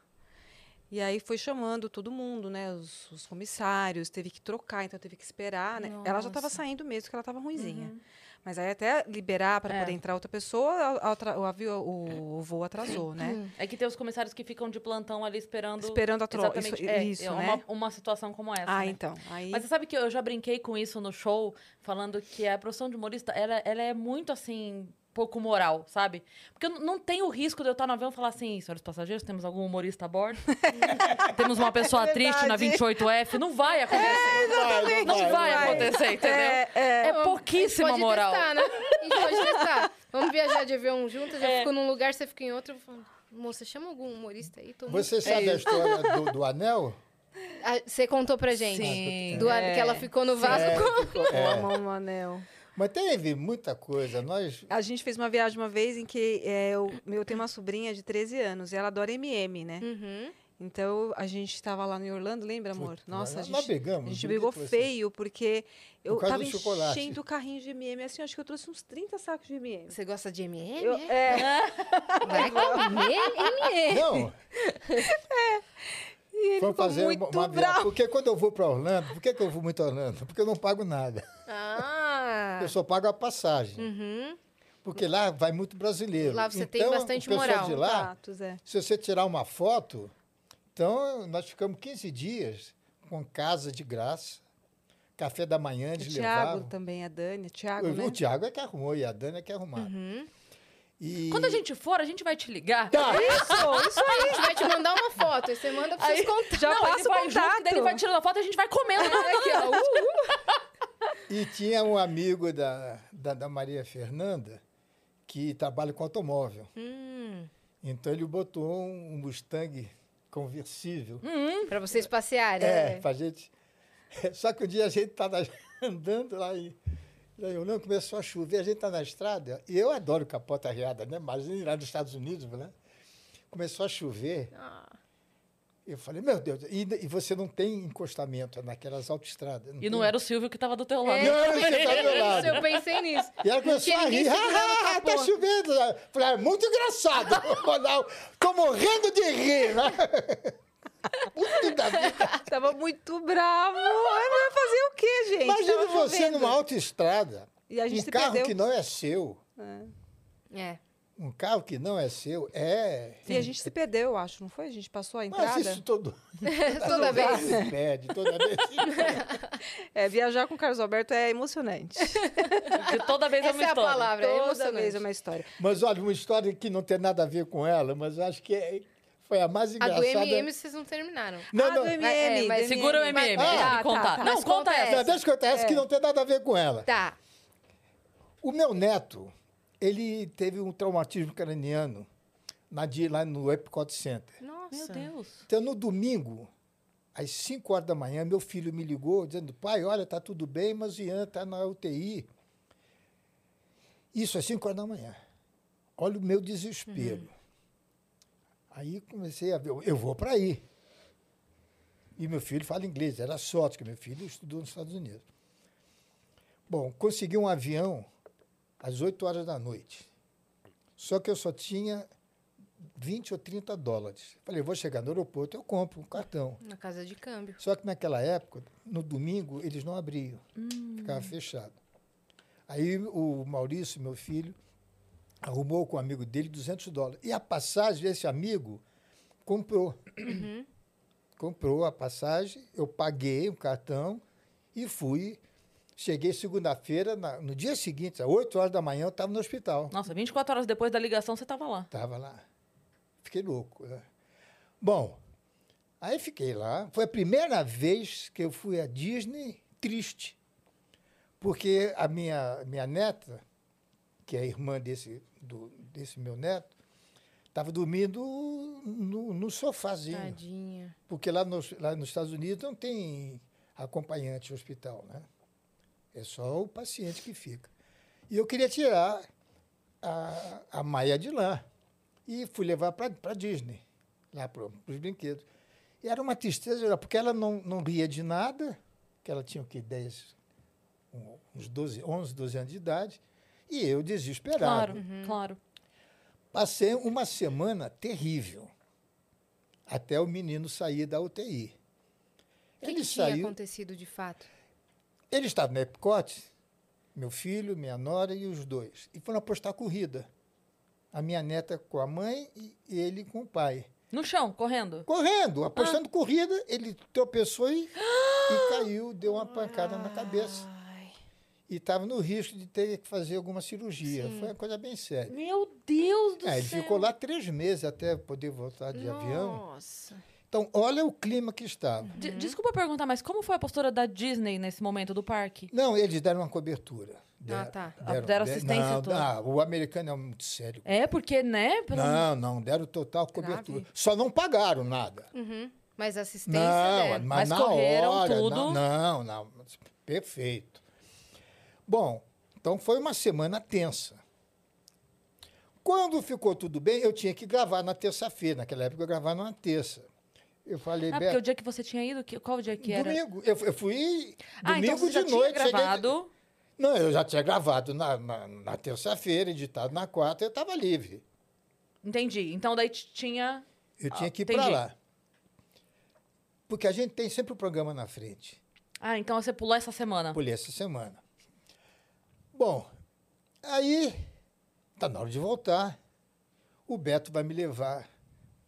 E aí foi chamando todo mundo, né, os, os comissários, teve que trocar, então teve que esperar, né. Ela já estava saindo mesmo, que ela estava ruimzinha. Mas aí até liberar para É. poder entrar outra pessoa, a- a outra- o, avião, o, o voo atrasou, né? É que tem os comissários que ficam de plantão ali esperando. Esperando a troca. Isso, é, isso é né? uma, uma situação como essa. ah, né? então. Aí, Mas você sabe que eu já brinquei com isso no show, falando que a profissão de humorista, ela, ela é muito assim, pouco moral, sabe? Porque não- não tem o risco de eu estar no avião e falar assim, senhores passageiros, temos algum humorista a bordo? temos uma pessoa triste na 28F? Não vai acontecer. Vai, Não vai acontecer, entendeu? É, É, é, pouquíssima pode moral. testar, né? A gente pode testar. Vamos viajar de avião juntas, eu É. fico num lugar, você fica em outro. Eu falo, Moça, chama algum humorista aí? Tô muito- Você sabe a história do, do anel? Ah, Você contou pra gente. Sim. Do, é. Que ela ficou no vaso É, com... ficou- eu é. amo um anel. Mas teve muita coisa. Nós A gente fez uma viagem uma vez em que é, eu, eu tenho uma sobrinha de 13 anos e ela adora MM, né? Uhum. Então a gente estava lá em Orlando, lembra, amor? Putz, Nossa, a nós- gente, brigamos, a gente brigou feio, porque eu causa tava enchendo o carrinho de MM. Assim, acho que eu trouxe uns 30 sacos de MM. Você gosta de MM? Eu, é? é, Vai comer MM. Não, e ele ficou fazer muito uma, uma viagem. bravo. Porque quando eu vou para Orlando, por que, que eu vou muito a Orlando? Porque eu não pago nada. Ah. Eu só pago a passagem. Uhum. Porque lá vai muito brasileiro. Lá você tem Então, bastante o pessoal moral. de lá, Zé. se você tirar uma foto, então nós ficamos 15 dias com casa de graça, café da manhã O eles Thiago levavam. também, a Dani, o Thiago, O, né? o Thiago é que arrumou e a Dani é que arrumaram. Uhum. E... Quando a gente for, a gente vai te ligar. Tá, Isso, isso A gente vai te mandar uma foto, aí você manda pra vocês Aí- contar. Já não, passa ele o vai junto, contato. daí ele vai tirando a foto e a gente vai comendo. Aqui, ó. Uh, E tinha um amigo da, da, da Maria Fernanda que trabalha com automóvel. hum, Então ele botou um Mustang conversível. pra vocês passearem. É, pra gente. Só que um dia a gente estava andando lá e. Não começou a chover, a gente está na estrada, e eu adoro capota riada, né? Mas lá nos Estados Unidos, né? Começou a chover, Ah, eu falei, meu Deus, e, e você não tem encostamento naquelas autoestradas. E não tem. era o Silvio que tava do teu lado. É, Não, você tá do meu lado. eu pensei nisso. E ela começou a rir. o Ah, capô. tá chovendo. Eu Falei, é muito engraçado. Não, Tô morrendo de rir, né? Muito da vida. Tava muito bravo. Ai, vai fazer o quê, gente? Imagina Tava você chovendo. numa autoestrada, E a gente um se carro perdeu. que não é seu. É. Um carro que não é seu é. E a gente se perdeu, eu acho, não foi? A gente passou a entrada. Mas isso todo. Toda vez. Se perde, toda vez. se perde. É, viajar com o Carlos Alberto é emocionante. De toda vez é Essa uma é a história. palavra, é Toda emocionante. vez é uma história. Mas olha, uma história que não tem nada a ver com ela, mas acho que é- foi a mais A engraçada. do MM vocês não terminaram. Não, ah, não. do MM. é, Segura o MM. Mas- Ah, tá, contar. tá. Não, Mas conta conta essa. Não, deixa eu contar essa que não tem nada a ver com ela. Tá. O meu neto, ele teve um traumatismo craniano na, lá no Epcot Center. Nossa. Meu Deus. Então, no domingo, às 5 horas da manhã, meu filho me ligou dizendo: pai, olha, tá tudo bem, mas Ian está na UTI. Isso às 5 horas da manhã. Olha o meu desespero. Aí comecei a ver, eu vou para aí. E meu filho fala inglês, era sorte que meu filho estudou nos Estados Unidos. Bom, consegui um avião às 8 horas da noite. Só que eu só tinha 20 ou 30 dólares. Falei, vou chegar no aeroporto, eu compro um cartão. Na casa de câmbio. Só que naquela época, no domingo, eles não abriam. Ficava fechado. Aí o Maurício, meu filho, arrumou com um amigo dele 200 dólares. E a passagem, esse amigo comprou. Comprou a passagem, eu paguei o cartão e fui. Cheguei segunda-feira, no dia seguinte, às 8 horas da manhã, eu estava no hospital. Nossa, 24 horas depois da ligação você tava lá. Estava lá. Fiquei louco. né? Bom, aí fiquei lá. Foi a primeira vez que eu fui à Disney triste. Porque a minha, minha neta, que é irmã desse, do, desse meu neto, estava dormindo no, no sofazinho. Tadinha. Porque lá nos, lá nos Estados Unidos não tem acompanhante no hospital, né? É só o paciente que fica. E eu queria tirar a, a Maia de lá. E fui levar para a Disney, lá para os brinquedos. E era uma tristeza, porque ela não, não ria de nada, que ela tinha o quê? 10, um- uns 12, 11, 12 anos de idade, e eu desesperado. Claro, claro. Passei uma semana terrível, até o menino sair da UTI. O que, Ele que tinha saiu, acontecido de fato? Ele estava no Epcot, meu filho, minha nora e os dois, e foram apostar corrida. A minha neta com a mãe e ele com o pai. No chão, correndo. Correndo, apostando corrida, ele tropeçou e, e caiu, deu uma pancada na cabeça. Ai. E estava no risco de ter que fazer alguma cirurgia. Foi uma coisa bem séria. Meu Deus do É, ele céu. ficou lá três meses até poder voltar de avião. Nossa. Então, olha o clima que estava. De- Desculpa perguntar, mas como foi a postura da Disney nesse momento do parque? Não, eles deram uma cobertura. Deram, tá. Deram assistência não, toda. ah, o americano é muito sério. É, porque, né? pelo- Não, não, deram total cobertura. Só não pagaram nada. Uhum. Mas assistência Não, deram. mas, Mas na hora, tudo. Não, não, não, perfeito. Bom, então foi uma semana tensa. Quando ficou tudo bem, eu tinha que gravar na terça-feira. Naquela época eu gravava na terça. Eu falei, Ah, porque o dia que você tinha ido, qual o dia que era? domingo. Eu, eu fui Ah, domingo então você de já noite. tinha cheguei- gravado. Não, eu já tinha gravado na, na, na terça-feira, editado na quarta, eu estava livre. Entendi. Então daí tinha... Eu tinha que ir para lá. Porque a gente tem sempre o programa na frente. Ah, então você pulou essa semana. Pulei essa semana. Bom, aí tá na hora de voltar. O Beto vai me levar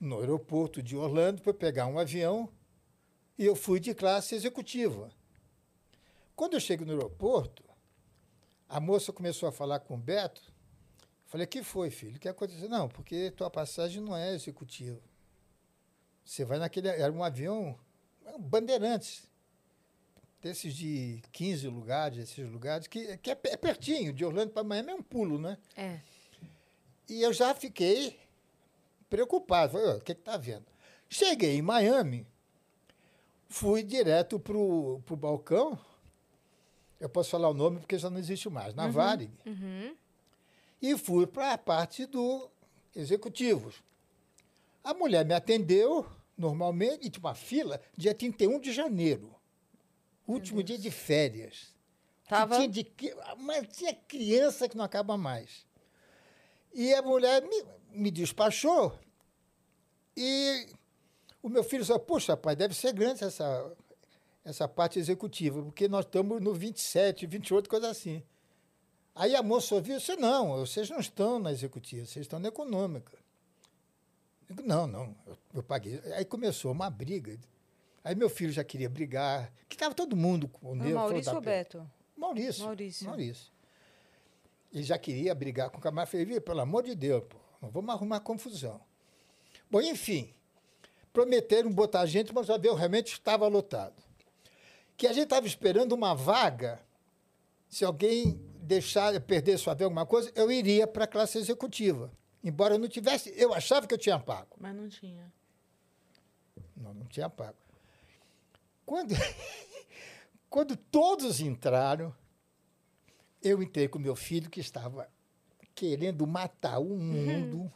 no aeroporto de Orlando para pegar um avião e eu fui de classe executiva. Quando eu chego no aeroporto, a moça começou a falar com o Beto. Eu falei, o que foi, filho? O que aconteceu? Não, porque tua passagem não é executiva. Você vai naquele... Era um avião um Bandeirantes desses de 15 lugares, esses lugares, que, que é, é pertinho, de Orlando para Miami é um pulo, né? É. E eu já fiquei preocupado. Falei, "Ô, o que está vendo? Cheguei em Miami, fui direto para o balcão. Eu posso falar o nome porque já não existe mais, na Varig. Uhum. E fui para a parte do executivos. A mulher me atendeu normalmente, e tinha uma fila dia 31 de janeiro. Último dia de férias. Tava... tinha de mas tinha criança que não acaba mais. E a mulher me, me despachou e o meu filho falou, puxa, pai, deve ser grande essa, essa parte executiva, porque nós estamos no 27, 28, coisa assim. Aí a moça ouviu disse, não, vocês não estão na executiva, vocês estão na econômica. Eu digo, não, não, eu, eu paguei. Aí começou uma briga. Aí meu filho já queria brigar, que estava todo mundo com o Maurício ou. Beto? Maurício. Maurício. Maurício. Ele já queria brigar com o camarada. Eu Falei, "Vê, pelo amor de Deus, pô, não vamos arrumar confusão. Bom, enfim, prometeram botar a gente, mas o avião realmente estava lotado. Que a gente estava esperando uma vaga, se alguém deixar, perder o avião, alguma coisa, eu iria para a classe executiva. Embora eu não tivesse, eu achava que eu tinha pago. Mas não tinha. Não, não tinha pago. Quando, quando todos entraram, eu entrei com meu filho que estava querendo matar o mundo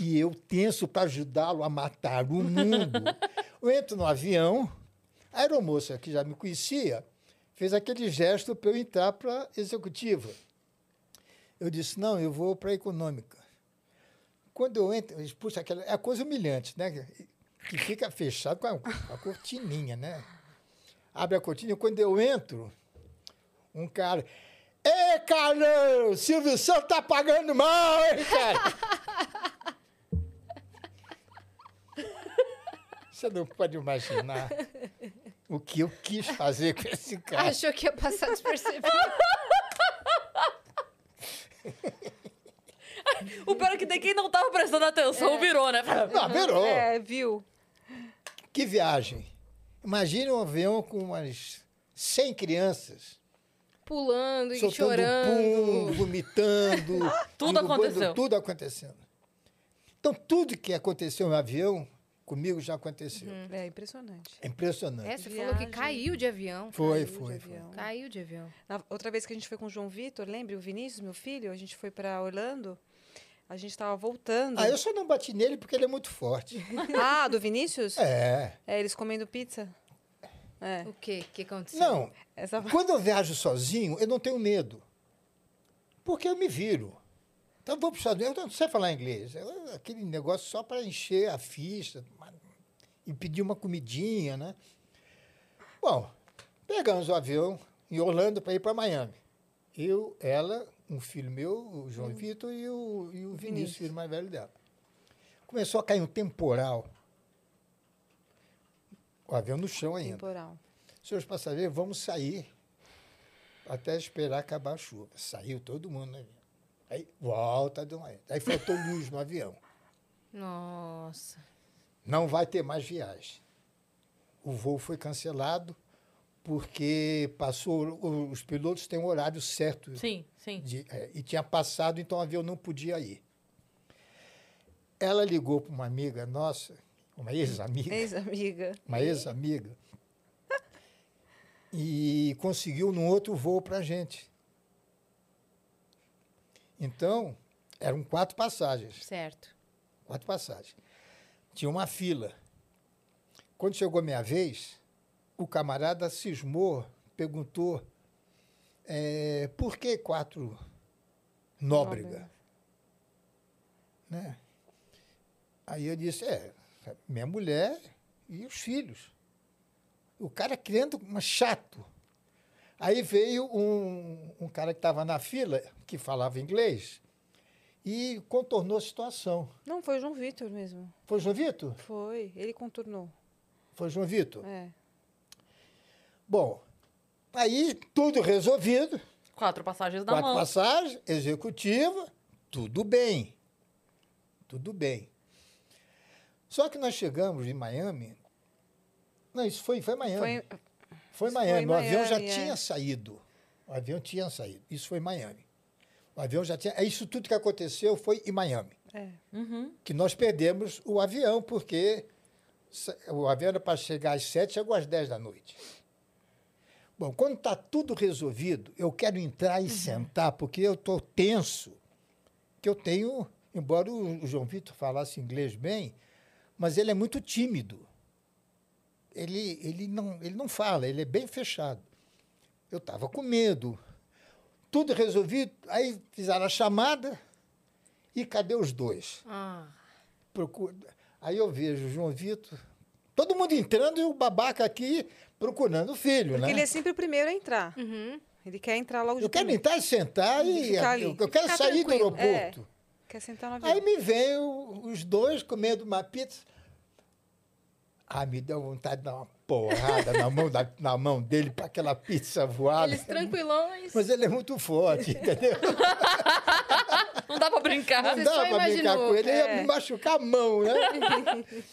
e eu tenso para ajudá-lo a matar o mundo. Eu entro no avião, a aeromoça que já me conhecia fez aquele gesto para eu entrar para a executiva. Eu disse, não, eu vou para a econômica. Quando eu entro, eles, puxa, aquela, é a coisa humilhante, né? Que fica fechado com a, a cortininha, né? Abre a cortina, quando eu entro, um cara. Ê, Carlão, Silvio Santos tá pagando mal, hein, cara? Você não pode imaginar o que eu quis fazer com esse cara. Achou que ia passar despercebido. O pior é que quem não tava prestando atenção virou, né? Não, virou. É, viu? Que viagem. Imagine um avião com umas 100 crianças. Pulando e soltando chorando. pum, vomitando. Tudo aconteceu. Tudo acontecendo. Então, tudo que aconteceu no avião, comigo já aconteceu. É impressionante. É impressionante. É, você falou que Viagem. caiu de avião. Foi, Caiu de foi, foi. avião. Caiu de avião. Na- outra vez que a gente foi com o João Vitor, lembra? O Vinícius, meu filho, a gente foi para Orlando. A gente tava voltando. Ah, eu só não bati nele porque ele é muito forte. Ah, do Vinícius? É. É, eles comendo pizza. É. O quê? O que aconteceu? Não, Essa... quando eu viajo sozinho, eu não tenho medo. Porque eu me viro. Então, eu vou para os Estados Unidos, eu não sei falar inglês. Eu- aquele negócio só para encher a ficha e pedir uma comidinha, né? Bom, pegamos o avião em Orlando para ir para Miami. Eu, ela, um filho meu, o João Vitor, e o, e o Vinícius, Vinícius. filho mais velho dela. Começou a cair um temporal. O avião no chão ainda. Temporal. Senhores passageiros, vamos sair até esperar acabar a chuva. Saiu todo mundo no avião. Aí volta de uma. Aí faltou luz no avião. Nossa. Não vai ter mais viagem. O voo foi cancelado porque passou. Os pilotos têm um horário certo Sim, sim. de- é, e tinha passado, então o avião não podia ir. Ela ligou para uma amiga nossa, uma ex-amiga. Ex-amiga. uma ex-amiga, e conseguiu num outro voo para a gente. Então, eram quatro passagens, Certo. quatro passagens. Tinha uma fila. Quando chegou a minha vez, o camarada cismou, perguntou é, por que quatro nóbrega? Nóbrega. Né? Aí eu disse, é, minha mulher e os filhos. O cara querendo, mas chato. Aí veio um, um cara que estava na fila, que falava inglês, e contornou a situação. Não, foi o João Vitor mesmo. Foi João Vitor? Foi, ele contornou. Foi João Vitor? É. Bom, aí tudo resolvido, Quatro passagens da quatro mão. passagens, executiva, tudo bem. Tudo bem. Só que nós chegamos em Miami. Não, isso foi, foi Miami. Foi, Foi Miami. foi o avião já Miami, é. tinha saído. O avião tinha saído. Isso foi em Miami. O avião já tinha. é Isso tudo que aconteceu foi em Miami. é. Uhum. Que nós perdemos o avião, porque o avião era para chegar às sete, chegou às dez da noite. Bom, quando está tudo resolvido, eu quero entrar Uhum. e sentar, porque eu estou tenso. Que eu tenho, embora o João Vitor falasse inglês bem, mas ele é muito tímido. Ele, ele, não, ele não fala, ele é bem fechado. Eu estava com medo. Tudo resolvido, aí fizeram a chamada e cadê os dois? Ah, Procura. Aí eu vejo o João Vitor, todo mundo entrando e o babaca aqui procurando o filho, Porque né? ele é sempre o primeiro a entrar. uhum. Ele quer entrar logo Eu quero entrar e sentar E e ficar ali. eu, eu quero Ficar sair tranquilo. do aeroporto. Quer sentar no avião. Aí me vem o- os dois comendo uma pizza. Ah, me deu vontade de dar uma porrada na mão, da- na mão dele para aquela pizza voar. Eles tranquilões. Mas ele é muito forte, entendeu? Não dá pra brincar. Não Você dá para brincar com ele, ia é. me machucar a mão, né?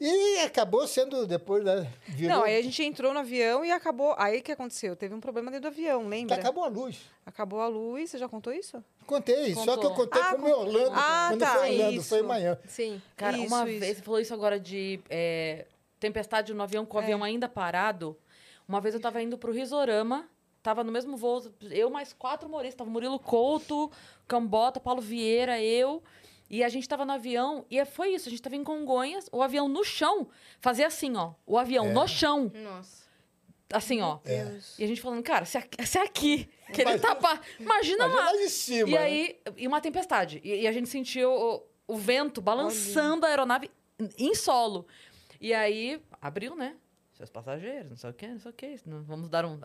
E acabou sendo depois, né? Virou, Não, aí a gente entrou no avião e acabou. Aí o que aconteceu? Teve um problema dentro do avião, que lembra? acabou a luz. Acabou a luz, você já contou isso? Contei, só que eu Contou. contei Ah, como em Orlando. Ah, quando tá, foi Orlando, isso. foi amanhã. Sim. Cara, Isso, uma isso. vez, você falou isso agora de é, tempestade no avião, com o É. avião ainda parado. Uma vez eu tava indo pro Risorama, tava no mesmo voo, eu mais quatro humoristas, tava Murilo Couto, Cambota, Paulo Vieira, eu. E a gente tava no avião, e foi isso, a gente tava em Congonhas, o avião no chão, fazia assim, ó, o avião É. no chão, Nossa. assim, ó. Deus. E a gente falando, cara, se aqui, se aqui que ele Imagina- tá... pa- Imagina Imagina lá. lá de cima. E aí, e uma tempestade. E, e a gente sentiu o, o vento balançando a aeronave em solo. E aí, abriu, né? Seus passageiros, não sei o quê, não sei o quê. Vamos dar um.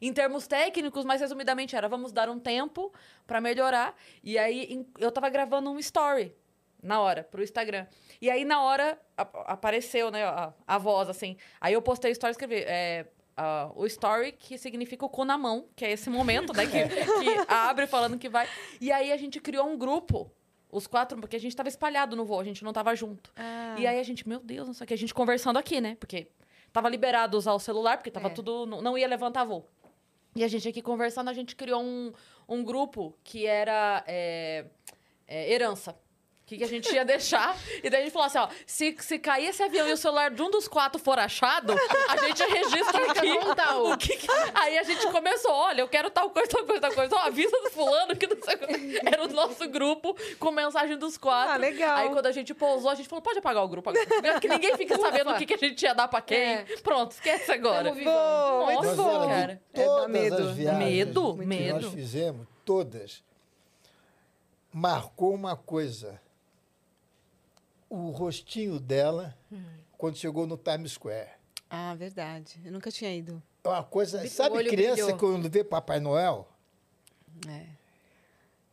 Em termos técnicos, mais resumidamente, era vamos dar um tempo pra melhorar. E aí, eu tava gravando um story na hora, pro Instagram. E aí, na hora, apareceu, né, a, a voz, assim. Aí eu postei o story e escrevi. É, ah, o story que significa o cu na mão, que é esse momento, né? Que, que abre falando que vai. E aí a gente criou um grupo, os quatro, porque a gente tava espalhado no voo, a gente não tava junto. Ah, E aí a gente, meu Deus, não sei o que, a gente conversando aqui, né? Porque tava liberado usar o celular, porque tava É. tudo. Não, ia levantar voo. E a gente aqui conversando, a gente criou um, um grupo que era é, é, herança. O que, que a gente ia deixar. E daí a gente falou assim: ó, se, se cair esse avião e o celular de um dos quatro for achado, a gente registra aqui. O que que- Aí a gente começou: olha, eu quero tal coisa, tal coisa, tal coisa. Ó, avisa do fulano que não sei o que. Era o nosso grupo com mensagem dos quatro. Ah, legal. Aí quando a gente pousou, a gente falou: pode apagar o grupo agora. Que ninguém fica sabendo o que, que a gente ia dar pra quem. É. Pronto, esquece agora. Muito Nossa, bom. cara. É, todas medo. as viagens Medo, que medo. nós fizemos, todas, marcou uma coisa. O rostinho dela, quando chegou no Times Square. Ah, verdade. Eu nunca tinha ido. É uma coisa. O Sabe criança brilhou. quando vê Papai Noel? É.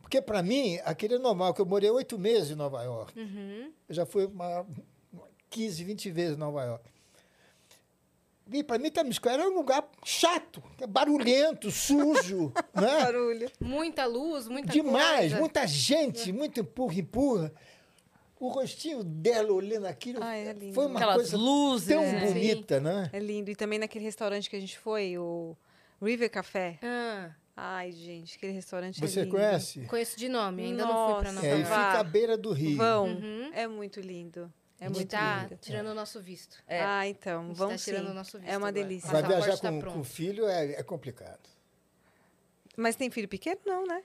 Porque, para mim, aquele é normal, que eu morei oito meses em Nova York. Uhum. Eu já fui uma, uma 15, 20 vezes em Nova York. E para mim, Times Square era um lugar chato, barulhento, sujo, né? Barulho. Muita luz, muita Demais, coisa. muita gente, muito empurra, empurra. O rostinho dela olhando aquilo Ah, é lindo. foi uma Aquelas coisa luzes. tão né? bonita, né? É lindo. E também naquele restaurante que a gente foi, o River Café. Ah, Ai, gente, aquele restaurante Você é lindo. conhece? conheço de nome, ainda não fui pra Nossa. Nova É, e York. Fica à beira do rio. Vão. Uhum. É muito lindo. É a gente muito tá lindo. tirando o nosso visto. É. Ah, A então, gente vamos tá tirando sim. o nosso visto É uma agora. delícia. Vai viajar tá com, com filho é, é complicado. Mas tem filho pequeno? Não, né?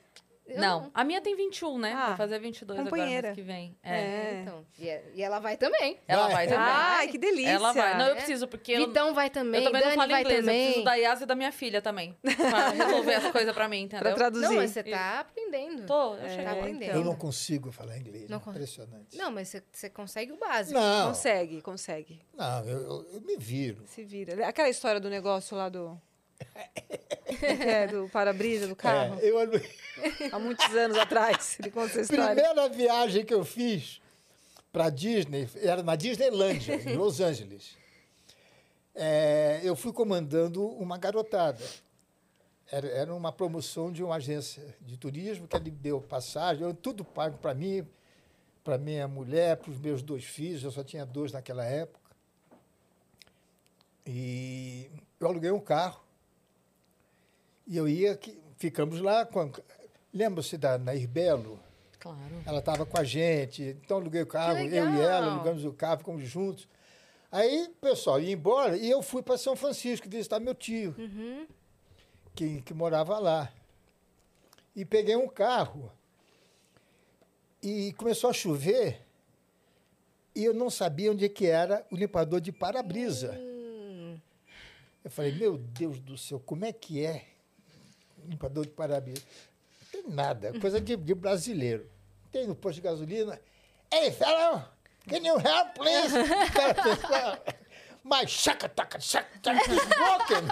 Eu Não, a minha tem 21, né? Ah, Vai fazer 22 agora companheira. mês que vem. É, É. então. E, é- e ela vai também. Ela Vai. vai também. Ai, que delícia. Ela vai. Não, eu É. preciso, porque eu, Vitão vai também, eu também Dani não falo vai inglês. Eu também. preciso da Yas e da minha filha também. Pra resolver as coisas pra mim, Pra entendeu? traduzir. Não, mas você tá aprendendo. Tô, eu É. Tá aprendendo. Eu não consigo falar inglês. Não impressionante. Não, mas você, você consegue o básico. Não, Consegue, consegue. não, eu, eu- eu me viro. Se vira. Aquela história do negócio lá do. é, do para-brisa do carro. É, eu, Há muitos anos atrás. Ele conta essa história. primeira viagem que eu fiz para Disney era na Disneylândia, em Los Angeles. É, eu fui comandando uma garotada. Era, era uma promoção de uma agência de turismo que ele deu passagem, eu, tudo pago para mim, para minha mulher, para os meus dois filhos, eu só tinha dois naquela época. E eu aluguei um carro e eu ia, que- ficamos lá, lembra-se da Nair Belo? Claro. Ela estava com a gente, então aluguei o carro, eu e ela, alugamos o carro, ficamos juntos. Aí pessoal ia embora e eu fui para São Francisco visitar meu tio, Uhum. que, que morava lá. E peguei um carro e começou a chover e eu não sabia onde é que era o limpador de para-brisa. Hum, Eu falei, meu Deus do céu, como é que é limpador de para-brisa? Não tem nada, coisa de, de brasileiro. Tem no posto de gasolina. Hey, fellow, can you help, please? My shaka taka shaka taka is broken.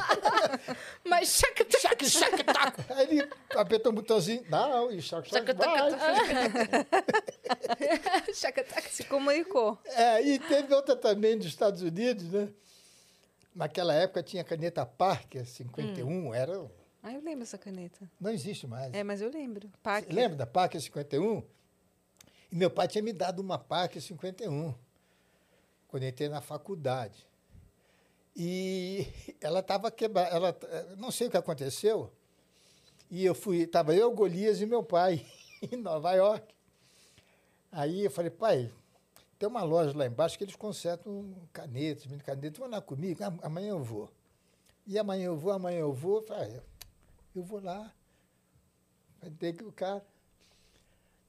Mas chaca, Shaka shaka taka. Aí ele apertou um botãozinho. Não, e shaka shaka vai. chaca, taca. Se comunicou. É, e teve outra também dos Estados Unidos, né? Naquela época tinha caneta Parker 51, era, Ah, eu lembro essa caneta. não existe mais. É, mas eu lembro. Lembra da Parker 51? E meu pai tinha me dado uma Parker 51 quando eu entrei na faculdade. E ela estava quebrada, ela, não sei o que aconteceu. E eu fui, estava eu, Golias e meu pai em Nova York. Aí eu falei, pai, tem uma loja lá embaixo que eles consertam canetas, mini canetas, vão lá comigo, "Ah, amanhã eu vou. E amanhã eu vou, amanhã eu vou. Eu falei, "Ah, eu vou lá. Peguei o cara.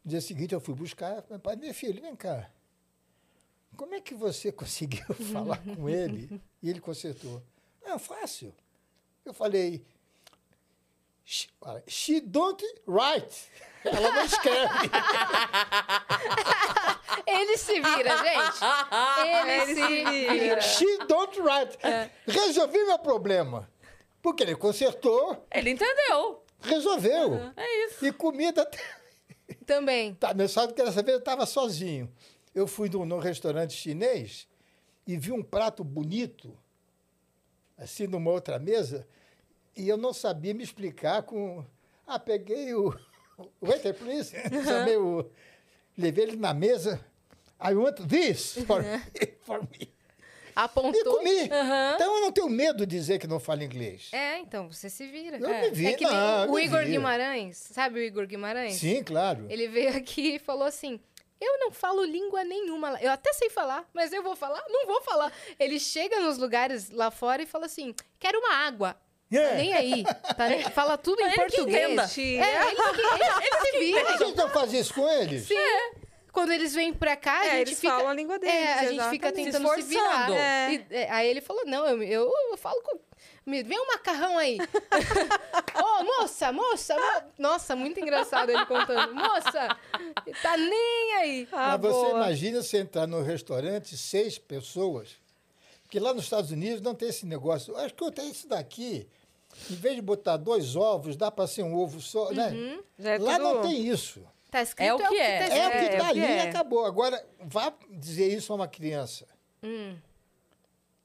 No dia seguinte eu fui buscar. Falei, pai, meu filho, vem cá. Como é que você conseguiu falar com ele e ele consertou? Não, fácil. Eu falei, she, she don't write. Ela não escreve. Ele se vira, gente. Ele, Ele se se vira. vira. She don't write. Resolvi meu problema. Porque ele consertou, Ele entendeu. resolveu. É isso. E comida Também. Tá, mas sabe que dessa vez eu estava sozinho. Eu fui num, num restaurante chinês e vi um prato bonito, assim, numa outra mesa, e eu não sabia me explicar com. Ah, peguei o. Waiter, please. Chamei o. Levei ele na mesa. I want this for, for me. E Apontou. comi. Aham. Então eu não tenho medo de dizer que não falo inglês. É, então, você se vira. Eu é. me viro, É que nem não, eu o me Igor. Guimarães, sabe o Igor Guimarães? Sim, claro. Ele veio aqui e falou assim: Eu não falo língua nenhuma. lá. Eu até sei falar, mas eu vou falar? Não vou falar. Ele chega nos lugares lá fora e fala assim: Quero uma água. Tá É. nem aí. Tá nem- Fala tudo em Ele que português. entenda. É, ele, que- ele, ele se vira. Gente não faz isso com eles? Sim. Quando eles vêm pra cá, a É, gente eles fica... falam a língua deles, É, a gente fica tentando se, Se virar. É. E, é, aí ele falou, não, eu, eu, eu falo com... Me vem um macarrão aí. Ô, moça, moça, mo- Nossa, muito engraçado ele contando. Moça, tá nem aí. Ah, Mas você boa. imagina você entrar no restaurante, seis pessoas, porque lá nos Estados Unidos não tem esse negócio. Acho que eu tenho isso daqui. Em vez de botar dois ovos, dá para ser um ovo só, né? Já é Lá tudo- não tem isso. Tá escrito É o que é. É, tá o escrito. que é está o que ali e é. acabou. Agora, vá dizer isso a uma criança. Hum.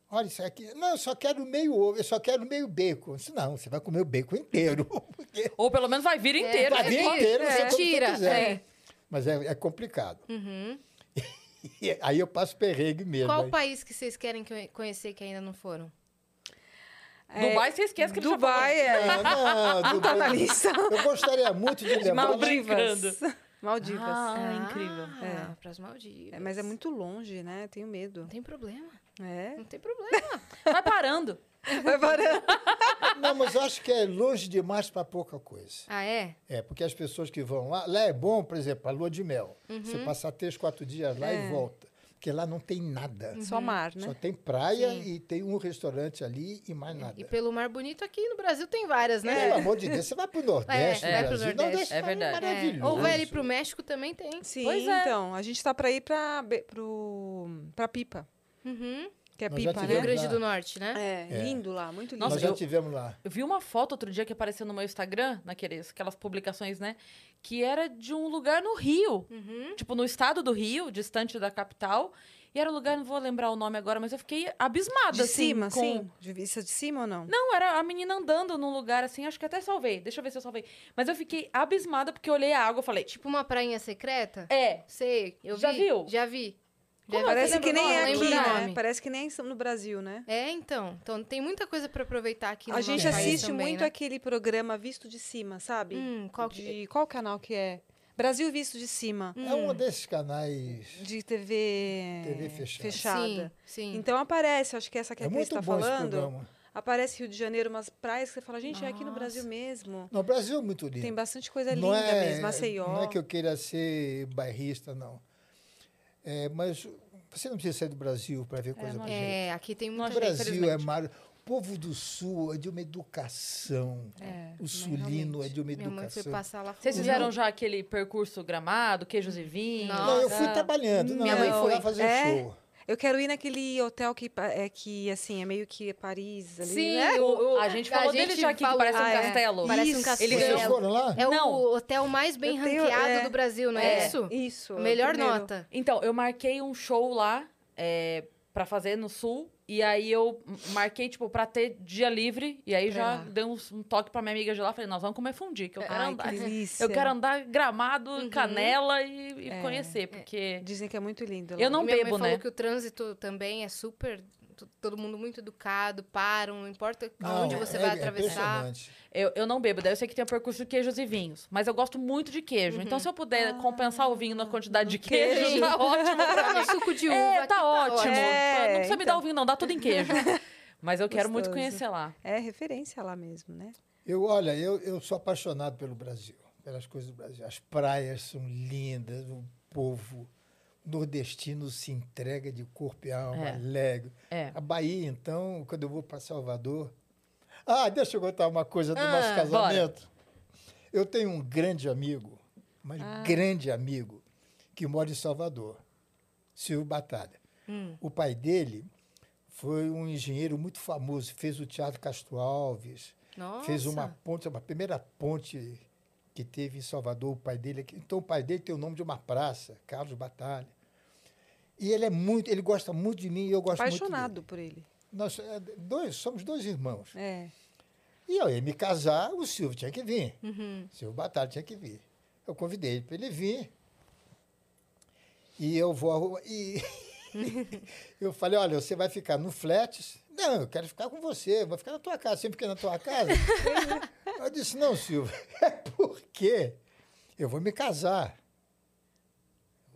Olha, isso aqui. Não, eu só quero meio ovo, eu só quero meio bacon. Disse, não, você vai comer o bacon inteiro. porque Ou pelo menos vai vir inteiro. vai vir é, inteiro, é, você que tira, quiser. é. Mas é, é complicado. Uhum. Aí eu passo perrengue mesmo. Qual aí. país que vocês querem que- conhecer que ainda não foram? É, Dubai, você esquece que ele já Dubai falou. é. Não, não, Não tá na Dubai- lista. Eu gostaria muito de levar. Maldivas. Maldivas. Ah, incrível. Ah, É. pras Maldivas. É, mas é muito longe, né? Tenho medo. Não tem problema. É. Não tem problema. Vai parando. Vai parando. Não, mas eu acho que é longe demais para pouca coisa. Ah, é? É, porque as pessoas que vão lá. Lá é bom, por exemplo, a lua de mel. Você Uhum. passar três, quatro dias lá É. e volta. Porque lá não tem nada. Só mar, né? Só tem praia Sim. e tem um restaurante ali e mais nada. E pelo Mar Bonito aqui no Brasil tem várias, né? Pelo amor de Deus, você vai pro Nordeste, É, no vai pro Brasil. Nordeste. É verdade. É. maravilhoso. Ou vai ali pro México também tem. Sim, Pois é. então. A gente tá pra ir pra, Be- pro, pra Pipa. Uhum. Que é Nós Pipa, Rio né? tivemos Grande lá. do Norte, né? É, É. lindo lá, muito lindo. Nossa, Nós já eu- tivemos lá. Eu vi uma foto outro dia que apareceu no meu Instagram, naqueles, aquelas publicações, né? Que era de um lugar no Rio. Uhum. Tipo, no estado do Rio, distante da capital. E era um lugar, não vou lembrar o nome agora, mas eu fiquei abismada, de assim. cima, com... sim? De vista de cima ou não? Não, era a menina andando num lugar assim, acho que até salvei. Deixa eu ver se eu salvei. Mas eu fiquei abismada porque eu olhei a água e falei, tipo, uma prainha secreta? é. Sei, eu Já vi. viu? Já vi. Como vi. Parece que nem é aqui, né? Parece que nem no Brasil, né? É, então. Então tem muita coisa pra aproveitar aqui no A gente assiste também, muito né? aquele programa Visto de Cima, sabe? Hum, qual que- de qual canal que é? Brasil Visto de Cima. É um desses canais. De TV, TV fechada. fechada. Sim, sim. Então aparece, acho que essa que a É Cris está falando. programa. Aparece Rio de Janeiro, umas praias que você fala, gente, é aqui no Nossa. Brasil mesmo. No Brasil é muito lindo. Tem bastante coisa linda não é, mesmo. Maceió. Não é que eu queira ser bairrista, não. É, mas você não precisa sair do Brasil para ver coisa não bonita. É, aqui tem muita O. Brasil é mar... O povo do Sul é de uma educação. É, o sulino é de uma Minha mãe foi educação. passar lá Vocês fizeram já aquele percurso gramado, queijos e vinhos? Não. Eu fui trabalhando. Não, Minha mãe foi. lá fazer É? show. Eu quero ir naquele hotel que, é, que assim, é meio que Paris ali, Sim, né? o, o- A gente falou dele já aqui, que parece um Ah, é. castelo. Parece um Isso. castelo. Ele Vocês foram lá? É Não. o hotel mais bem tenho- ranqueado é. do Brasil, não é, É. isso? Isso. é Melhor nota. Então, eu marquei um show lá é, para fazer no sul. E aí eu marquei, tipo, pra ter dia livre. E aí Pra já lá. dei um, um toque pra minha amiga de lá. Falei, nós vamos comer fundi, que eu quero Ai, andar. que delícia. Eu quero andar gramado, Uhum. canela e, e É. conhecer, porque... Dizem que é muito lindo lá. Eu não Minha bebo, mãe né? falou que o trânsito também é super. Todo mundo muito educado, param, não importa aonde você é- vai é atravessar. Eu, eu não bebo, daí eu sei que tem o percurso de queijos e vinhos. Mas eu gosto muito de queijo. Então, se eu puder compensar o vinho na quantidade de queijo, queijo. tá ótimo pra mim. Ah, suco de uva. É, aqui tá ótimo. É, não precisa me dar então. o vinho, não. Dá tudo em queijo. Mas eu quero muito Gostoso. conhecer lá. É referência lá mesmo, né? Eu, olha, eu, eu sou apaixonado pelo Brasil, pelas coisas do Brasil. As praias são lindas, o povo nordestino se entrega de corpo e alma, É. alegre. É. A Bahia, então, quando eu vou para Salvador. Ah, deixa eu contar uma coisa do Ah, nosso bora. casamento. Eu tenho um grande amigo, mas Ah. grande amigo, que mora em Salvador, Silvio Batalha. Hum. O pai dele foi um engenheiro muito famoso, fez o Teatro Castro Alves, Nossa. fez uma ponte, a primeira ponte que teve em Salvador, o pai dele. Então, o pai dele tem o nome de uma praça, Carlos Batalha. E ele é muito, ele gosta muito de mim e eu gosto muito Apaixonado dele. por ele. Nós é, dois, somos dois irmãos. É. E eu ia me casar, o Silvio tinha que vir. Uhum. Silvio Batalha tinha que vir. Eu convidei ele para ele vir. E eu vou arrumar. E eu falei: olha, você vai ficar no Flats? Não, eu quero ficar com você, vou ficar na tua casa. Sempre fiquei na tua casa. eu disse: não, Silvio, é porque eu vou me casar.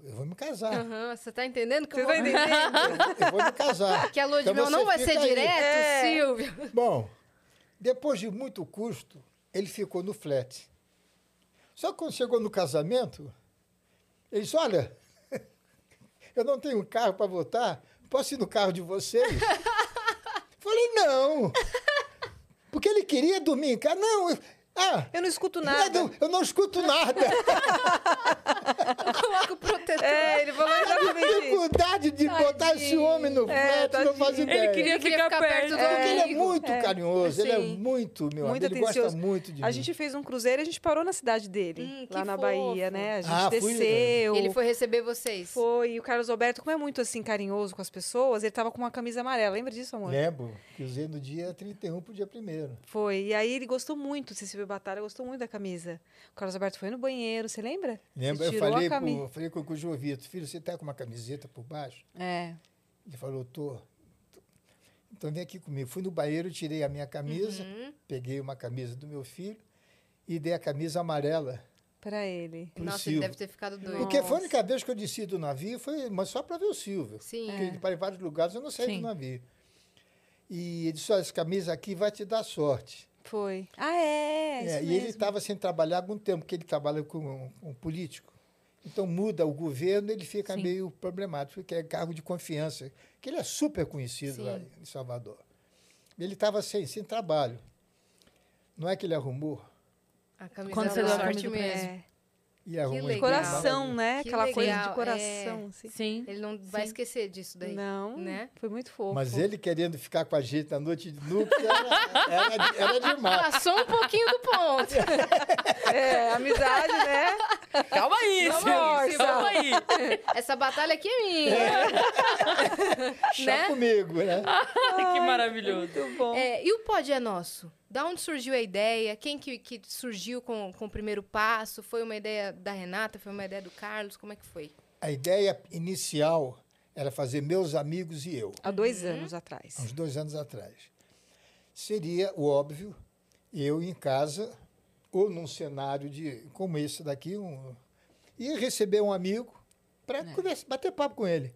Eu vou me casar. Aham, Você tá entendendo que Você eu tá vou- entendendo? Eu vou me casar. Que a lua de Então mel não vai ser aí. direto, É. Silvio? Bom, depois de muito custo, ele ficou no flat. Só que quando chegou no casamento, ele disse: Olha, eu não tenho carro para votar, posso ir no carro de vocês? Falei: Não. Porque ele queria dormir em casa. Não, eu- ah, Eu não escuto nada. não, eu não escuto nada. Coloca o protetor. É, ele falou exatamente isso. Dificuldade de botar esse homem no É, flat, não faz tadinho. ideia. Ele queria Ele queria ficar, ficar perto perto. do Porque ele é muito É, carinhoso, ele é muito, meu Muito amigo, ele gosta muito de A mim. gente fez um cruzeiro e a gente parou na cidade dele, Hum, lá na fofo. Bahia, né? A gente Ah, fui, desceu. Ele foi receber vocês. Foi, e o Carlos Alberto, como é muito assim carinhoso com as pessoas, ele tava com uma camisa amarela. Lembra disso, amor? Lembro que usei no dia 31 pro dia 1 Foi. E aí ele gostou muito, Cecília Batalha gostou muito da camisa. O Carlos Alberto foi no banheiro, você lembra? Lembro, eu falei, a camisa. pro, falei com, com o João Vitor, filho, você tá com uma camiseta por baixo? É. Ele falou, tô. tô. Então vem aqui comigo. Fui no banheiro, tirei a minha camisa, Uhum. peguei uma camisa do meu filho e dei a camisa amarela Pra ele. pro Nossa, ele Silvio. deve ter ficado doido. Porque foi a única vez que eu desci do navio, foi, mas só para ver o Silvio. Sim. Porque ele para em vários lugares, eu não saí Sim. do navio. E ele disse, olha, essa camisa aqui vai te dar sorte. Foi. Ah, é. isso É, e ele mesmo. estava sem trabalhar há algum tempo, porque ele trabalha com um político. Então muda o governo, ele fica Sim. meio problemático, porque é cargo de confiança, que ele é super conhecido lá Sim. em Salvador. Ele estava sem, sem trabalho. Não é que ele arrumou? A camisa Quando da sorte mesmo. É. E arrumou legal. de Coração, né? Que Aquela coisa de legal, coração. é. assim. Sim. Ele não vai Sim. esquecer disso daí. Não, Né? foi muito fofo. Mas ele querendo ficar com a gente na noite de núpcias era, era, era demais. Passou um pouquinho do ponto. É, amizade, né? Calma aí, força. calma aí. Essa batalha aqui é minha. Chá né? comigo, né? que maravilhoso. Muito bom. É, e o Pod é Nosso? Da onde surgiu a ideia? Quem que, que surgiu com, com o primeiro passo? Foi uma ideia da Renata? Foi uma ideia do Carlos? Como é que foi? A ideia inicial era fazer meus amigos e eu, Há dois anos atrás. há uns dois anos atrás. Seria o óbvio, eu em casa, ou num cenário de como esse daqui, um, e receber um amigo para conversar, bater papo com ele.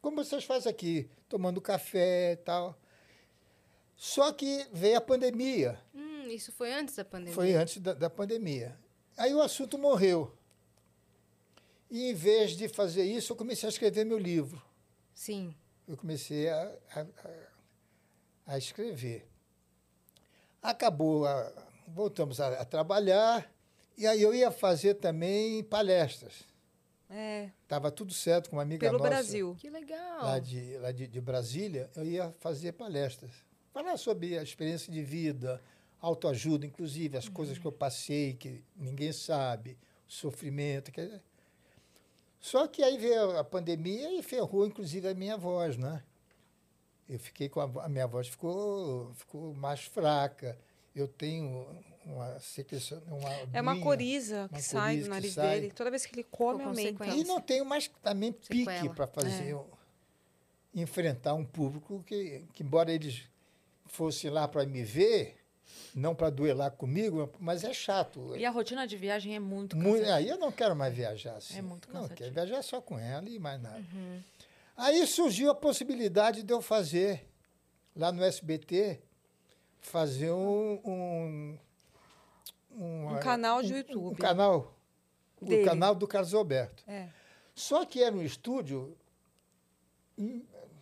Como vocês fazem aqui, tomando café e tal. Só que veio a pandemia. Hum, isso foi antes da pandemia? Foi antes da, da pandemia. Aí o assunto morreu. E em vez de fazer isso, eu comecei a escrever meu livro. Sim. Eu comecei a, a, a- a escrever. Acabou, a- voltamos a, a trabalhar, e aí eu ia fazer também palestras. É, Estava tudo certo com uma amiga pelo nossa Brasil. Que legal. lá, de, lá de, de Brasília, eu ia fazer palestras. Falar sobre a experiência de vida, autoajuda, inclusive, as coisas que eu passei, que ninguém sabe, o sofrimento. quer dizer. Só que aí veio a pandemia e ferrou, inclusive, a minha voz, né? Eu fiquei com a, a minha voz ficou, ficou mais fraca. Eu tenho uma secreção, uma É uma aguinha. coriza que uma sai coriza do que nariz sai. dele. Toda vez que ele come, aumenta. E não tenho mais também pique Sequela. para fazer É. um- enfrentar um público que, que embora eles fossem lá para me ver, não para duelar comigo, mas é chato. E a rotina de viagem é muito Muito- cansativa. aí eu não quero mais viajar assim. É muito Não, cansativo. quero viajar só com ela e mais nada. Uhum. Aí surgiu a possibilidade de eu fazer, lá no SBT, fazer um... um Um canal de um- YouTube. Um canal. Dele. O canal do Carlos Alberto. É. Só que era um estúdio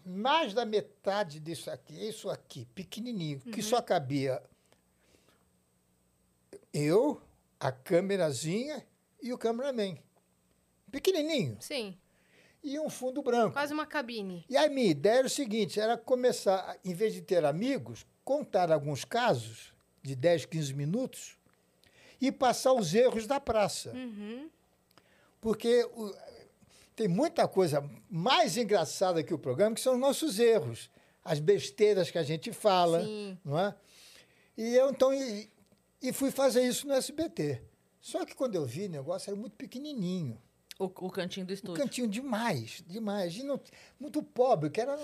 mais da metade disso aqui, isso aqui, pequenininho, que só cabia eu, a câmerazinha e o cameraman. Pequenininho. Sim. E um fundo branco. Quase uma cabine. E a minha ideia era o seguinte, era começar, em vez de ter amigos, contar alguns casos de 10, 15 minutos e passar os erros da praça. Uhum. Porque tem muita coisa mais engraçada que o programa, que são os nossos erros, as besteiras que a gente fala, Sim. não é? E eu então e, e fui fazer isso no SBT. Só que quando eu vi, o negócio era muito pequenininho, O, o cantinho do estúdio. cantinho demais, demais, e não- muito pobre, que era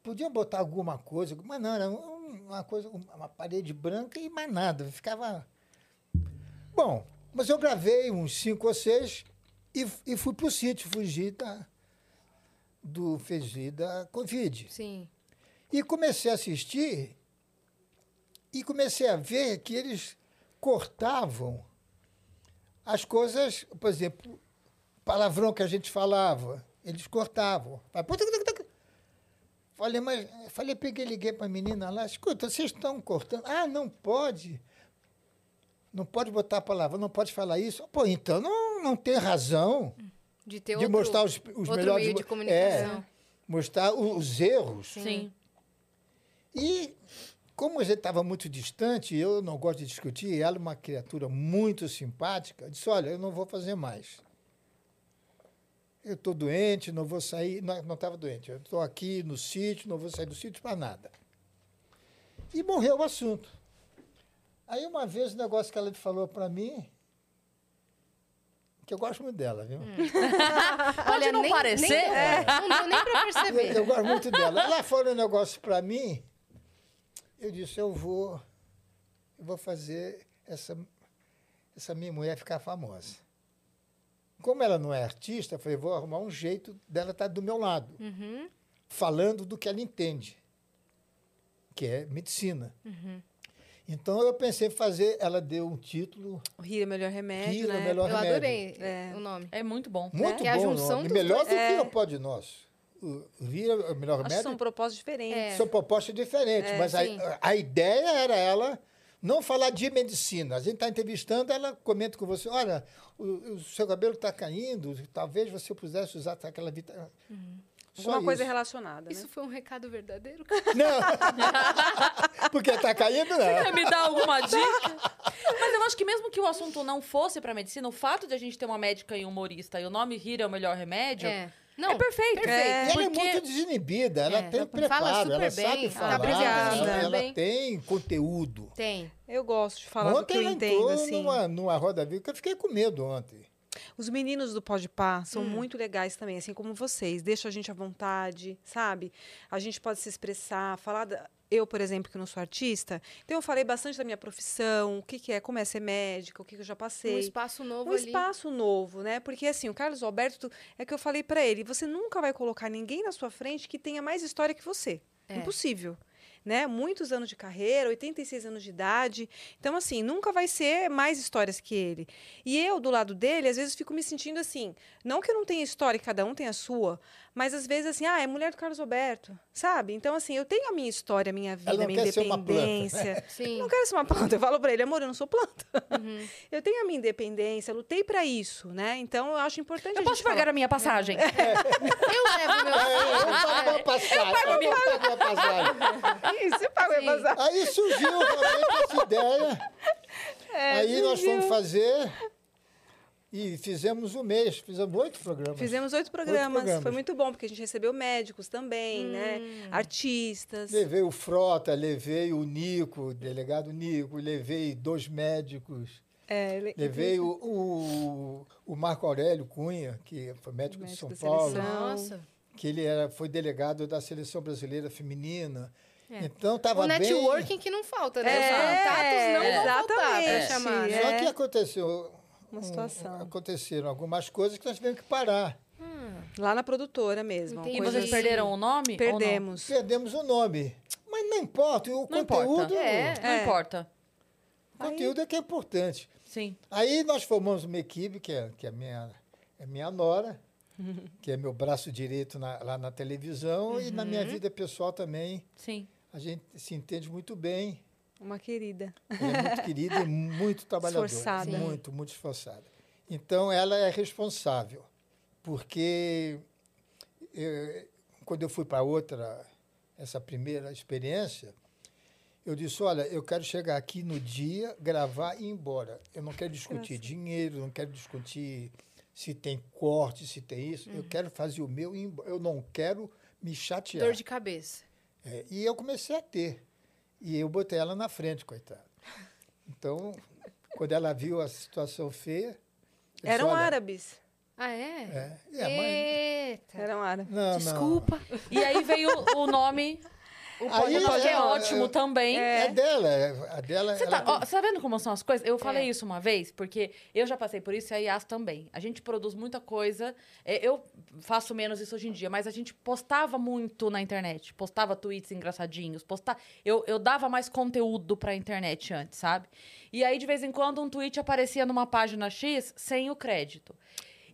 podiam botar alguma coisa, mas não era um- uma coisa, uma parede branca e mais nada, ficava Bom, mas eu gravei uns cinco ou seis e, e fui para o sítio, fugi da, do fugir da Covid. Sim. E comecei a assistir e comecei a ver que eles cortavam as coisas, por exemplo, palavrão que a gente falava, eles cortavam. Falei, mas falei, peguei, liguei para a menina lá, escuta, vocês estão cortando. Ah, não pode. Não pode botar palavra, não pode falar isso. Pô, então não, não tem razão De ter de outro, mostrar os, os outro melhores. meio de É, comunicação. mostrar o- os erros. Sim. E como a gente estava muito distante, eu não gosto de discutir, ela é uma criatura muito simpática, eu disse, olha, eu não vou fazer mais. Eu estou doente, não vou sair, não estava doente, eu estou aqui no sítio, não vou sair do sítio para nada. E morreu o assunto. Aí uma vez o negócio que ela falou para mim, que eu gosto muito dela, viu? Pode não nem, parecer? Nem, É. Não deu nem pra Eu, perceber. eu gosto muito dela. Ela falou um negócio para mim, eu disse, eu vou, eu vou fazer essa, essa minha mulher ficar famosa. Como ela não é artista, eu falei, vou arrumar um jeito dela estar do meu lado, Uhum. falando do que ela entende. que é medicina. Uhum. Então eu pensei em fazer, ela deu um título, O Rir é o melhor remédio, Rir é o né? melhor Eu remédio. adorei É. o nome. É muito bom. Muito Que é a bom, junção nome. dos melhor dois. do que É. o Pode Nosso. O Rir é o melhor Acho que remédio. são propósitos diferentes. É. São propostas diferentes, mas a, a ideia era ela não falar de medicina. A gente está entrevistando, ela comenta com você, olha, o, o seu cabelo está caindo, talvez você pudesse usar aquela vitamina. Só Alguma coisa isso. relacionada, né? Isso foi um recado verdadeiro? Não, porque está caindo, não. Quer me dar alguma dica? Mas eu acho que mesmo que o assunto não fosse pra medicina, o fato de a gente ter uma médica e um humorista e o nome Hira é o melhor remédio, É. Não, é perfeito. perfeito. E ela é Porque- muito desinibida, ela É, tem ela preparo, fala super ela bem, sabe falar, apresenta ela, ela tem conteúdo. Tem. Eu gosto de falar do que ontem eu entendo, entrou assim. numa, numa roda viva que eu fiquei com medo ontem. Os meninos do Pode Pá são Hum. muito legais também, assim como vocês. Deixam a gente à vontade, sabe? A gente pode se expressar, falar. Da... Eu, por exemplo, que não sou artista, então eu falei bastante da minha profissão, o que, que é, como é ser médica, o que, que eu já Um passei. espaço novo um ali. espaço novo, né? Porque assim, o Carlos Alberto, é que eu falei pra ele, você nunca vai colocar ninguém na sua frente que tenha mais história que você. É. Impossível. Né? Muitos anos de carreira, 86 anos de idade. Então, assim, nunca vai ser mais histórias que ele. E eu, do lado dele, às vezes fico me sentindo assim. Não que eu não tenha história, cada um tem a sua, mas às vezes assim, ah, é mulher do Carlos Alberto, sabe? Então, assim, eu tenho a minha história, a minha vida, a minha né? independência. Sim. Eu não quero ser uma planta. Eu falo pra ele, amor, eu não sou planta. Uhum. Eu tenho a minha independência, lutei pra isso, né? Então eu acho importante Eu a posso pagar falar. a minha passagem? Eu levo meu É, eu pago uma passagem. Eu pago uma passagem. Isso, eu pago a Sim. minha passagem. Aí surgiu realmente essa ideia. É, Aí nós surgiu. fomos fazer e fizemos um mês, fizemos oito programas. Fizemos oito programas. programas. Foi muito bom, porque a gente recebeu médicos também, Hum. né? Artistas. Levei o Frota, levei o Nico, o delegado Nico, levei dois médicos, É, ele- levei o, o, o Marco Aurélio Cunha, que foi médico, de Médico São da Paulo. Nossa. que ele era, foi delegado da Seleção Brasileira Feminina. É. Então estava O bem... networking que não falta, né? É, Os contatos não vão faltar pra exatamente. chamar, né? Só É. que aconteceu... Uma um- situação. aconteceram algumas coisas que nós tivemos que parar. Lá na produtora mesmo. E vocês perderam o nome? Perdemos. Perdemos o nome. Mas não importa, o Não conteúdo, importa. É. Não É. importa. o conteúdo é que é importante. Sim. Aí nós formamos uma equipe, que é, que é minha, é minha nora, que é meu braço direito na- lá na televisão, e na minha vida pessoal também. Sim. A gente se entende muito bem. Uma querida. Ela é muito querida e muito trabalhadora. Esforçada. Muito, muito esforçada. Então, ela é responsável, porque eu- quando eu fui para outra, essa primeira experiência, eu disse, olha, eu quero chegar aqui no dia, gravar e ir embora. Eu não quero discutir dinheiro, não quero discutir se tem corte, se tem isso. Eu quero fazer o meu e ir embora. Eu não quero me chatear. Dor de cabeça. É, e eu comecei a ter. E eu botei ela na frente, coitada. Então, quando ela viu a situação feia. disse, Eram "Olha, árabes. Ah, é? É, é, mas, Eita. Eram árabes. não, não. Desculpa. E aí veio o nome. O Aí, é é, ótimo é, também. É, dela. é- A dela Você tá, ó, você tá vendo como são as coisas? Eu falei É. isso uma vez, porque eu já passei por isso e a Yas também. A gente produz muita coisa. É, Eu faço menos isso hoje em dia, mas a gente postava muito na internet. Postava tweets engraçadinhos. Posta... Eu, eu dava mais conteúdo pra internet antes, sabe? E aí, de vez em quando, um tweet aparecia numa página X sem o crédito.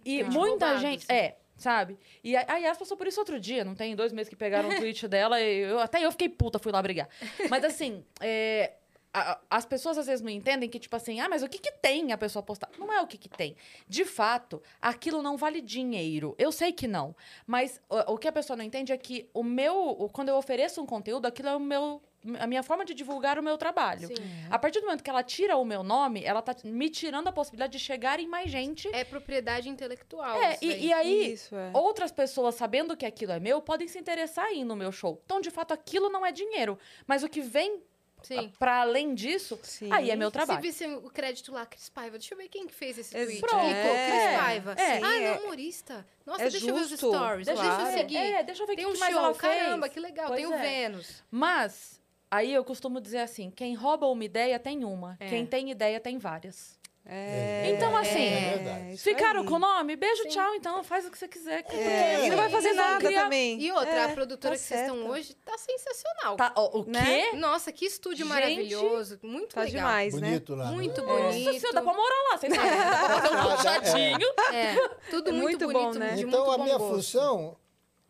E muita roubado, gente. assim. É. Sabe? E a a Yas passou por isso outro dia, não tem dois meses que pegaram o tweet dela, e eu, até eu fiquei puta, fui lá brigar. Mas assim, é, a- as pessoas às vezes não entendem que, tipo assim, ah, mas o que, que tem a pessoa postar? Não é o que, que tem. De fato, aquilo não vale dinheiro. Eu sei que não. Mas o, o que a pessoa não entende é que o meu. o- quando eu ofereço um conteúdo, aquilo é o meu. A minha forma de divulgar o meu trabalho. Sim. A partir do momento que ela tira o meu nome, ela tá me tirando a possibilidade de chegar em mais gente. É propriedade intelectual. É, isso e, e aí, Isso, é. outras pessoas, sabendo que aquilo é meu, podem se interessar em ir no meu show. Então, de fato, aquilo não é dinheiro. Mas o que vem Sim. para além disso, Sim. aí é meu Se trabalho. visse o crédito lá, Cris Paiva. Deixa eu ver quem que fez esse tweet. Pronto. É. Cris Paiva. É. Ah, é humorista. Nossa, é deixa eu ver os justo. stories. Deixa Deixa eu seguir. É, deixa eu ver Tem o um que mais show, ela fez. caramba, que legal. Pois Tem o é. Vênus. Mas, aí eu costumo dizer assim: quem rouba uma ideia tem uma. É. Quem tem ideia tem várias. É, Então, assim, É verdade. isso Ficaram aí. com o nome? Beijo, tchau, então. Faz o que você quiser. É, e não vai fazer nada criar- também. E outra, É, a produtora tá que vocês estão hoje tá sensacional. Tá, o, o Né? quê? Nossa, que estúdio Gente, maravilhoso. Muito Tá legal. demais, né? Bonito lá. né? Muito Nossa bonito. senhora, dá pra morar lá, vocês sabem. Dá pra um Ah, dá, é. puxadinho. É, tudo É muito, muito bonito, bom, né? de Então, muito a bom minha gosto. função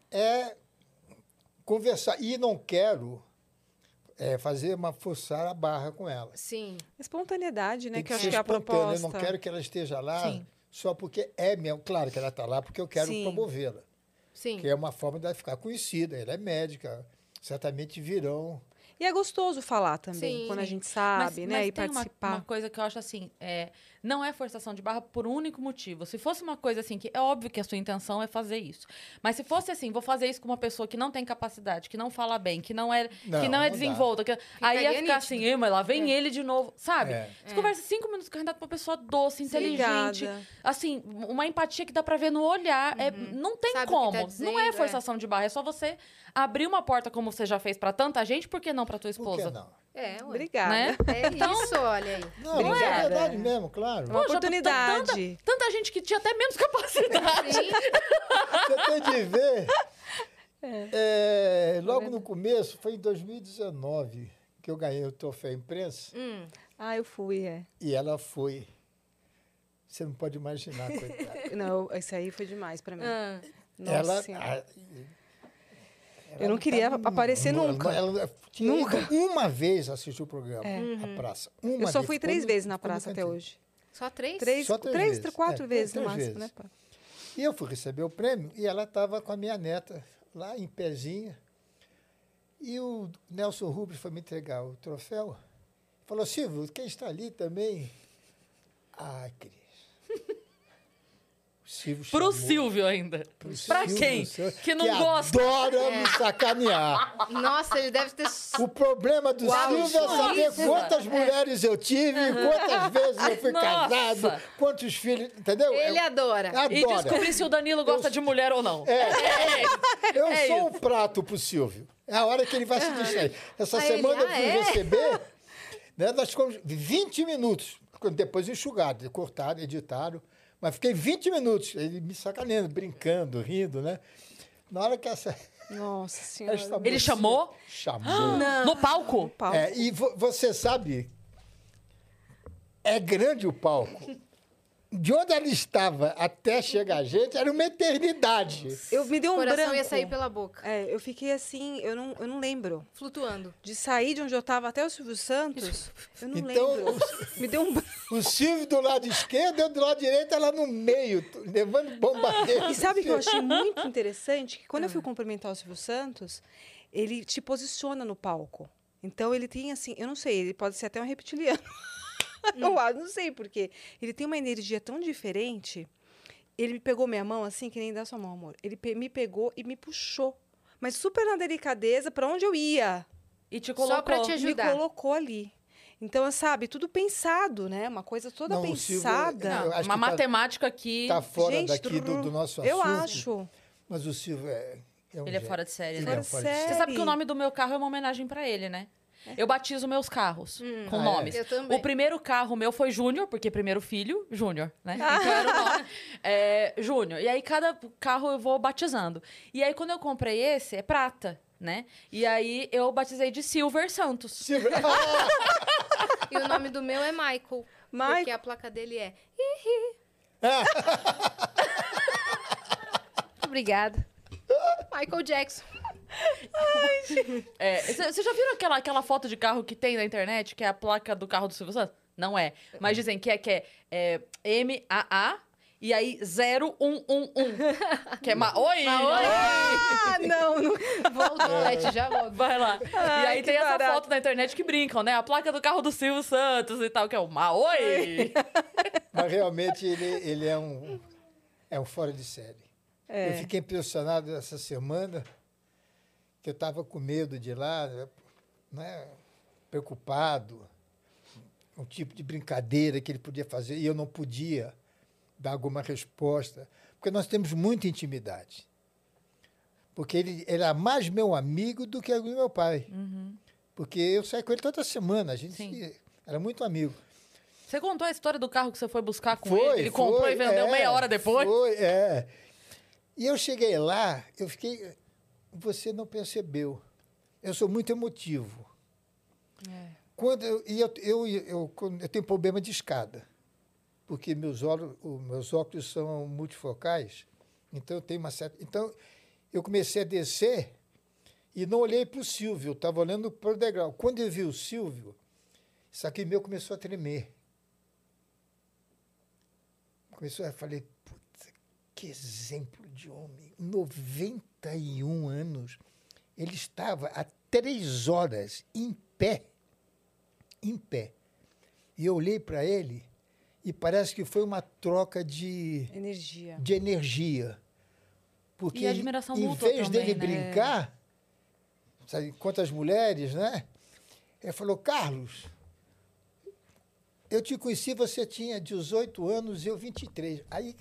é conversar. E não quero é, fazer uma forçar a barra com ela. Sim. Espontaneidade, né? Tem que eu acho que é a proposta. Eu não quero que ela esteja lá Sim. só porque é mesmo. Claro que ela está lá porque eu quero promovê-la. Sim. Que é uma forma dela ficar conhecida. Ela é médica. Certamente virão. E é gostoso falar também, Sim. quando a gente sabe, né? e tem uma- participar. Uma, coisa que eu acho assim, é, não é forçação de barra por um único motivo. Se fosse uma coisa assim, que é óbvio que a sua intenção é fazer isso. Mas se fosse assim, vou fazer isso com uma pessoa que não tem capacidade, que não fala bem, que não é, Não, que não é não desenvolta, que, aí ia ficar nítido. assim, "Ih, mas lá vem ele de novo, sabe? É. Você conversa cinco minutos com o Renato com uma pessoa doce, inteligente, Obrigada. assim, uma empatia que dá pra ver no olhar. É, não tem Uhum. Sabe como. tá não dizendo, é é. forçação de barra, é só você abrir uma porta como você já fez pra tanta gente, por que não pra tua Por esposa? que não? É, ué. Obrigada. Né? É isso, olha aí. Não, mas é verdade mesmo, claro. Uma Poxa, oportunidade. Tanta gente que tinha até menos capacidade. Sim. Você tem de ver. é, logo no começo, foi em 2019 que eu ganhei o troféu imprensa Hum. Ah, eu fui, é. e ela foi. Você não pode imaginar, coitada. Não, isso aí foi demais pra mim. Ah. Nossa ela, a- Eu não queria tava- aparecer não, nunca. Ela tinha Nunca. uma vez assistir o programa, É. a praça. Uma Eu só vez, fui três vezes na praça até hoje. Só três? Três, Só três três, vezes. quatro É, vezes três no máximo, vezes. né? E eu fui receber o prêmio e ela estava com a minha neta lá em pezinha. E o Nelson Rubens foi me entregar o troféu. Falou, Silvio, quem está ali também? Ai, Cris. O Silvio Pro chamou- Silvio ainda. pro Pra Silvio quem? Que não gosta. adora me sacanear. Nossa, ele deve ter. O problema do Uau, Silvio é saber isso. quantas mulheres eu tive, quantas vezes eu fui Nossa. casado, quantos filhos, entendeu? Ele Eu- adora. E adora. descobrir se o Danilo gosta de mulher ou não. É, eu É sou um prato pro Silvio. É a hora que ele vai se distrair. Essa Ah, ele- semana eu ah, fui é? receber, né, nós ficamos 20 minutos, depois enxugado, cortado, editado, mas fiquei 20 minutos, ele me sacaneando, brincando, rindo, né? Na hora que essa... Nossa senhora. essa Ele chamou? Chamou. No palco? Palco. É, e vo- você sabe, é grande o palco. De onde ela estava até chegar a gente era uma eternidade. Eu me deu O um coração branco. ia sair pela boca, É, eu fiquei assim, eu não, eu não lembro. flutuando. De sair de onde eu estava até o Silvio Santos, eu não Então, lembro. Me deu um branco. O Silvio do lado esquerdo, eu do lado direito, ela no meio, levando bombardeio. E sabe o que eu achei muito interessante? Que quando eu fui cumprimentar o Silvio Santos, ele te posiciona no palco. Então ele tem assim, eu não sei, ele pode ser até um reptiliano. eu acho, não sei porque. Ele tem uma energia tão diferente. Ele me pegou minha mão assim, que nem dá sua mão, amor. Ele pe- me pegou e me puxou. Mas super na delicadeza, para onde eu ia. E te Só colocou. pra te ajudar. Me colocou ali. Então, sabe, tudo pensado, né? Uma coisa toda Não, Silvio, pensada. eu acho uma que tá- matemática aqui. Tá fora Gente, daqui do, do nosso assunto. Eu acho. Mas o Silvio é, é um Ele é fora de série, Ele né? é um fora de série. Você sabe que o nome do meu carro é uma homenagem pra ele, né? Eu batizo meus carros com Ah, é? nomes. Eu também. O primeiro carro meu foi Júnior, porque primeiro filho, Júnior, né? Então era o nome. É, Júnior. E aí cada carro eu vou batizando. E aí quando eu comprei esse, é prata, né? E aí eu batizei de Silver Santos. Silvio, ah, E o nome do meu é Michael. Michael. Porque a placa dele é. Obrigada. Michael Jackson. É, Vocês já viram aquela, aquela foto de carro que tem na internet, que é a placa do carro do Silvio Santos? Não é. Mas dizem que é, que é, é MAA e aí 0111. Que é ma... Oi! Ah, não, não. Voltou, Leti, já volto. Vai lá. Ai, e aí tem essa barato. foto na internet que brincam, né? A placa do carro do Silvio Santos e tal, que é o Maoi. mas realmente ele, ele é um é um fora de série. É. Eu fiquei impressionado essa semana que eu estava com medo de ir lá, né, preocupado, um tipo de brincadeira que ele podia fazer e eu não podia dar alguma resposta, porque nós temos muita intimidade. Porque ele era mais meu amigo do que meu pai. Porque eu saí com ele toda semana, a gente Sim. era muito amigo. Você contou a história do carro que você foi buscar com Foi, ele? Ele comprou foi, e vendeu é, meia hora depois? Foi, é. E eu cheguei lá, eu fiquei. Você não percebeu. Eu sou muito emotivo. É. Quando eu, e eu, eu, eu, eu tenho problema de escada, porque meus óculos, os meus óculos são multifocais, então eu tenho uma certa. Então eu comecei a descer e não olhei para o Silvio, eu estava olhando para o degrau. Quando eu vi o Silvio, isso aqui meu começou a tremer. Começou, eu falei, putz, que exemplo de homem. 91 anos. Ele estava há três horas em pé. Em pé. E eu olhei para ele e parece que foi uma troca de, Energia. de energia. Porque E admiração em mútua vez dele também, né? brincar, sabe, enquanto as mulheres, né? Ele falou, Carlos, eu te conheci, você tinha 18 anos e eu 23. Aí,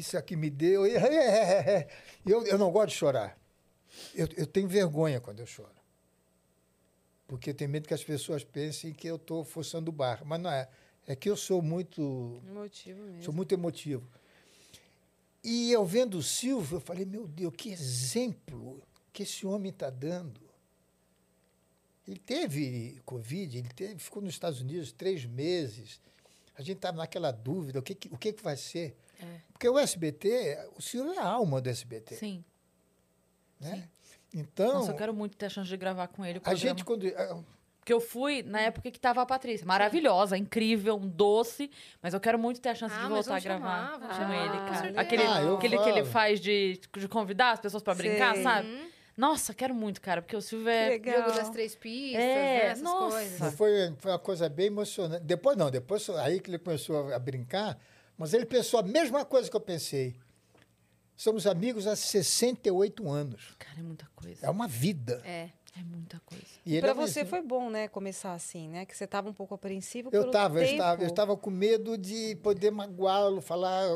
isso aqui me deu. Eu, eu não gosto de chorar. Eu, eu tenho vergonha quando eu choro. Porque eu tenho medo que as pessoas pensem que eu estou forçando o barco. Mas não é. É que eu sou muito Motivo mesmo. Sou muito emotivo. E eu vendo o Silvio, eu falei, meu Deus, que exemplo que esse homem está dando. Ele teve Covid, ele teve, ficou nos Estados Unidos três meses. A gente estava naquela dúvida, o que, que- o que, que vai ser? É. Porque o SBT, o Silvio é a alma do SBT. Sim. Né? Então, Nossa, eu quero muito ter a chance de gravar com ele. o a gente, quando. ah, Porque eu fui na época que tava a Patrícia. Maravilhosa, incrível, um doce. Mas eu quero muito ter a chance Ah, de mas voltar a gravar chamar, vamos com chamar, ele, cara. Aquele, Ah, eu aquele que ele faz de, de convidar as pessoas pra brincar, sabe? Nossa, quero muito, cara, porque o Silvio é. Legal. Jogo das três pistas, É, né? Essas nossa. coisas. Foi, foi uma coisa bem emocionante. Depois não, depois aí que ele começou a brincar, mas ele pensou a mesma coisa que eu pensei. Somos amigos há 68 anos. Cara, é muita coisa. É uma vida. É. É muita coisa. E Pra é você foi bom, né, começar assim, né? Que você tava um pouco apreensivo Eu pelo estava, eu tempo. estava, eu estava com medo de poder magoá-lo, falar,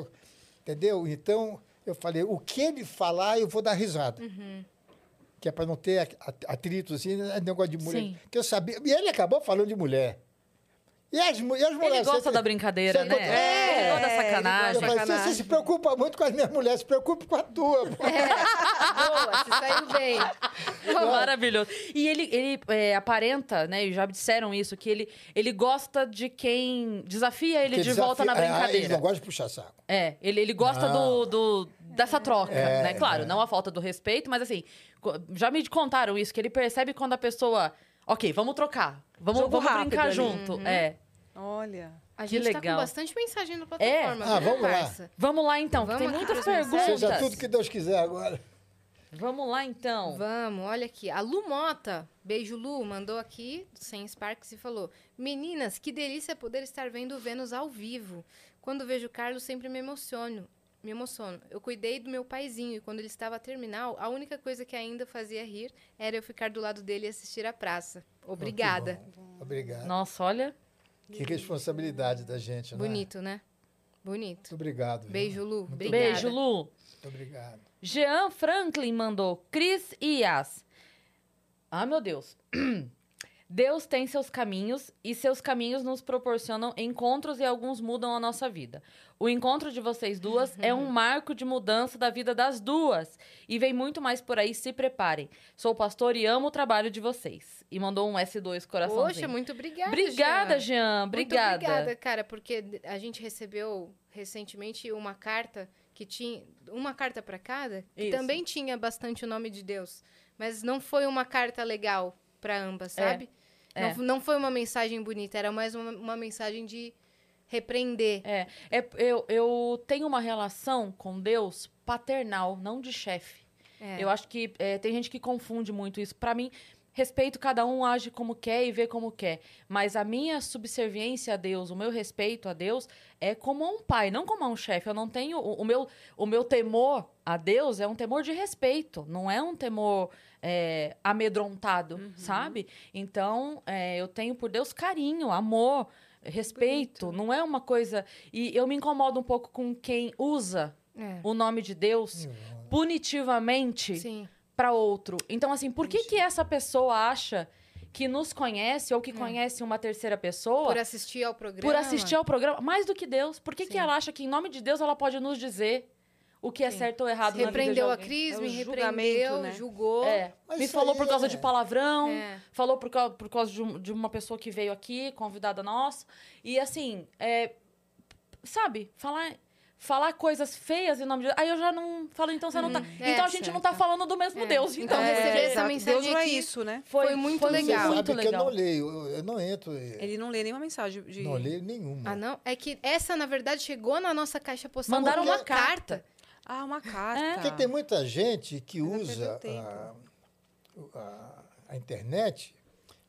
entendeu? Então eu falei, o que ele falar, eu vou dar risada. Que é para não ter at- at- atrito assim, né, negócio de mulher. Sim. Que eu sabia. E ele acabou falando de mulher. E as, e as mulheres. Ele gosta você- da brincadeira, você né? encontra- É, ele gosta da ele gosta sacanagem. Falei, você, sacanagem. você se preocupa muito com as minhas mulheres, se preocupe com a tua. pô. Boa, você saiu bem. Maravilhoso. E ele, ele é, aparenta, né? E já disseram isso, que ele, ele gosta de quem desafia ele Porque de volta na desafia- Ah, Ele brincadeira. não gosta de puxar saco. É, ele, ele gosta do, do- dessa troca, É, né? Claro, é. não a falta do respeito, mas assim, já me contaram isso, que ele percebe quando a pessoa. Ok, vamos trocar. Vamos, Jogo vamos rápido brincar ali. junto. É. Olha. A Que gente tá legal. com bastante mensagem na plataforma. Ah, viu, vamos lá. Vamos lá então, Vamos que tem muitas perguntas. Seja tudo que Deus quiser agora. Vamos lá então. Vamos, olha aqui. A Lu Mota, beijo Lu, mandou aqui, sem Sparks, e falou: Meninas, que delícia poder estar vendo o Vênus ao vivo. Quando vejo o Carlos, sempre me emociono. Me emociono. Eu cuidei do meu paizinho e quando ele estava terminal, a única coisa que ainda fazia rir era eu ficar do lado dele e assistir a praça. Obrigada. Obrigado. Nossa, olha. Que responsabilidade da gente, né? Bonito, né? Bonito. Muito obrigado. viu? Beijo, Lu. Obrigada. Beijo, Lu. Muito obrigado. Jean Franklin mandou. Cris e Yas. Ah, meu Deus. Deus tem seus caminhos e seus caminhos nos proporcionam encontros e alguns mudam a nossa vida. O encontro de vocês duas é um marco de mudança da vida das duas. E vem muito mais por aí, se preparem. Sou pastor e amo o trabalho de vocês. E mandou um S2 coraçãozinho. Poxa, muito obrigada. Obrigada, Jean. Jean. Muito Obrigada. obrigada, cara, porque a gente recebeu recentemente uma carta que tinha uma carta para cada, que Isso. também tinha bastante o nome de Deus, mas não foi uma carta legal para ambas, sabe? é. Não, não foi uma mensagem bonita, era mais uma, uma mensagem de repreender. É, é, eu, eu tenho uma relação com Deus paternal, não de chefe. É. Eu acho que é, tem gente que confunde muito isso. Pra mim, respeito, cada um age como quer e vê como quer. Mas a minha subserviência a Deus, o meu respeito a Deus, é como a um pai, não como a um chefe. Eu não tenho. O, o meu, o meu temor a Deus é um temor de respeito, não é um temor é, amedrontado, sabe? Então, é, eu tenho por Deus carinho, amor, respeito. Não é uma coisa. E eu me incomodo um pouco com quem usa É. o nome de Deus punitivamente Sim. Para outro. Então, assim, por que que essa pessoa acha que nos conhece ou que conhece uma terceira pessoa Por assistir ao programa. por assistir ao programa, mais do que Deus. Por que, que ela acha que em nome de Deus ela pode nos dizer o que é Sim. certo ou errado na vida de Repreendeu a alguém? Cris, É me repreendeu, né? julgou. É, me falou por causa é- de palavrão, É. falou por causa, por causa de, um- de uma pessoa que veio aqui, convidada nossa. E assim, é, sabe, falar, falar coisas feias em nome de Deus. Aí eu já não falo, então você não tá. É, então a gente não tá certo. falando do mesmo É. Deus. Então Então, receber porque essa exato. mensagem Deus não é isso, né? foi muito legal. Você muito sabe que eu legal. não leio, eu- eu não entro, Ele não lê nenhuma mensagem de. não leio nenhuma. Ah, não? É que essa, na verdade, chegou na nossa caixa postal. Mandaram uma carta. Ah, uma carta. É. Porque tem muita gente que usa a, a- a internet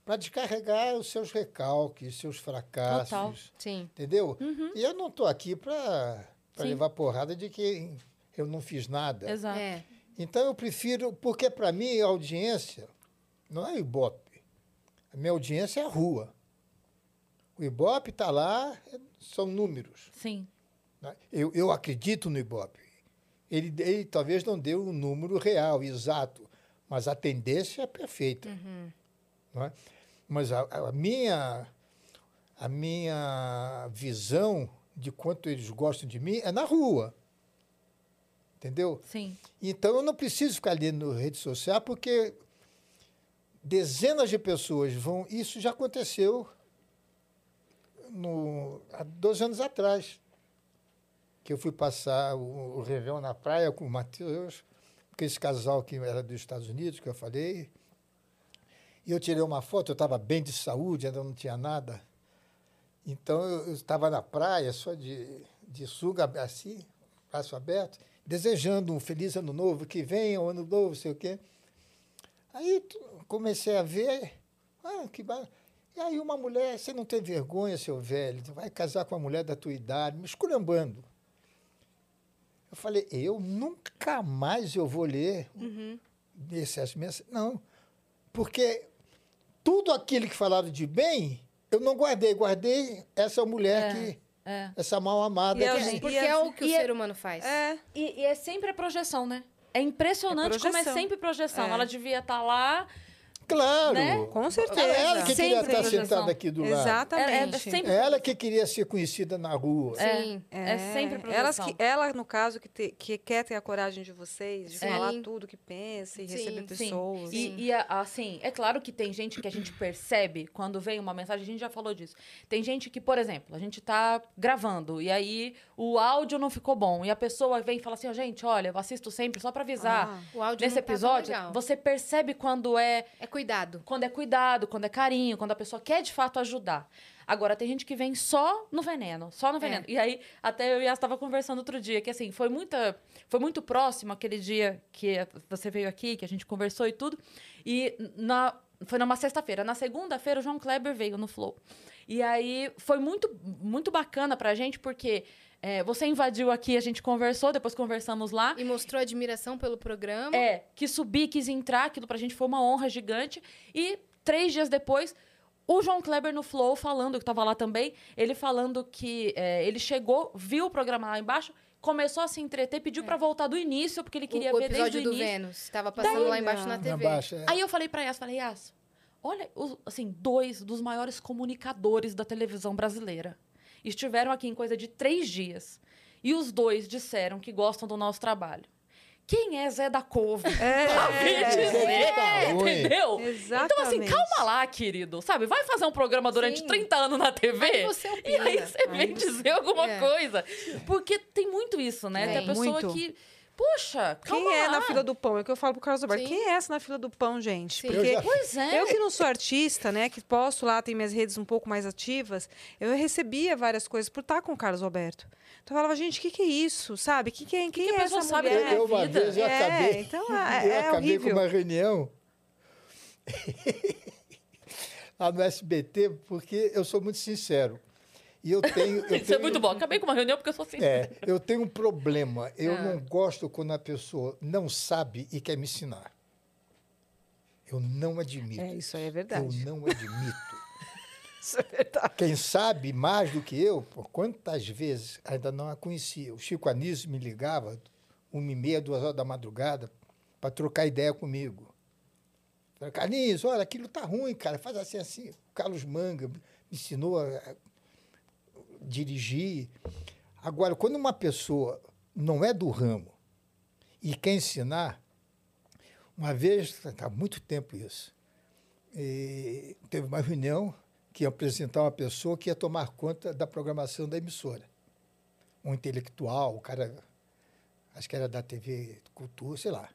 para descarregar os seus recalques, seus fracassos. Total. Sim. Entendeu? E eu não estou aqui para Sim. levar porrada de que eu não fiz nada. Exato. É. Então eu prefiro, porque para mim a audiência não é o Ibope. A minha audiência é a rua. O Ibope está lá, são números. Sim. né? Eu, eu acredito no Ibope. Ele, ele talvez não deu um número real, exato, mas a tendência é perfeita. não é? Mas a, a minha, a minha visão de quanto eles gostam de mim é na rua. Entendeu? Sim. Então eu não preciso ficar ali no rede social porque dezenas de pessoas vão. Isso já aconteceu no, há dois anos atrás. Que eu fui passar o, o Réveillon na praia com o Matheus, com esse casal que era dos Estados Unidos, que eu falei. E eu tirei uma foto, eu estava bem de saúde, ainda não tinha nada. Então eu estava na praia, só de, de suga assim, braço aberto, desejando um feliz ano novo, que venha o ano novo, sei o quê. Aí comecei a ver, ah, que ba- E aí uma mulher, você não tem vergonha, seu velho, vai casar com uma mulher da tua idade, me esculhambando. Eu falei, eu nunca mais eu vou ler essas mensagens. Não, porque tudo aquilo que falaram de bem, eu não guardei. Guardei essa mulher É, que, é. essa mal amada. E que- É, porque e é o que o e é- ser humano faz. É. E, e é sempre a projeção, né? É impressionante É como é sempre projeção. É. Ela devia estar lá. Claro. Né? Com certeza. É ela que queria Sempre estar sentada aqui do lado. Exatamente. É, é sempre É ela que queria ser conhecida na rua. Sim. É, sempre Elas projeção. que, ela, no caso, que, te- que quer ter a coragem de vocês, de Sim. falar tudo que pensa e Sim, receber Sim. pessoas. E, e, a- assim, é claro que tem gente que a gente percebe quando vem uma mensagem, a gente já falou disso. Tem gente que, por exemplo, a gente tá gravando e aí o áudio não ficou bom. E a pessoa vem e fala assim, ó, gente, olha, eu assisto sempre só pra avisar. Ah. O áudio Nesse não tava episódio, legal. você percebe quando é É cuidado. quando é cuidado, quando é carinho, quando a pessoa quer de fato ajudar. Agora, tem gente que vem só no veneno, só no veneno. E aí, até eu e a estava conversando outro dia, que assim, foi, muita, foi muito próximo aquele dia que você veio aqui, que a gente conversou e tudo. E na, foi numa sexta-feira. Na segunda-feira, o João Kleber veio no Flow. E aí, foi muito, muito bacana pra gente, porque é, você invadiu aqui, a gente conversou, depois conversamos lá. E mostrou admiração pelo programa. É, quis subir, quis entrar, aquilo pra gente foi uma honra gigante. E três dias depois, o João Kleber no Flow falando, que tava lá também, ele falando que é, ele chegou, viu o programa lá embaixo, começou a se entreter, pediu pra voltar do início, porque ele queria o, o ver desde episódio o do início. Vênus. Estava passando lá embaixo na Na TV. baixa. é. Aí eu falei pra Yas, falei, Yas, olha, os- assim, dois dos maiores comunicadores da televisão brasileira estiveram aqui em coisa de três dias. E os dois disseram que gostam do nosso trabalho. Quem é Zé da Couve? É, Pra vir é, dizer, ruim. entendeu? Exatamente. Então, assim, calma lá, querido. Sabe, vai fazer um programa durante Sim. 30 anos na TV. Aí você e aí você vem dizer alguma É. coisa. Porque tem muito isso, né? Tem a pessoa Muito. que. Poxa, calma Quem é lá. na fila do pão? É o que eu falo pro Carlos Alberto. Sim. Quem é essa na fila do pão, gente? Sim. Eu Porque já- Pois é. eu que não sou artista, né? Que posto lá, tem minhas redes um pouco mais ativas. Eu recebia várias coisas por estar com o Carlos Alberto. Então eu falava, gente, o que, que é isso? Sabe? Que que é, quem que a é pessoa essa sabe mulher? minha eu, uma vida. vez eu É, acabei, então, é- eu é acabei horrível. com uma reunião lá no SBT, porque eu sou muito sincero. E eu tenho. Eu Isso é tenho- muito bom. Acabei com uma reunião porque eu sou assim. É, eu tenho um problema. Eu Ah. não gosto quando a pessoa não sabe e quer me ensinar. Eu não admito. É, isso aí é eu verdade. não admito. Isso é verdade. Quem sabe mais do que eu, por quantas vezes ainda não a conhecia. O Chico Anísio me ligava uma e meia, duas horas da madrugada para trocar ideia comigo. Carlinhos, olha, aquilo tá ruim, cara, faz assim, assim. O Carlos Manga me ensinou a dirigir. Agora, quando uma pessoa não é do ramo e quer ensinar, uma vez, há muito tempo isso, teve uma reunião que ia apresentar uma pessoa que ia tomar conta da programação da emissora. Um intelectual, o cara, acho que era da TV Cultura, sei lá.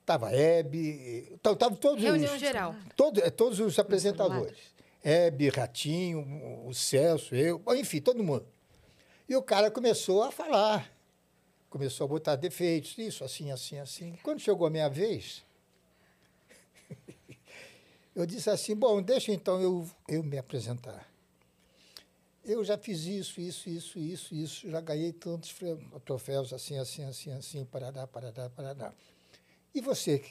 Estava Hebe, estavam todos Reunião os, geral. Todo, é, todos os apresentadores. Hebe, Ratinho, o Celso, eu, enfim, todo mundo. E o cara começou a falar. Começou a botar defeitos, isso, assim, assim, assim. Quando chegou a minha vez, eu disse assim, bom, deixa então eu, eu me apresentar. Eu já fiz isso, isso, isso, isso, isso, já ganhei tantos troféus assim, assim, assim, assim, parará, parará, parará. E você,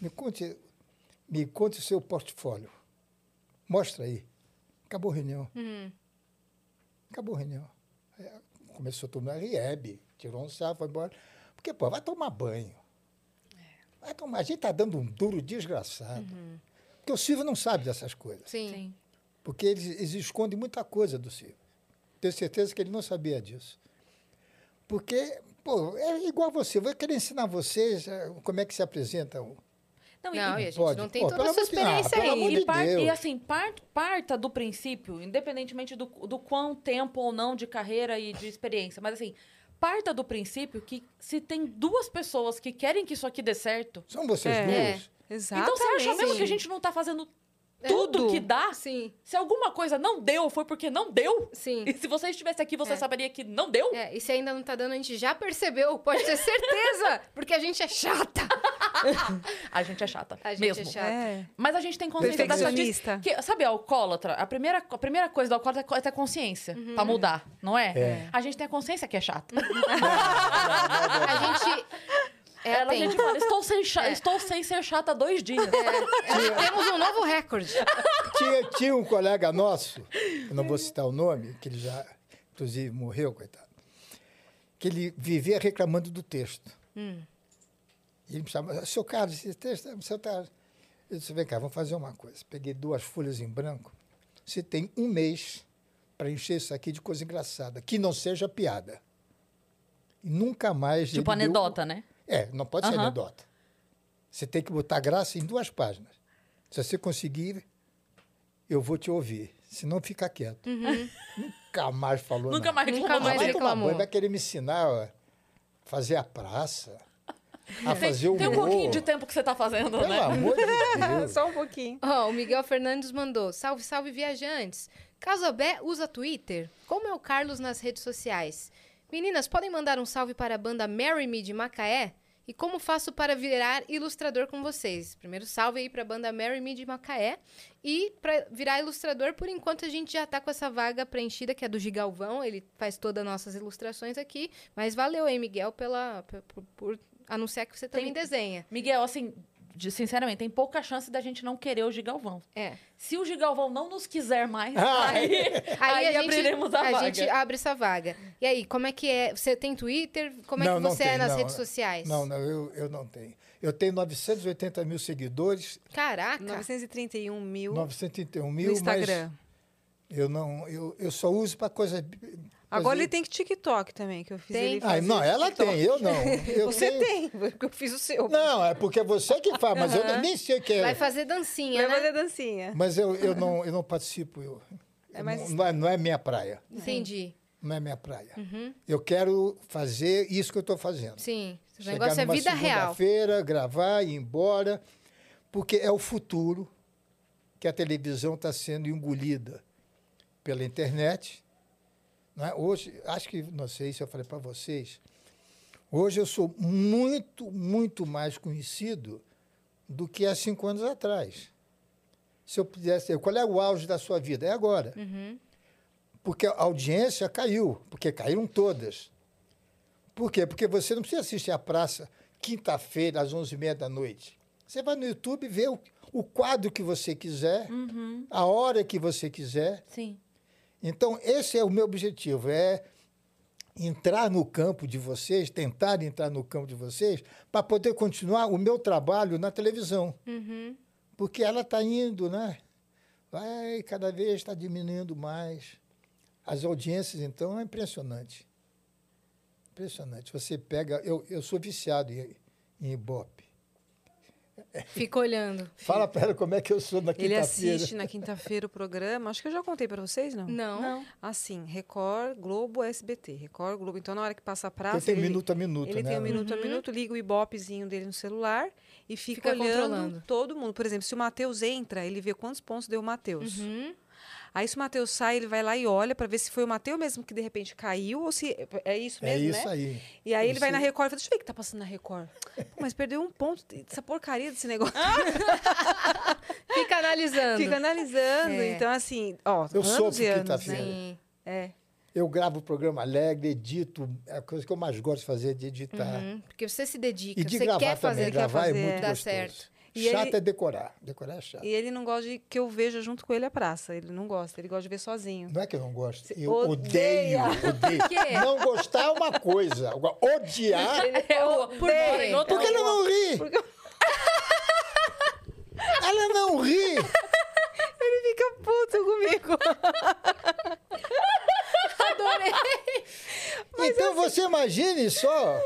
me conte, me conte o seu portfólio. Mostra aí. Acabou a reunião. Acabou a reunião. Aí, começou todo mundo a rir, Hebe, tirou um sarro, foi embora. Porque, pô, vai tomar banho. Vai tomar. A gente está dando um duro desgraçado. Porque o Silvio não sabe dessas coisas. Sim. Sim. Porque eles, eles escondem muita coisa do Silvio. Tenho certeza que ele não sabia disso. Porque, pô, é igual você. Vou querer ensinar vocês eh, como é que se apresenta. um- Não, e- Não, e- a gente Pode. não tem Pô, toda essa ah, experiência pelo aí. E, par- e assim, par- parta do princípio, independentemente do, do quão tempo ou não de carreira e de experiência, mas assim, parta do princípio que se tem duas pessoas que querem que isso aqui dê certo, São vocês É. duas? Exatamente. então você acha mesmo que a gente não tá fazendo tudo Tudo. que dá? Sim, Se alguma coisa não deu, foi porque não deu? sim. E se você estivesse aqui, você É. saberia que não deu? É, e se ainda não tá dando, a gente já percebeu, pode ter certeza, porque a gente é chata. A gente é chata. A gente mesmo. é chata. É. Mas a gente tem consciência da estatística. Que, sabe, a alcoólatra, a primeira, a primeira coisa do alcoólatra é ter consciência pra mudar, não é? É. A gente tem a consciência que é chata. A gente é Ela, gente fala, estou sem, cha- É. estou sem ser chata há dois dias. Temos um novo recorde. tinha, tinha um colega nosso, eu não vou citar o nome, que ele já, inclusive, morreu, coitado, que ele vivia reclamando do texto. Hum. E ele me chamava, seu Carlos, esse texto, é- seu Carlos. Eu disse, vem cá, vamos fazer uma coisa. Peguei duas folhas em branco. Você tem um mês para encher isso aqui de coisa engraçada, que não seja piada. E nunca mais... tipo ele deu- anedota, né? É, não pode ser Aham. anedota. Você tem que botar graça em duas páginas. Se você conseguir, eu vou te ouvir. Se não, fica quieto. Nunca mais falou Nunca mais Nunca reclamou. mais vai tomar reclamou. vai querer me ensinar a fazer a praça, fazer o tem um pouquinho de tempo que você tá fazendo, Pelo né? amor de Deus. Só um pouquinho. Ó, o Miguel Fernandes mandou: Salve, salve, viajantes. Casabé usa Twitter? Como é o Carlos nas redes sociais? Meninas, podem mandar um salve para a banda Marry Me de Macaé? E como faço para virar ilustrador com vocês? Primeiro salve aí para a banda Marry Me de Macaé. E para virar ilustrador, por enquanto a gente já tá com essa vaga preenchida, que é do Gigalvão. Ele faz todas as nossas ilustrações aqui. Mas valeu aí, Miguel, pela, por, por anunciar que você também Tem- desenha. Miguel, assim, de- sinceramente, tem pouca chance da gente não querer o Gigalvão. É. Se o Gigalvão não nos quiser mais, Ah, aí, aí, a gente- abriremos a, vaga. gente abre essa vaga. E aí, como é que é? Você tem Twitter? Como é Não, que não você é tem, nas não. redes sociais? Não, não, eu, eu não tenho. Eu tenho 980 mil seguidores, Caraca. 931 mil 931 no mil, Instagram. mas eu não, eu, eu só uso para coisa. Agora ele tem que TikTok também, que eu fiz Tem? ele Ah, não, ela TikTok. tem, eu não. Eu Você tenho- tem, porque eu fiz o seu. Não, é porque é você que faz, mas eu nem sei o que é. Vai fazer dancinha, Vai né? fazer dancinha. Mas eu, eu, não, eu não participo. Eu, É mais- não, não é, não é minha praia. Entendi. Não é minha praia. Eu quero fazer isso que eu estou fazendo. Sim. O Chegar negócio é vida real. segunda-feira, gravar, ir embora, porque é o futuro que a televisão está sendo engolida pela internet. Não é? Hoje, acho que, não sei se eu falei para vocês, hoje eu sou muito, muito mais conhecido do que há cinco anos atrás. Se eu pudesse, qual é o auge da sua vida? É agora. Uhum. Porque a audiência caiu, porque caíram todas. Por quê? Porque você não precisa assistir a praça quinta-feira, às 11h30 da noite. Você vai no YouTube ver o, o quadro que você quiser, Uhum, a hora que você quiser. sim. Então, esse é o meu objetivo, é entrar no campo de vocês, tentar entrar no campo de vocês, para poder continuar o meu trabalho na televisão. Uhum. Porque ela está indo, né? Vai, cada vez está diminuindo mais. As audiências, então, é impressionante. Impressionante. Você pega. Eu, eu sou viciado em, em Ibope. Fica olhando. Fala para ela como é que eu sou na Ele quinta-feira. assiste na quinta-feira o programa. Acho que eu já contei para vocês, não? Não. Assim, Record, Globo, SBT. Record, Globo. Então, na hora que passa a praça. Porque tem ele, minuto a minuto, Ele né? tem um minuto a minuto, liga o ibopezinho dele no celular e fica, Fica olhando todo mundo. Por exemplo, se o Matheus entra, ele vê quantos pontos deu o Matheus. Uhum. Aí, se o Matheus sai, ele vai lá e olha para ver se foi o Matheus mesmo que de repente caiu ou se. É isso É mesmo, isso né? aí. E aí ele vai Isso- na Record e fala: Deixa eu ver o que tá passando na Record. Pô, mas perdeu um ponto dessa porcaria desse negócio. Fica analisando. Fica analisando. É. Então, assim, ó, Eu e anos, quinta-feira. né? Sim. É. Eu gravo o programa alegre, edito. É a coisa que eu mais gosto de fazer, de editar. Uhum. Porque você se dedica, E de você gravar quer também. fazer, gravar fazer, é muito dá gostoso. certo. E chato ele- é decorar. Decorar é chato. E ele não gosta de que eu veja junto com ele a praça. Ele não gosta, ele gosta de ver sozinho. Não é que eu não gosto. Eu odeio, odeio. quê? Não gostar é uma coisa. Odiar. É o, por outro Por que ela não ri? Porque Ela não ri. ele fica puto comigo. Adorei. então você imagine só.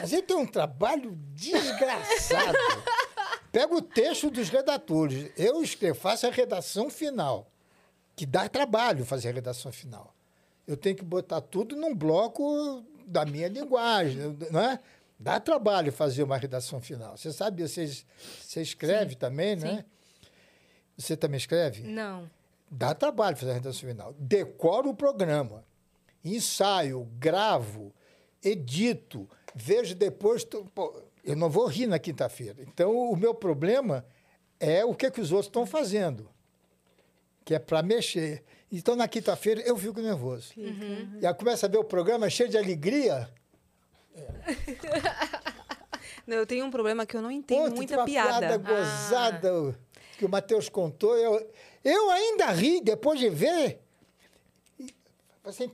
A gente tem um trabalho desgraçado. Pega o texto dos redatores. Eu escrevo, faço a redação final. Que dá trabalho fazer a redação final. Eu tenho que botar tudo num bloco da minha linguagem, não é? Dá trabalho fazer uma redação final. Você sabe, você, você escreve também, né? Você também escreve? Não. Dá trabalho fazer a redação final. Decoro o programa, ensaio, gravo, edito, vejo depois. pô, eu não vou rir na quinta-feira. Então, o meu problema é o que, que os outros estão fazendo, que é para mexer. Então, na quinta-feira, eu fico nervoso. E aí começa a ver o programa cheio de alegria. Não, eu tenho um problema que eu não entendo Pô, muita uma piada. gozada que o Matheus contou. Eu, eu ainda ri depois de ver. Você,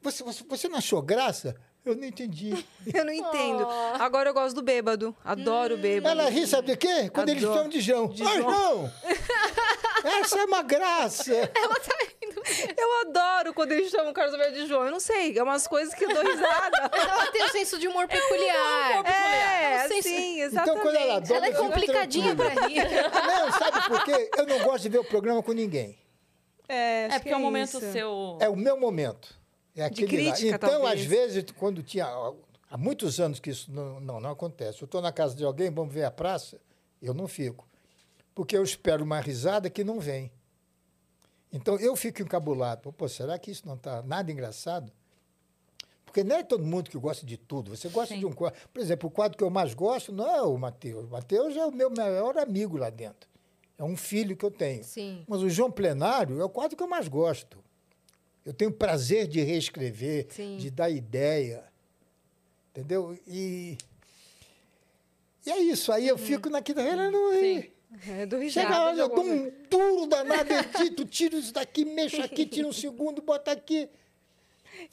você, você não achou graça? Eu não entendi. Eu não entendo. Agora eu gosto do bêbado. Adoro o bêbado. Ela ri, sabe de quê? Quando eles Adoro. chamam de João. De Ai, João. não! Essa é uma graça. Eu adoro quando eles chamam o Carlos Alberto de João. Eu não sei, é umas coisas que eu dou risada. Ela tem um senso de humor peculiar. é, Não sei se- sim, Então, exatamente. quando ela dobra, Ela é complicadinha pra rir. Não, sabe por quê? Eu não gosto de ver o programa com ninguém. É, É porque que é um momento isso. seu. É o meu momento. É aquele lá. crítica, Então, talvez. às vezes, quando tinha. Há muitos anos que isso não, não, não acontece. Eu estou na casa de alguém, vamos ver a praça, eu não fico. Porque eu espero uma risada que não vem. Então, eu fico encabulado. Pô, será que isso não está nada engraçado? Porque não é todo mundo que gosta de tudo. Você gosta Sim. de um quadro. Por exemplo, o quadro que eu mais gosto não é o Matheus. O Matheus é o meu maior amigo lá dentro. É um filho que eu tenho. Sim. Mas o João Plenário é o quadro que eu mais gosto. Eu tenho prazer de reescrever, Sim. de dar ideia. Entendeu? E, e é isso. Aí eu fico na quinta-feira não ri. É, dou Chega risada. lá, de eu dou um duro danado, edito, tiro isso daqui, mexo aqui, tiro um segundo, boto aqui.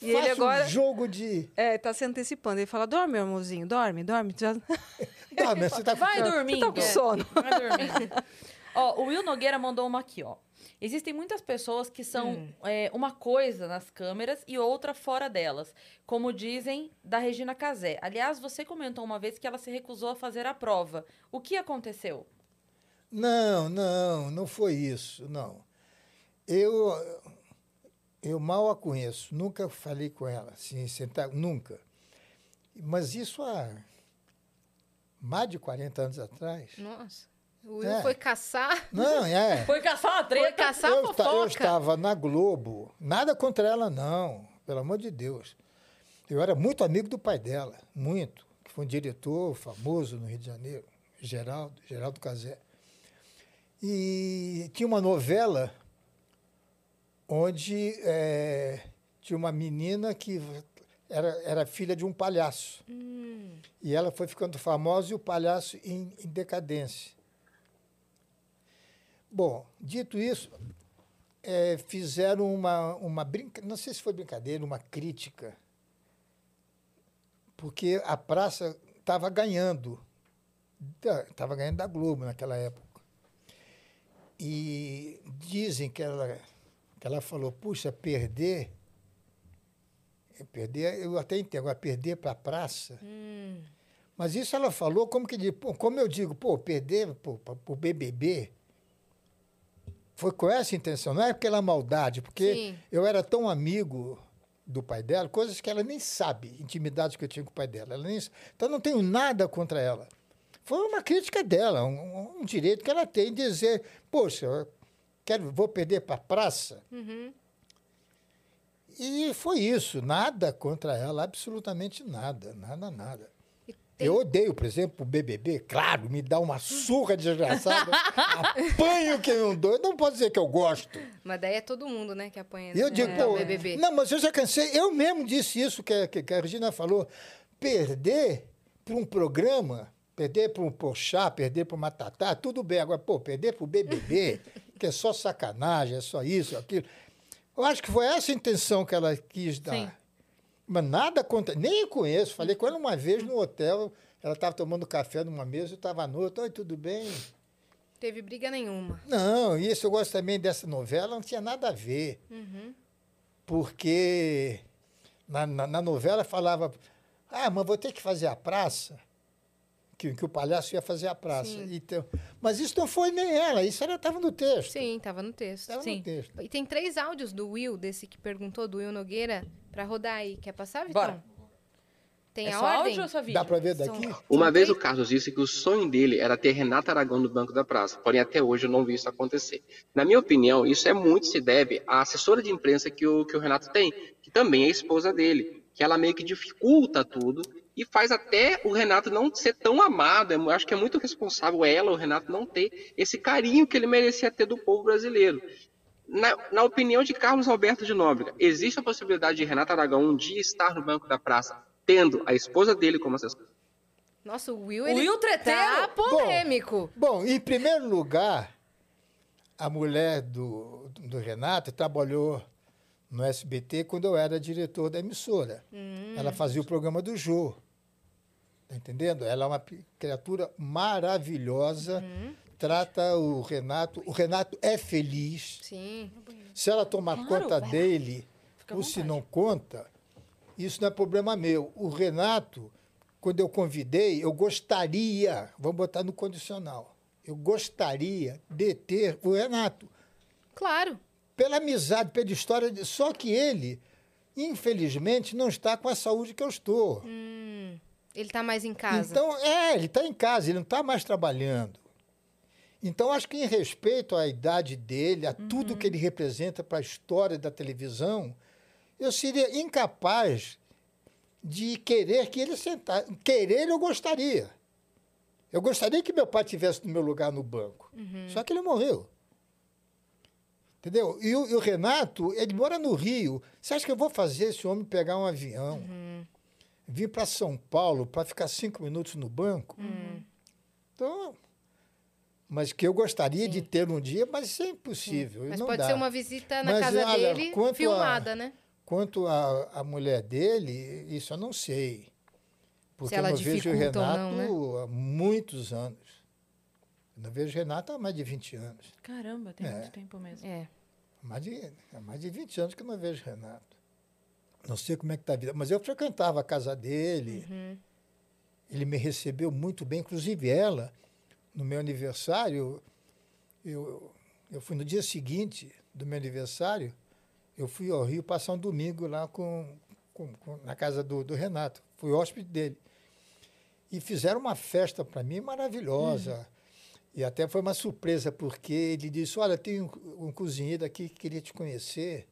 E faço ele agora- um jogo de... É, tá se antecipando. Ele fala: dorme, meu amorzinho, dorme, dorme. Já... Tá, mas você tá Vai ficando- dormindo. tá com sono. Vai dormindo. ó, o Will Nogueira mandou uma aqui, ó. Existem muitas pessoas que são Hum. é, uma coisa nas câmeras e outra fora delas, como dizem da Regina Casé. Aliás, você comentou uma vez que ela se recusou a fazer a prova. O que aconteceu? Não, não, não foi isso, não. Eu, eu mal a conheço, nunca falei com ela, assim, sentar, nunca. Mas isso há mais de 40 anos atrás. Nossa. O Will É. foi caçar. Não, é. Foi caçar Foi treta? caçar eu, a esta- eu fofoca. estava na Globo, nada contra ela, não, pelo amor de Deus. Eu era muito amigo do pai dela, muito, que foi um diretor famoso no Rio de Janeiro, Geraldo, Geraldo Casé. E tinha uma novela onde eh, tinha uma menina que era, era filha de um palhaço. Hum. E ela foi ficando famosa e o palhaço em, em decadência. Bom, dito isso, eh, fizeram uma, uma brinca, não sei se foi brincadeira, uma crítica porque a praça estava ganhando. Estava ganhando da Globo naquela época. E dizem que ela, que ela falou, puxa, perder. Perder, eu até entendo, agora perder para a praça. Hum. Mas isso ela falou como que pô, como eu digo, pô, perder para o BBB foi com essa intenção, não é pela maldade, porque Sim. eu era tão amigo do pai dela, coisas que ela nem sabe, intimidades que eu tinha com o pai dela. Ela nem, então não tenho nada contra ela. Foi uma crítica dela, um, um direito que ela tem de dizer, poxa, quero, vou perder para a praça. Uhum. E foi isso, nada contra ela, absolutamente nada, nada, nada. Tem- Eu odeio, por exemplo, o BBB, claro, me dá uma surra desgraçada, apanho que não dou. Eu não posso dizer que eu gosto. Mas daí é todo mundo, né, que apanha eu digo, no pô, BBB. não, mas eu já cansei, eu mesmo disse isso que, que, que a Regina falou, perder para um programa, perder para um Pochá, perder para uma Tatá, tudo bem, agora, pô, perder para o BBB, que é só sacanagem, é só isso, aquilo. Eu acho que foi essa a intenção que ela quis dar. Sim. Mas nada contra. Nem eu conheço. Falei com ela uma vez no hotel. Ela estava tomando café numa mesa, eu estava no outro. Oi, tudo bem? Teve briga nenhuma. Não, e isso eu gosto também dessa novela, não tinha nada a ver. Porque na, na, na novela falava, ah, mas vou ter que fazer a praça. Que, que o palhaço ia fazer a praça. Sim. Então, mas isso não foi nem ela, isso ela estava no texto. Sim, tava no texto. Estava Sim. no texto. E tem três áudios do Will, desse que perguntou, do Will Nogueira, pra rodar aí. Quer passar, Vitão? Bora. Tem é a só ordem? áudio ou só vídeo? Dá para ver São- daqui? Uma são vez três- o Carlos disse que o sonho dele era ter Renata Aragão no banco da praça, porém até hoje eu não vi isso acontecer. Na minha opinião, isso é muito se deve à assessora de imprensa que o, que o Renato tem, que também é esposa dele, que ela meio que dificulta tudo e faz até o Renato não ser tão amado. Eu acho que é muito responsável ela, o Renato, não ter esse carinho que ele merecia ter do povo brasileiro. Na, na opinião de Carlos Alberto de Nóbrega, existe a possibilidade de Renata Aragão um dia estar no banco da praça, tendo a esposa dele como assessora? Nossa, o Will, O ele Will treteiro? tá polêmico. Bom, em primeiro lugar, a mulher do, do Renato trabalhou no SBT quando eu era diretor da emissora. Ela fazia o programa do Jô. Tá entendendo? Ela é uma criatura maravilhosa, trata o Renato. O Renato é feliz. Sim. Se ela tomar Claro, conta vai dele, Fica ou se não conta, isso não é problema meu. O Renato, quando eu convidei, eu gostaria, vamos botar no condicional, eu gostaria de ter o Renato, Claro. pela amizade, pela história, de- só que ele, infelizmente, não está com a saúde que eu estou. Hum, ele tá mais em casa. Então, é, ele está em casa, ele não está mais trabalhando. Então, acho que em respeito à idade dele, a tudo que ele representa para a história da televisão, eu seria incapaz de querer que ele sentasse. Querer, eu gostaria. Eu gostaria que meu pai tivesse no meu lugar no banco. Só que ele morreu. Entendeu? E o, e o Renato, ele mora no Rio. Você acha que eu vou fazer esse homem pegar um avião? vir para São Paulo para ficar cinco minutos no banco. Então, mas que eu gostaria de ter um dia, mas isso é impossível. Mas não pode dá. ser uma visita na Mas, casa olha, dele, quanto a- filmada, né? Quanto à a, mulher dele, isso eu não sei. Porque ela eu não vejo o Renato não, né? há muitos anos. Eu não vejo o Renato há mais de 20 anos. Caramba, tem É. muito tempo mesmo. É. Há mais de, há mais de 20 anos que eu não vejo o Renato. Não sei como é que está a vida, mas eu frequentava a casa dele. Uhum. Ele me recebeu muito bem, inclusive ela, no meu aniversário, eu, eu fui no dia seguinte do meu aniversário, eu fui ao Rio passar um domingo lá com, com- com- na casa do, do Renato. Fui hóspede dele. E fizeram uma festa para mim maravilhosa. E até foi uma surpresa, porque ele disse, olha, tem um, um cozinheiro aqui que queria te conhecer.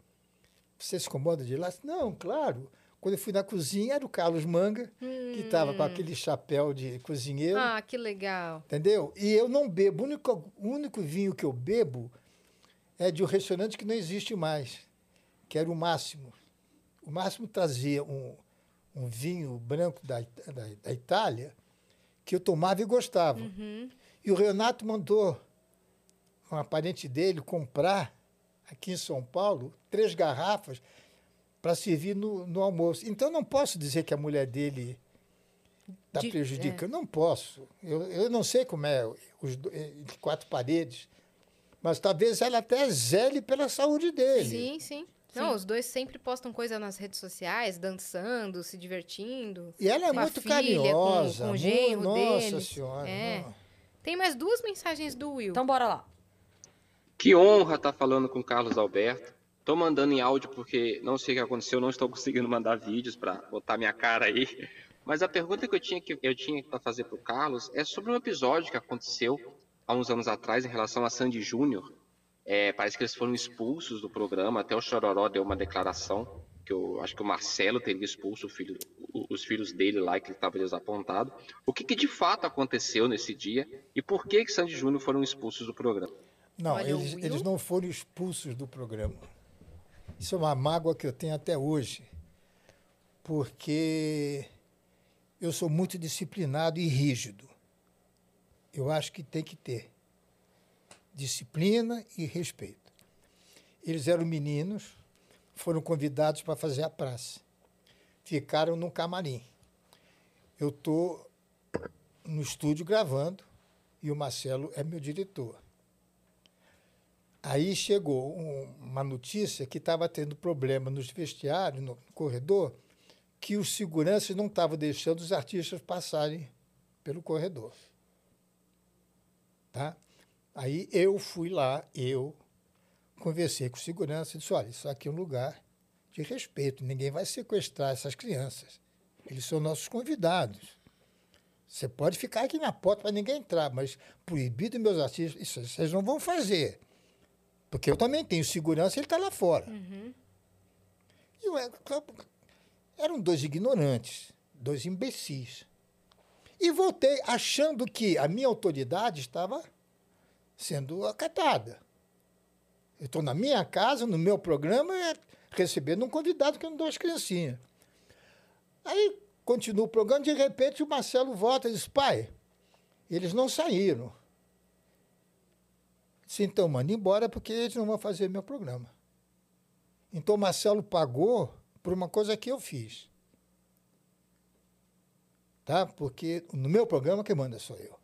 Você se incomoda de lá? Não, claro. Quando eu fui na cozinha, era o Carlos Manga, que estava com aquele chapéu de cozinheiro. Ah, que legal. Entendeu? E eu não bebo. O único, o único vinho que eu bebo é de um restaurante que não existe mais, que era o Máximo. O Máximo trazia um, um vinho branco da, da, da Itália que eu tomava e gostava. E o Renato mandou um parente dele comprar aqui em São Paulo três garrafas para servir no, no almoço. Então não posso dizer que a mulher dele Está De- prejudicando. Não posso. Eu, eu não sei como é os entre quatro paredes. Mas talvez ela até zele pela saúde dele. Sim, sim. Não, os dois sempre postam coisa nas redes sociais, dançando, se divertindo. E ela é muito filha, carinhosa. com- com o genro Nossa deles. Senhora. É. não. Tem mais duas mensagens do Will. Então bora lá. Que honra estar falando com o Carlos Alberto. Estou mandando em áudio porque não sei o que aconteceu, não estou conseguindo mandar vídeos para botar minha cara aí. Mas a pergunta que eu tinha que eu tinha para fazer para o Carlos é sobre um episódio que aconteceu há uns anos atrás em relação a Sandy Júnior. É, parece que eles foram expulsos do programa. Até o Chororó deu uma declaração que eu acho que o Marcelo teria expulso o filho- os filhos dele lá, que ele estava desapontado. O que, que de fato aconteceu nesse dia e por que que Sandy Júnior foram expulsos do programa? Não, eles, eles não foram expulsos do programa. Isso é uma mágoa que eu tenho até hoje, porque eu sou muito disciplinado e rígido. Eu acho que tem que ter disciplina e respeito. Eles eram meninos, foram convidados para fazer a praça. Ficaram no camarim. Eu estou no estúdio gravando e o Marcelo é meu diretor. Aí chegou um- uma notícia que estava tendo problema nos vestiários, no corredor, que os seguranças não estavam deixando os artistas passarem pelo corredor. Tá? Aí eu fui lá, eu conversei com o segurança e disse, olha, isso aqui é um lugar de respeito, ninguém vai sequestrar essas crianças. Eles são nossos convidados. Você pode ficar aqui na porta para ninguém entrar, mas proibido meus artistas, isso vocês não vão fazer. Porque eu também tenho segurança, ele está lá fora. E eu, eram dois ignorantes, dois imbecis. E voltei achando que a minha autoridade estava sendo acatada. Eu estou na minha casa, no meu programa, é, recebendo um convidado que é duas criancinhas. Aí continua o programa, de repente o Marcelo volta e diz, pai, eles não saíram. Disse, então, manda embora porque eles não vão fazer meu programa. Então Marcelo pagou por uma coisa que eu fiz. Tá? Porque no meu programa quem manda sou eu.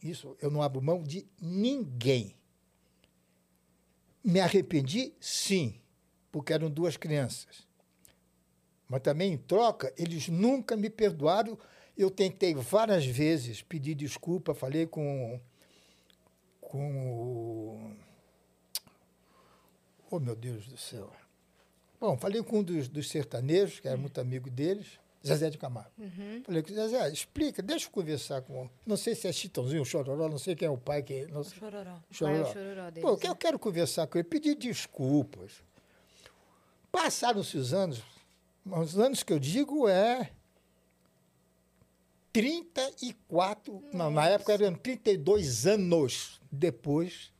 Isso eu não abro mão de ninguém. Me arrependi, sim, porque eram duas crianças. Mas também, em troca, eles nunca me perdoaram. Eu tentei várias vezes pedir desculpa, falei com, com o. Oh, meu Deus do céu. Bom, falei com um dos, dos sertanejos, que era muito amigo deles, Zezé de Camargo. Falei com o Zezé, explica, deixa eu conversar com. Não sei se é Chitãozinho, Chororó, não sei quem é o pai que. Não sei. Chororó. Pai, Chororó. o chororó deles, Pô, eu quero conversar com ele, pedir desculpas. Passaram-se os anos, os anos que eu digo é 34, não, na época eram 32 anos depois,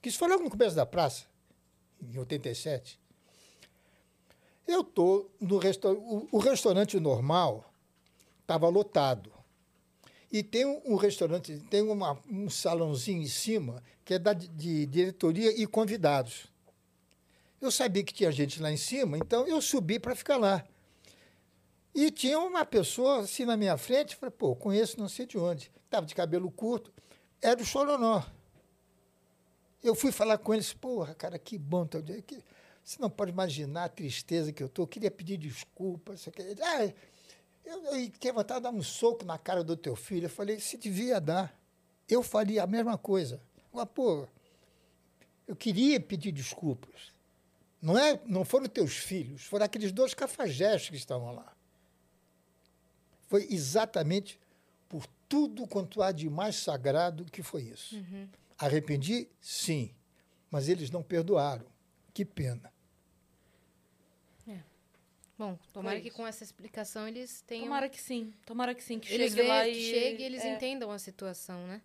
que isso foi logo no começo da praça, em 87. Eu estou no restaurante, o, restaurante normal estava lotado. E tem um, restaurante, tem uma- um salãozinho em cima que é da de diretoria e convidados. Eu sabia que tinha gente lá em cima, então eu subi para ficar lá. E tinha uma pessoa assim na minha frente, falei, pô, conheço não sei de onde. Estava de cabelo curto, era o Chororó. Eu fui falar com ele, disse, porra, cara, que bom. teu dia. Que- Você não pode imaginar a tristeza que eu estou. Queria pedir desculpas. isso aqui." Ele, Ah, eu, eu tinha vontade de dar um soco na cara do teu filho. Eu falei, se devia dar. Eu faria a mesma coisa. Mas, pô, eu queria pedir desculpas. Não, é, não foram teus filhos, foram aqueles dois cafajestes que estavam lá. Foi exatamente por tudo quanto há de mais sagrado que foi isso. Arrependi? Sim. Mas eles não perdoaram. Que pena. Bom, tomara Foi que com essa explicação eles tenham. Tomara que sim. Tomara que sim. Que eles chegue lá que e... chegue e eles é. entendam a situação, né?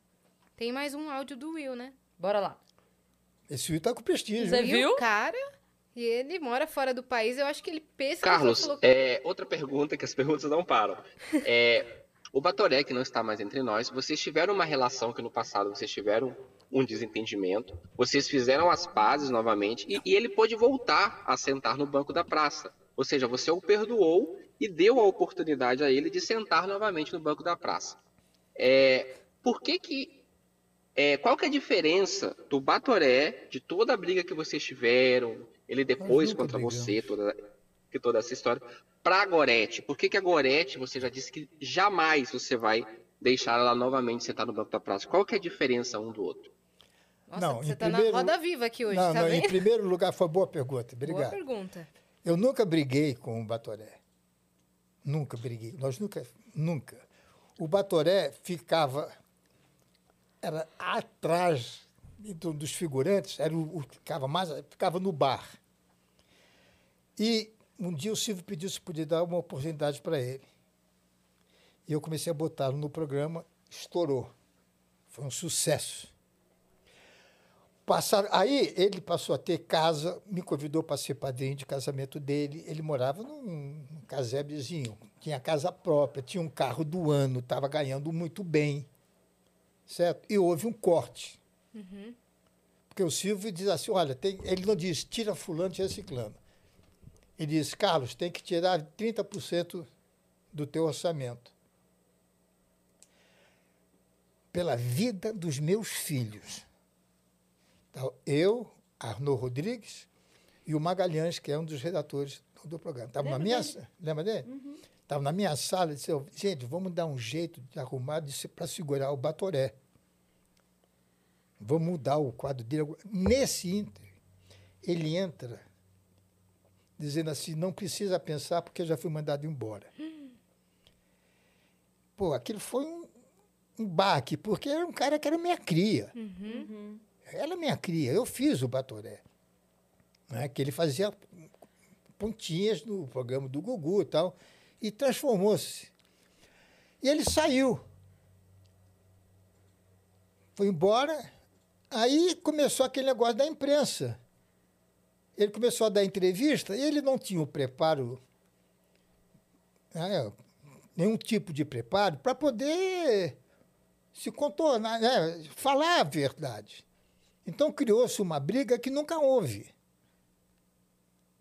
Tem mais um áudio do Will, né? Bora lá. Esse filho está com prestígio. Você hein? viu? cara e ele mora fora do país. Eu acho que ele pensa Carlos, que falou... é, outra pergunta que as perguntas não param. É, o Batoré, que não está mais entre nós, vocês tiveram uma relação que no passado vocês tiveram um desentendimento, vocês fizeram as pazes novamente e, e ele pôde voltar a sentar no banco da praça. Ou seja, você o perdoou e deu a oportunidade a ele de sentar novamente no banco da praça. É, por que que é, qual que é a diferença do Batoré, de toda a briga que vocês tiveram, ele depois contra brigamos. você, toda, que toda essa história, para a Gorete? Por que, que a Gorete, você já disse que jamais você vai deixar ela novamente sentar no banco da praça? Qual que é a diferença um do outro? Nossa, Não, você em tá primeiro- na roda viva aqui hoje, não, tá não, em primeiro lugar, foi boa pergunta. Boa Obrigado. pergunta. Eu nunca briguei com o Batoré. Nunca briguei. Nós nunca, nunca. O Batoré ficava era atrás do- dos figurantes, era o, o que ficava mais, ficava no bar. E um dia o Silvio pediu se podia dar uma oportunidade para ele. E eu comecei a botá-lo no programa, estourou. Foi um sucesso. Passaram, aí ele passou a ter casa, me convidou para ser padrinho de casamento dele. Ele morava num, num casebrezinho, tinha casa própria, tinha um carro do ano, estava ganhando muito bem. Certo? E houve um corte. Porque o Silvio diz assim: olha, tem, ele não diz tira fulano, tira ciclano. Ele diz, Carlos, tem que tirar 30% do teu orçamento. Pela vida dos meus filhos. Então, eu, Arnaud Rodrigues e o Magalhães, que é um dos redatores do programa. Estavam na minha, lembra dele? Estavam na minha sala e disseram, gente, vamos dar um jeito de arrumar para segurar o Batoré. Vamos mudar o quadro dele. Nesse ínter, ele entra dizendo assim, não precisa pensar porque eu já fui mandado embora. Pô, aquilo foi um, um baque, porque era um cara que era minha cria. Era minha cria. Eu fiz o Batoré. Né? Que ele fazia pontinhas no programa do Gugu e tal. E transformou-se. E ele saiu. Foi embora. Aí começou aquele negócio da imprensa. Ele começou a dar entrevista e ele não tinha o preparo, né, nenhum tipo de preparo, para poder se contornar, né, falar a verdade. Então criou-se uma briga que nunca houve.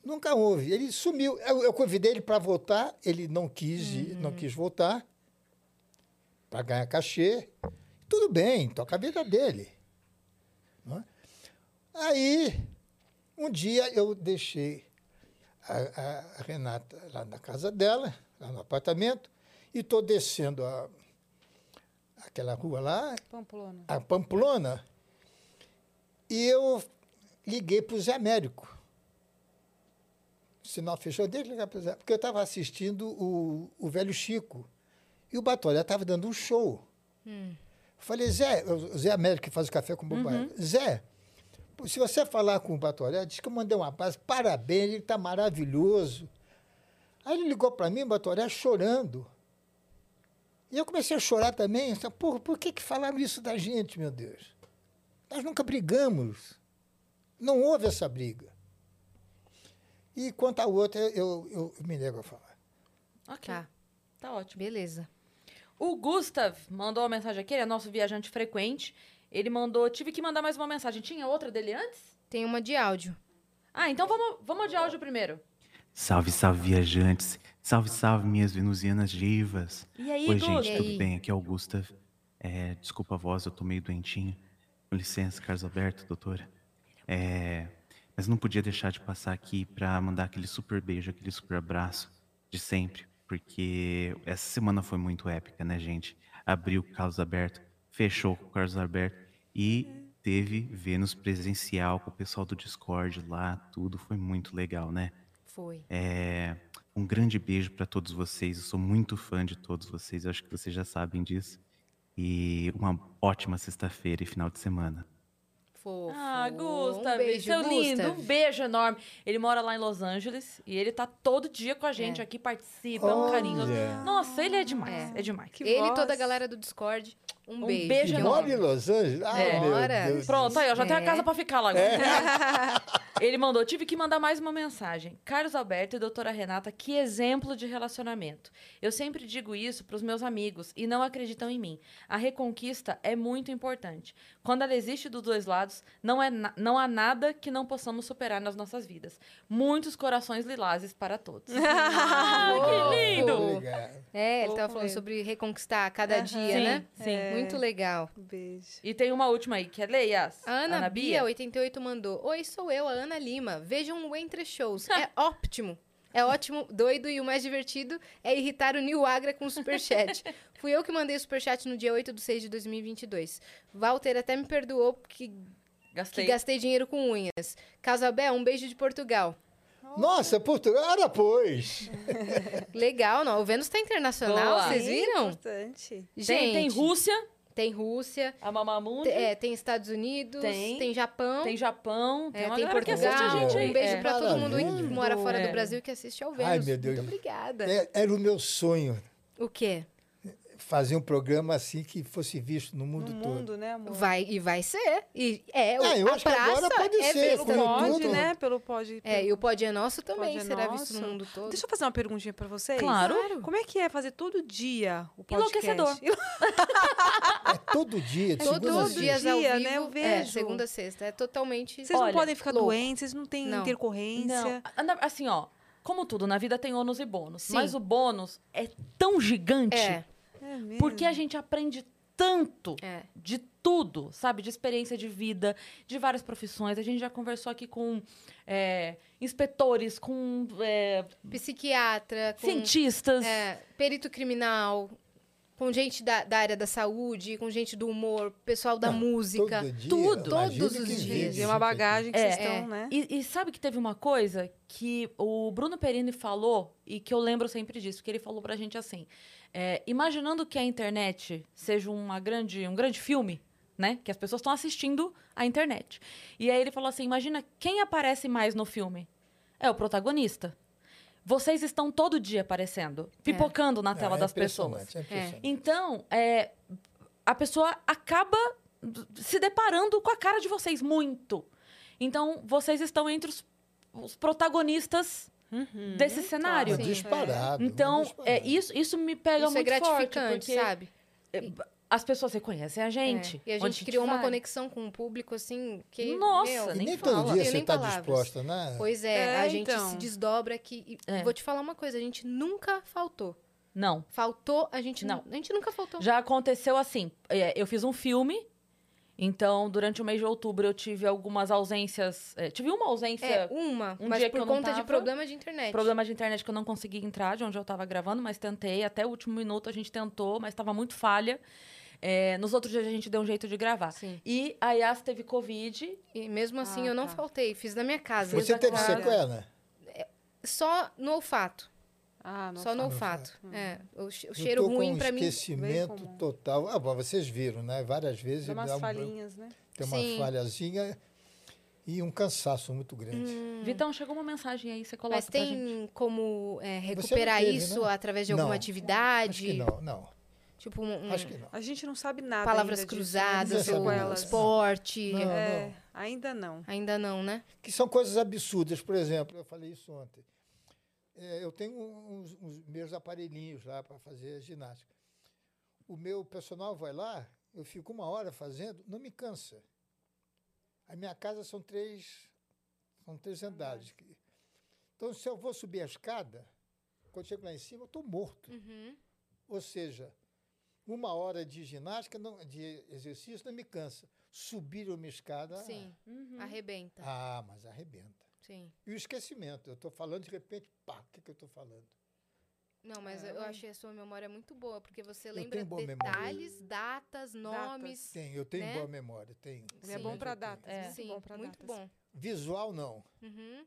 Nunca houve. Ele sumiu. Eu, eu convidei ele para voltar, ele não quis, ir, não quis voltar para ganhar cachê. Tudo bem, toca a vida dele. É? Aí, um dia eu deixei a, a- Renata lá na casa dela, lá no apartamento, e estou descendo a, aquela rua lá, Pamplona. a Pamplona, e eu liguei para o Zé Américo. O sinal fechou, deixa eu ligar para o Zé, porque eu estava assistindo o, o Velho Chico, e o Batoré estava dando um show. Falei, Zé, o Zé Américo que faz o café com bobagem. Zé, pô, se você falar com o Batoré, diz que eu mandei um abraço, parabéns, ele está maravilhoso. Aí ele ligou para mim, o Batoré, chorando. E eu comecei a chorar também. Eu falei, Porra, por que, que falaram isso da gente, meu Deus? Nós nunca brigamos. Não houve essa briga. E quanto à outra, eu, eu, eu me nego a falar. Ok. Tá, Tá ótimo. beleza. O Gustav mandou uma mensagem aqui, ele é nosso viajante frequente. Ele mandou. Tive que mandar mais uma mensagem. Tinha outra dele antes? Tem uma de áudio. Ah, então vamos, vamos de áudio primeiro. Salve, salve, viajantes. Salve, salve, minhas venusianas divas. E aí, Oi, Gustav? gente, E tudo aí? bem? Aqui é o Gustav. É, desculpa a voz, eu tô meio doentinho. Com licença, Carlos Alberto, doutora. É, mas não podia deixar de passar aqui pra mandar aquele super beijo, aquele super abraço de sempre. Porque essa semana foi muito épica, né, gente? Abriu o Carlos Alberto, fechou com o Carlos Alberto e teve Vênus presencial com o pessoal do Discord lá, tudo foi muito legal, né? Foi. É, um grande beijo para todos vocês. Eu sou muito fã de todos vocês. Eu acho que vocês já sabem disso. E uma ótima sexta-feira e final de semana. Fofo. Ah, Gustav, um beijo, seu lindo, um beijo enorme. Ele mora lá em Los Angeles e ele tá todo dia com a gente aqui, participa, é um carinhoso. Olha. Nossa, ele é demais, é, demais. Que Ele e toda a galera do Discord, um, Um beijo. beijo enorme. mora em Los Angeles? Ah, É. meu. Pronto, aí, ó, já tem É. a casa pra ficar lá agora. Ele mandou, tive que mandar mais uma mensagem. Carlos Alberto e doutora Renata, que exemplo de relacionamento. Eu sempre digo isso pros meus amigos e não acreditam em mim. A reconquista é muito importante. Quando ela existe dos dois lados. Não, é na- não há nada que não possamos superar nas nossas vidas. Muitos corações lilazes para todos. Ah, que lindo! É, ele Fofo tava falando sobre reconquistar cada Aham. dia, Sim, né? sim. Muito legal. Um beijo. E tem uma última aí, que é Leias. A Ana, Bia, 88, mandou. Oi, sou eu, a Ana Lima. Vejam o Entre Shows. É ótimo. É ótimo, doido e o mais divertido é irritar o Nil Agra com o superchat. Fui eu que mandei o superchat no dia 8 de 6 de 2022. Walter até me perdoou porque que Gastei. gastei dinheiro com unhas. Casabé, um beijo de Portugal. Nossa, Portugal, era pois. Legal, não? O Vênus tá internacional, Boa. vocês viram? Importante. Tem, Gente, tem Rússia, tem Rússia, a Mamamundi, é, tem Estados Unidos, Tem. tem, Japão. tem Japão, tem É, uma tem Portugal. gente aí. Um beijo É. pra todo mundo que mora fora É. do Brasil que assiste ao Vênus. Ai, meu Deus. Muito obrigada. É, era o meu sonho O quê? Fazer um programa assim que fosse visto no mundo No todo. mundo, né, amor? Vai e vai ser. E é, o- Ah, eu a acho que agora pode é ser, Pode, tudo. né? Pelo pode. É, e o Pod é Nosso também Pod é será visto no Nosso. mundo todo. Deixa eu fazer uma perguntinha pra vocês. Claro. Como é que é fazer todo dia o podcast? Enlouquecedor. É todo dia, de Todo, segunda ao dia, vivo. né? Eu É, vejo. segunda a sexta. É totalmente... Vocês não Olha, podem ficar louco. doentes, vocês não têm Não. intercorrência. Não, assim, ó, como tudo, na vida tem ônus e bônus. Sim. Mas o bônus é tão gigante É, É porque a gente aprende tanto é. de tudo, sabe? De experiência de vida, de várias profissões. A gente já conversou aqui com é, inspetores, com é, Psiquiatra, com cientistas. é, perito criminal, com gente da, da área da saúde, com gente do humor, pessoal da Não, música. Todo dia, tudo, todos os dias. É uma bagagem que É. vocês estão, É. né? E, e sabe que teve uma coisa que o Bruno Perini falou e que eu lembro sempre disso, que ele falou pra gente assim: é, imaginando que a internet seja uma grande, um grande filme, né? Que as pessoas estão assistindo a internet. E aí ele falou assim: imagina quem aparece mais no filme? É o protagonista. Vocês estão todo dia aparecendo, pipocando na Não, tela é das pessoas. é. Então, é, a pessoa acaba se deparando com a cara de vocês muito. Então, vocês estão entre os, os protagonistas desse cenário. Sim. Disparado. Então, disparado. é, isso, isso me pega Isso é muito forte. gratificante, porque sabe? As pessoas reconhecem a gente. É. E a onde gente criou uma vai. conexão com o público, assim, que. Nossa, meu, E nem nem fala. todo dia você está palavras. disposta, né? Pois é, É, a gente então. se desdobra aqui. E É. Vou te falar uma coisa, a gente nunca faltou. Não. Faltou, a gente Não. não. A gente nunca faltou. Já aconteceu assim. é, eu fiz um filme. Então, durante o mês de outubro, eu tive algumas ausências. é, tive uma ausência. É, uma, um mas dia que por eu não conta de tava, problema de internet. Problema de internet que eu não consegui entrar de onde eu estava gravando, mas tentei. Até o último minuto a gente tentou, mas estava muito falha. É, nos outros dias a gente deu um jeito de gravar. Sim. E a Yas teve Covid. E mesmo assim Ah, eu não tá. faltei, fiz na minha casa. Você teve sequela? Só no olfato. Ah, não só no fala. olfato. É, o, Eu cheiro ruim pra mim. esquecimento total. Ah, bom, vocês viram, né? Várias vezes Dá umas dá um- falhinhas, né? tem uma Sim. falhazinha e um cansaço muito grande. Vitão, chegou uma mensagem aí, você coloca Mas pra gente. tem como é, não recuperar teve, isso né? através de Não. alguma Acho atividade? que não, não. Tipo, um, um- Acho que não. A gente não sabe nada palavras ainda disso, cruzadas, né? ou Sequelas. esporte. Não. É, ainda não. Ainda não, né? Que são coisas absurdas. Por exemplo, eu falei isso ontem. É, eu tenho uns, uns meus aparelhinhos lá para fazer ginástica. O meu personal vai lá, eu fico uma hora fazendo, não me cansa. A minha casa são três, são três andares. Então, se eu vou subir a escada, quando chego lá em cima, eu estou morto. Uhum. Ou seja, uma hora de ginástica, não, de exercício, não me cansa. Subir uma escada. Sim. Uhum. Arrebenta. Ah, mas arrebenta. Sim. E o esquecimento. Eu estou falando, de repente, pá, o que, que eu estou falando? Não, mas É, eu achei a sua memória muito boa, porque você lembra boa memória. detalhes, datas, nomes. Tem, eu tenho Né? boa memória, tenho. Ele é Sim. bom tenho. datas. É. muito Sim, bom pra muito datas. bom. Visual, não. Uhum.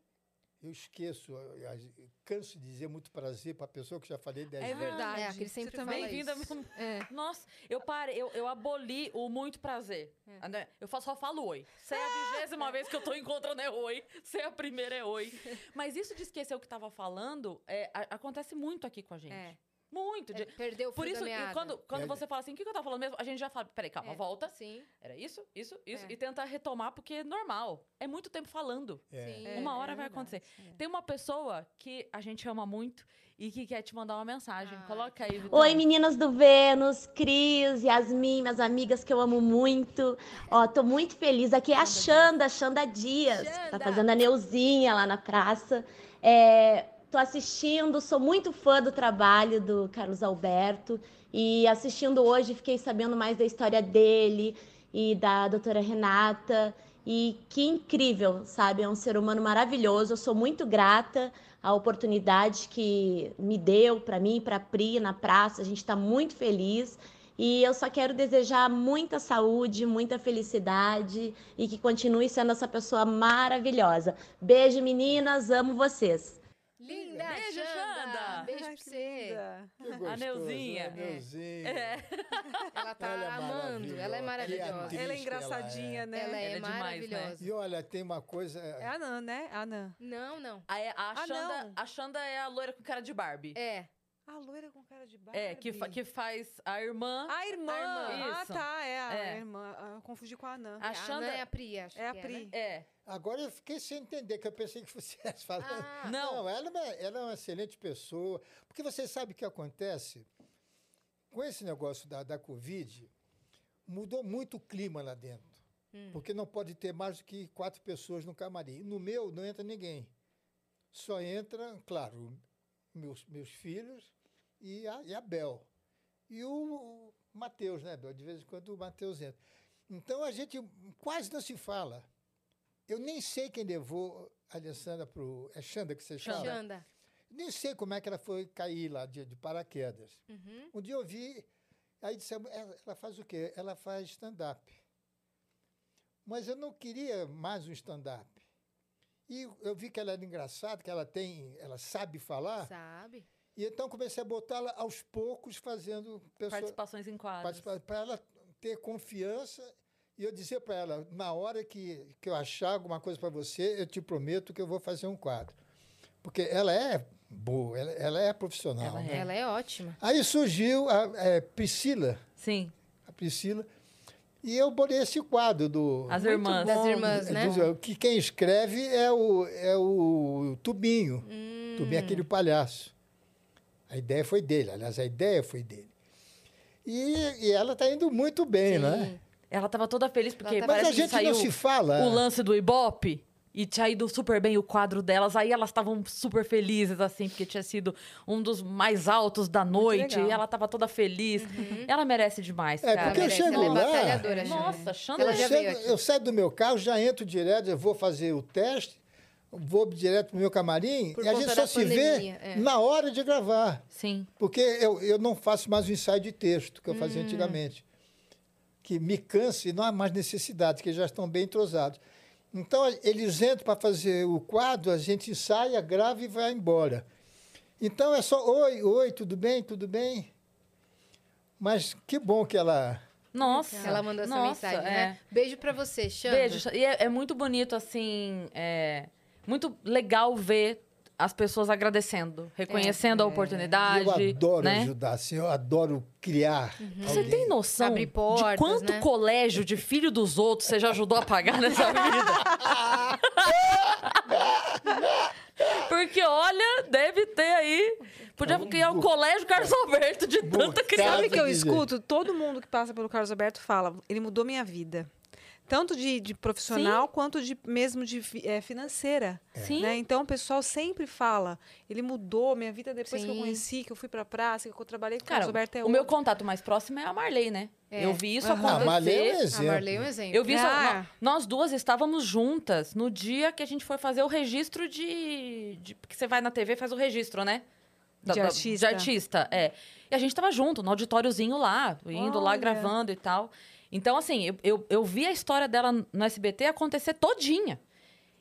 Eu esqueço, eu- eu canso de dizer muito prazer para a pessoa que já falei dez É vezes. verdade. É, aquele sempre Você também Bem-vinda. mesmo. É. Nossa, eu parei, eu, eu aboli o muito prazer. É. Né? Eu só falo oi. Se é a vigésima vez que eu tô encontrando é oi. Se é a primeira é oi. Mas isso de esquecer o que tava falando, é, a- acontece muito aqui com a gente. É. Muito. de- É, perdeu o Por fio isso, da e meada. quando, quando É. você fala assim, o que, que eu tava falando mesmo? A gente já fala, peraí, calma, É, volta. Sim. Era isso, isso, isso. É. E tenta retomar, porque é normal. É muito tempo falando. É. Sim. Uma hora é vai acontecer. é. Tem uma pessoa que a gente ama muito e que quer te mandar uma mensagem. Ai. Coloca aí, Vitão. Oi, meninas do Vênus, Cris, Yasmin, minhas amigas que eu amo muito. Ó, tô muito feliz. Aqui é a Xanda, Xanda Dias, Xanda. tá fazendo a Neuzinha lá na praça. É, tô assistindo, sou muito fã do trabalho do Carlos Alberto. E assistindo hoje, fiquei sabendo mais da história dele e da doutora Renata. E que incrível, sabe? É um ser humano maravilhoso. Eu sou muito grata à oportunidade que me deu para mim, para a Pri na praça. A gente está muito feliz. E eu só quero desejar muita saúde, muita felicidade e que continue sendo essa pessoa maravilhosa. Beijo, meninas, amo vocês. Linda, Beijo, Xanda. Xanda. Beijo pra você. gostoso, Neuzinha. né? Neuzinha. Ela tá Ela é amando. Ela é maravilhosa. maravilhosa. atriz Ela é engraçadinha, né? Ela é, Ela é demais, né? maravilhosa. E olha, tem uma coisa. É a Nan, né? A Nan. Não, não. A, a, Ah, Xanda, não. a Xanda é a loira com cara de Barbie. É. A loira com cara de Barbie. É, que, fa- que faz a irmã. A irmã. A irmã. Ah, Isso. tá. É a É. irmã. Ah, Eu confundi com a Nan. A A Xanda- é a Pri, acho É a que Pri. né? É. Agora eu fiquei sem entender, que eu pensei que você estivesse falando. Ah, Não. ela, é uma- ela é uma excelente pessoa. Porque você sabe o que acontece? Com esse negócio da, da Covid, mudou muito o clima lá dentro. Porque não pode ter mais do que quatro pessoas no camarim. No meu, não entra ninguém. Só entra, claro, meus, meus filhos e a, e a Bel. E o Matheus, né, Bel? De vez em quando o Matheus entra. Então a gente quase não se fala. Eu nem sei quem levou a Alessandra para o. É Xanda que você chama? Xanda. Nem sei como é que ela foi cair lá de, de paraquedas. Uhum. Um dia eu vi, aí dissemos, ela, ela faz o quê? Ela faz stand-up. Mas eu não queria mais um stand-up. E eu vi que ela era engraçada, que ela tem, ela sabe falar. Sabe? E então comecei a botá-la aos poucos fazendo pessoa, Participações em quadros. para ela ter confiança. E eu dizer para ela, na hora que, que eu achar alguma coisa para você, eu te prometo que eu vou fazer um quadro. Porque ela é boa, ela, ela é profissional. Ela né? É. Ela é ótima. Aí surgiu a é, Priscila, Sim. a Priscila, e eu botei esse quadro do. As irmãs. bom. Das irmãs, né? Diz, que quem escreve é o, é o Tubinho. Hum. Tubinho é aquele palhaço. A ideia foi dele, aliás, a ideia foi dele. E, e ela está indo muito bem, né? Ela tava toda feliz porque tá- Mas a gente não se fala. o lance do Ibope. E tinha ido super bem o quadro delas. Aí elas estavam super felizes, assim, porque tinha sido um dos mais altos da noite. E ela tava toda feliz. Ela merece demais, É, cara. porque eu chego ela é lá-. Nossa, Ela Eu, já chego- eu saio do meu carro, já entro direto, eu vou fazer o teste, vou direto pro meu camarim Por e a gente só se pandemia, vê é. na hora de gravar. Sim. Porque eu, eu não faço mais o ensaio de texto que eu Hum. fazia antigamente. Que me cansa e não há mais necessidade, que já estão bem entrosados. Então, eles entram para fazer o quadro, a gente ensaia, grava e vai embora. Então, é só, oi, oi, tudo bem, tudo bem? Mas que bom que ela... Nossa. Ela mandou essa Nossa, mensagem, é. né? Beijo pra você, Xanda. Beijo. E é, é muito bonito, assim. É muito legal ver as pessoas agradecendo, reconhecendo a oportunidade. Eu adoro né? ajudar, assim, eu adoro criar. Você alguém. tem noção portas, de quanto né? colégio de filho dos outros você já ajudou a pagar nessa vida? Porque, olha, deve ter aí. Podia criar um colégio Carlos Alberto de tanta criança. Sabe o que eu escuto? Todo mundo que passa pelo Carlos Alberto fala, ele mudou minha vida. Tanto de, de profissional quanto de mesmo de eh, financeira. Sim. né? Então o pessoal sempre fala, ele mudou minha vida depois que eu Sim. conheci, que eu fui pra praça, que eu trabalhei com o Cara, Carlos Alberto é o meu contato mais próximo é a Marley, né? É. Eu vi isso Aham. Ah, mas ali é um acontecer. A exemplo. Marley é um exemplo. Eu vi isso. Ah. nó- Nós duas estávamos juntas no dia que a gente foi fazer o registro de. de porque você vai na TV e faz o registro, né? De artista. De artista, é. E a gente tava junto, no auditóriozinho lá, indo lá Olha. gravando e tal. Então, assim, eu, eu, eu vi a história dela no SBT acontecer todinha.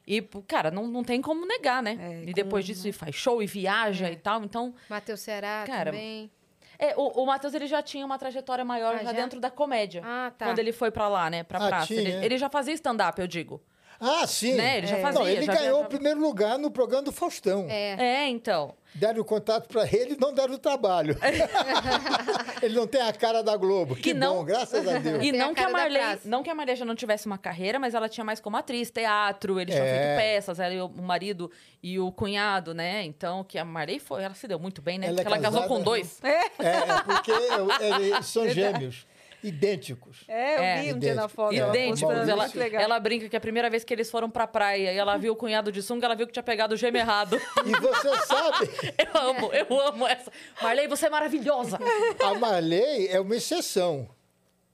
E, cara, não, não tem como negar, né? É, e depois como, disso, faz show e viaja É. e tal. Então, Matheus Ceará Cara, também. é, o, o Matheus ele já tinha uma trajetória maior Ah, já, já? dentro da comédia. Ah, tá. Quando ele foi pra lá, né, pra Ah, praça. tinha, Ele, é? ele já fazia stand-up, eu digo. Ah, sim. Né, ele já fazia, Não, ele já ganhou viajava. o primeiro lugar no programa do Faustão. É. É, então. Deram o contato para ele e não deram o trabalho. ele não tem a cara da Globo. Que E não- bom, graças a Deus. E não que, a Marley, não que a Marley já não tivesse uma carreira, mas ela tinha mais como atriz, teatro, eles tinham É. feito peças, ela e o marido e o cunhado, né? Então, que a Marley foi, ela se deu muito bem, né? Ela é Porque ela casou com dois. É, é porque eles são gêmeos, idênticos. É, eu É, vi um dia na foto. ela Idênticos. Ela, legal. ela brinca que a primeira vez que eles foram pra praia e ela viu o cunhado de sunga, ela viu que tinha pegado o gêmeo errado. E você sabe, Eu amo, eu amo essa. Marley, você é maravilhosa. a Marley é uma exceção.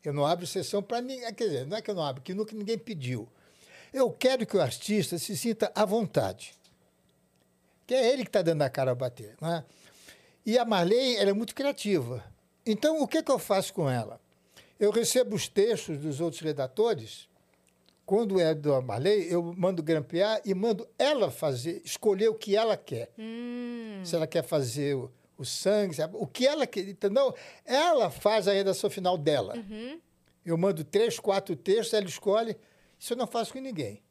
Eu não abro exceção para ninguém. Quer dizer, não é que eu não abro, que nunca ninguém pediu. Eu quero que o artista se sinta à vontade. Que é ele que está dando a cara a bater. Não é? E a Marley ela é muito criativa. Então, o que, que eu faço com ela? Eu recebo os textos dos outros redatores. Quando é da Marley, eu mando grampear e mando ela fazer, escolher o que ela quer. Se ela quer fazer o, o sangue, sabe? o que ela quer. Entendeu? Ela faz a redação final dela. Eu mando três, quatro textos, ela escolhe. Isso eu não faço com ninguém.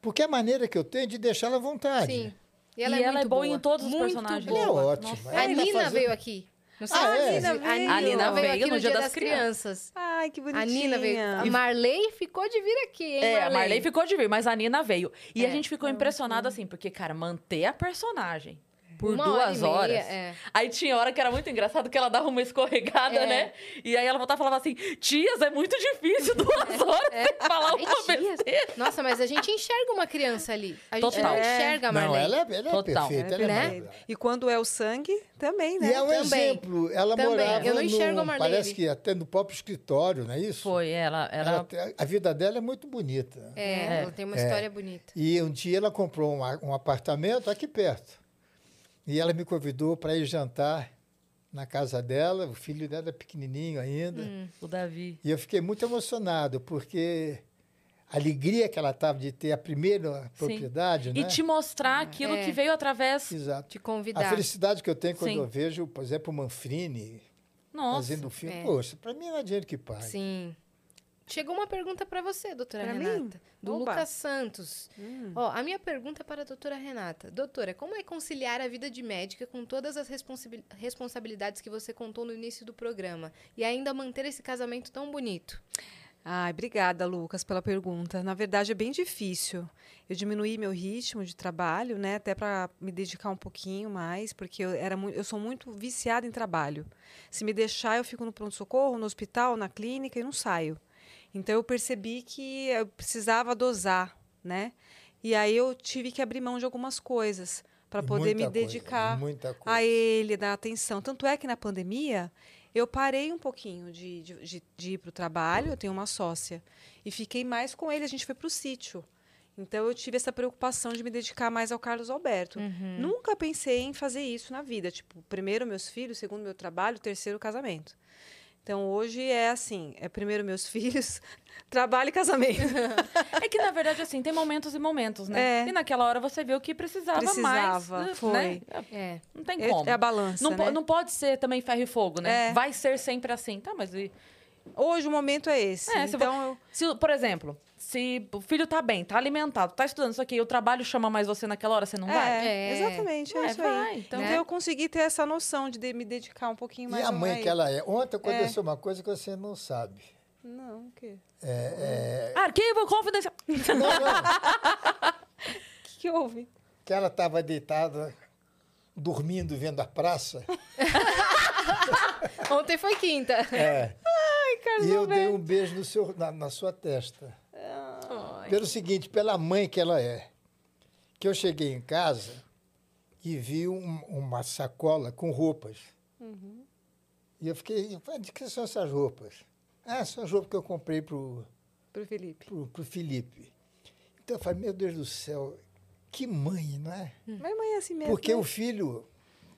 Porque é a maneira que eu tenho de deixá-la à vontade. Sim. E E ela, ela, é, é muito boa boa. em todos os muito personagens. Boa. Ela é ótima. Nossa. A Ela tá Nina fazendo- veio aqui. Não sei Ah, se é? viram. veio. A Nina veio aqui no no Dia Dia das das Crianças. Ai, que bonitinha. A Nina veio. A Marley ficou de vir aqui, hein, É, a Marley? Marley ficou de vir, mas a Nina veio. E a É. gente ficou impressionada, assim, porque, cara, manter a personagem por Uma hora duas meia, horas. é. Aí tinha hora que era muito engraçado que ela dava uma escorregada, É. né? E aí ela voltava e falava assim: Tias, é muito difícil duas horas sem falar uma besteira. Nossa, mas a gente enxerga uma criança ali. A gente Total. não É. enxerga a Não, Marley. ela é, ela é Total. perfeita, ela é Né? E quando é o sangue, também, né? E é um Também. exemplo. Ela Também. morava Eu não enxergo no, a Marlene. parece que até no próprio escritório, não é isso? Foi, ela. ela... Ela a vida dela é muito bonita. É, ela tem uma história bonita. E um dia ela comprou um, um apartamento aqui perto. E ela me convidou para ir jantar na casa dela. O filho dela é pequenininho ainda. Hum. O Davi. E eu fiquei muito emocionado, porque a alegria que ela estava de ter a primeira propriedade, E né? te mostrar aquilo É. que veio através. Exato. Te A convidar. felicidade que eu tenho quando Sim. eu vejo, por exemplo, o Manfrini Nossa. fazendo um filme. é. Poxa, para mim não é dinheiro que paga. Sim. Chegou uma pergunta para você, doutora Pra mim? Renata. Do Oba. Lucas Santos. Ó, a minha pergunta é para a doutora Renata. Doutora, como é conciliar a vida de médica com todas as responsabil- responsabilidades que você contou no início do programa e ainda manter esse casamento tão bonito? Ai, obrigada, Lucas, pela pergunta. Na verdade, é bem difícil. Eu diminuí meu ritmo de trabalho, né, até para me dedicar um pouquinho mais, porque eu, era eu sou muito viciada em trabalho. Se me deixar, eu fico no pronto-socorro, no hospital, na clínica e não saio. Então, eu percebi que eu precisava dosar, né? E aí eu tive que abrir mão de algumas coisas para poder me coisa, dedicar muita coisa. a ele, dar atenção. Tanto é que na pandemia eu parei um pouquinho de, de, de- de ir para o trabalho, eu tenho uma sócia, e fiquei mais com ele, a gente foi para o sítio. Então eu tive essa preocupação de me dedicar mais ao Carlos Alberto. Nunca pensei em fazer isso na vida, tipo, primeiro meus filhos, segundo meu trabalho, terceiro casamento. Então hoje é assim, é primeiro meus filhos, trabalho e casamento. É que, na verdade, assim, tem momentos e momentos, né? É. E naquela hora você viu que precisava, Precisava, mais. foi. Né? É. Não tem É- como. é a balança, Não, né? não pode ser também ferro e fogo, né? É. Vai ser sempre assim. Tá, mas e- Hoje o momento é esse. É, se então eu se, por exemplo, se o filho tá bem, tá alimentado, tá estudando isso aqui, e o trabalho chama mais você naquela hora, você não vai? É, É. exatamente, é, É, isso vai, aí. então- Então, eu consegui ter essa noção de, de me dedicar um pouquinho mais E a mãe Raí. que ela é. Ontem aconteceu É. uma coisa que você não sabe. Não, o quê? É, Arquivo confidencial. é, não, não, O que, que houve? que ela estava deitada, dormindo, vendo a praça. Ontem foi quinta. É. e eu dei um beijo no seu, na, na sua testa. Pelo seguinte, pela mãe que ela é. Que eu cheguei em casa e vi um- uma sacola com roupas. E eu fiquei, de que são essas roupas? Ah, são as roupas que eu comprei pro, Pro Felipe. pro, pro Felipe. Então eu falei, meu Deus do céu, que mãe, não é? Mas mãe é assim mesmo. Porque né? o filho,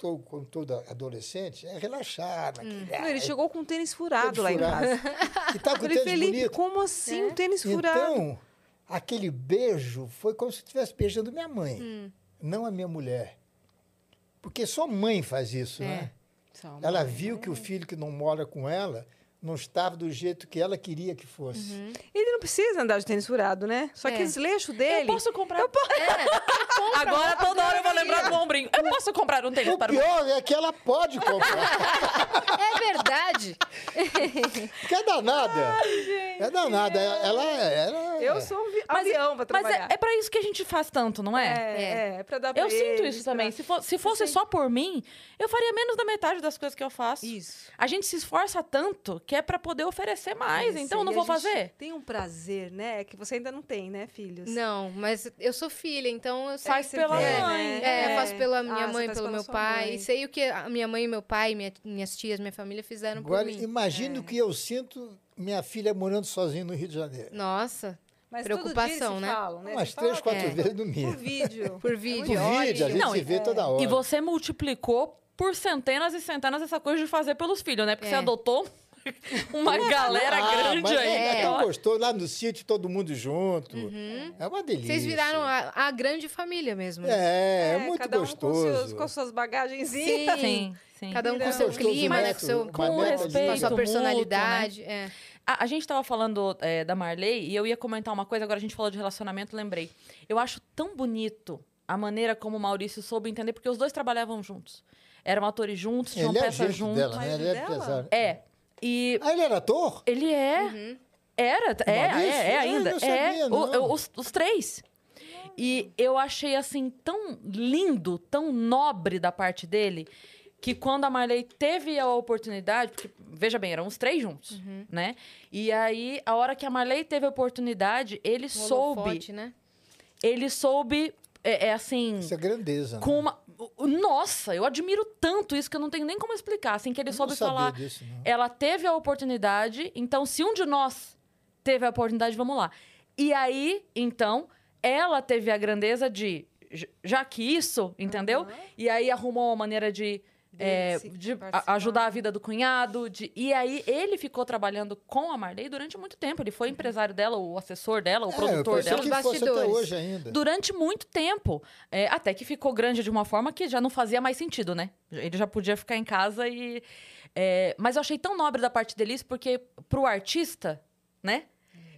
to- como adolescente, é relaxado. aquele, Não, ele ah, chegou com um tênis furado Tênis lá em furado. casa. E tá Eu com falei, tênis Felipe, bonito. como assim um tênis furado? Então, aquele beijo foi como se eu estivesse beijando minha mãe, Hum. não a minha mulher. Porque só mãe faz isso, É. né? Ela viu que o filho que não mora com ela não estava do jeito que ela queria que fosse. Uhum. Ele não precisa andar de tênis furado, né? Só que É. os leixos Eu dele. posso comprar. É, Agora toda hora eu vou lembrar do ombrinho. Eu posso comprar um tênis O para o pior é que ela pode comprar. é verdade. que é danada. é danada. Ela, ela Eu sou um vi- Mas- avião pra Mas trabalhar. é, é pra isso que a gente faz tanto, não é? É, é, é pra dar pra Eu sinto eles, isso pra- também. Se, fo- se fosse só por mim, eu faria menos da metade das coisas que eu faço. Isso. A gente se esforça tanto que é pra poder oferecer mais, então eu não e vou a gente fazer. Tem um prazer, né? Que você ainda não tem, né, filhos? Não, mas eu sou filha, então eu sei. Faz você pela quer, mãe. né? É, É. eu faço pela Ah, minha você mãe, faz pelo meu pai. mãe. Sei o que a minha mãe, meu pai, minha- minhas tias, minha família fizeram Agora, por mim. imagine o que eu sinto minha filha morando sozinha no Rio de Janeiro. Nossa, Mas Preocupação, todo dia né? falam, né? Umas Se três, fala quatro É. vezes no Por mínimo. vídeo. por vídeo. Por vídeo, a gente Não, se e- vê toda hora. E você multiplicou por centenas e centenas essa coisa de fazer pelos filhos, né? Porque você É. adotou uma galera Ah, grande mas aí. É, né? tão gostoso, lá no sítio, todo mundo junto. É uma delícia. Vocês viraram a, a grande família mesmo. né? É, é, muito cada um gostoso. com, seus, com suas bagagenzinhas. Sim, sim. Cada um com seu Gostoso, clima, né? neto, Com, seu, com respeito, com a sua mútuo, personalidade. É. A, a gente tava falando é, da Marley e eu ia comentar uma coisa, agora a gente falou de relacionamento, lembrei. Eu acho tão bonito a maneira como o Maurício soube entender, porque os dois trabalhavam juntos. Eram atores juntos, tinham é peças juntos. dela, né? Ele é dela? É. E Ah, ele era ator? ele é. Uhum. Era, é, é, é Ah, ainda. eu não sabia, é, o- eu- os, os três. E eu achei assim tão lindo, tão nobre da parte dele, que quando a Marley teve a oportunidade, porque, veja bem, eram os três juntos, Uhum. né? E aí, a hora que a Marley teve a oportunidade, ele Um soube. né? Ele soube, é, é assim. Isso é grandeza. né? Com uma. Nossa, eu admiro tanto isso que eu não tenho nem como explicar. Assim, que ele Eu soube falar. disso, não. Ela teve a oportunidade, então se um de nós teve a oportunidade, vamos lá. E aí, então, ela teve a grandeza de, já que isso, entendeu? E aí arrumou uma maneira de, é, de a- ajudar a vida do cunhado. de- e aí ele ficou trabalhando com a Marley durante muito tempo. Ele foi empresário dela, o assessor dela, o É, eu produtor dela. que Os fosse até bastidores. hoje ainda. Durante muito tempo. É, até que ficou grande de uma forma que já não fazia mais sentido, né? Ele já podia ficar em casa e. é, mas eu achei tão nobre da parte dele isso, porque pro artista, né?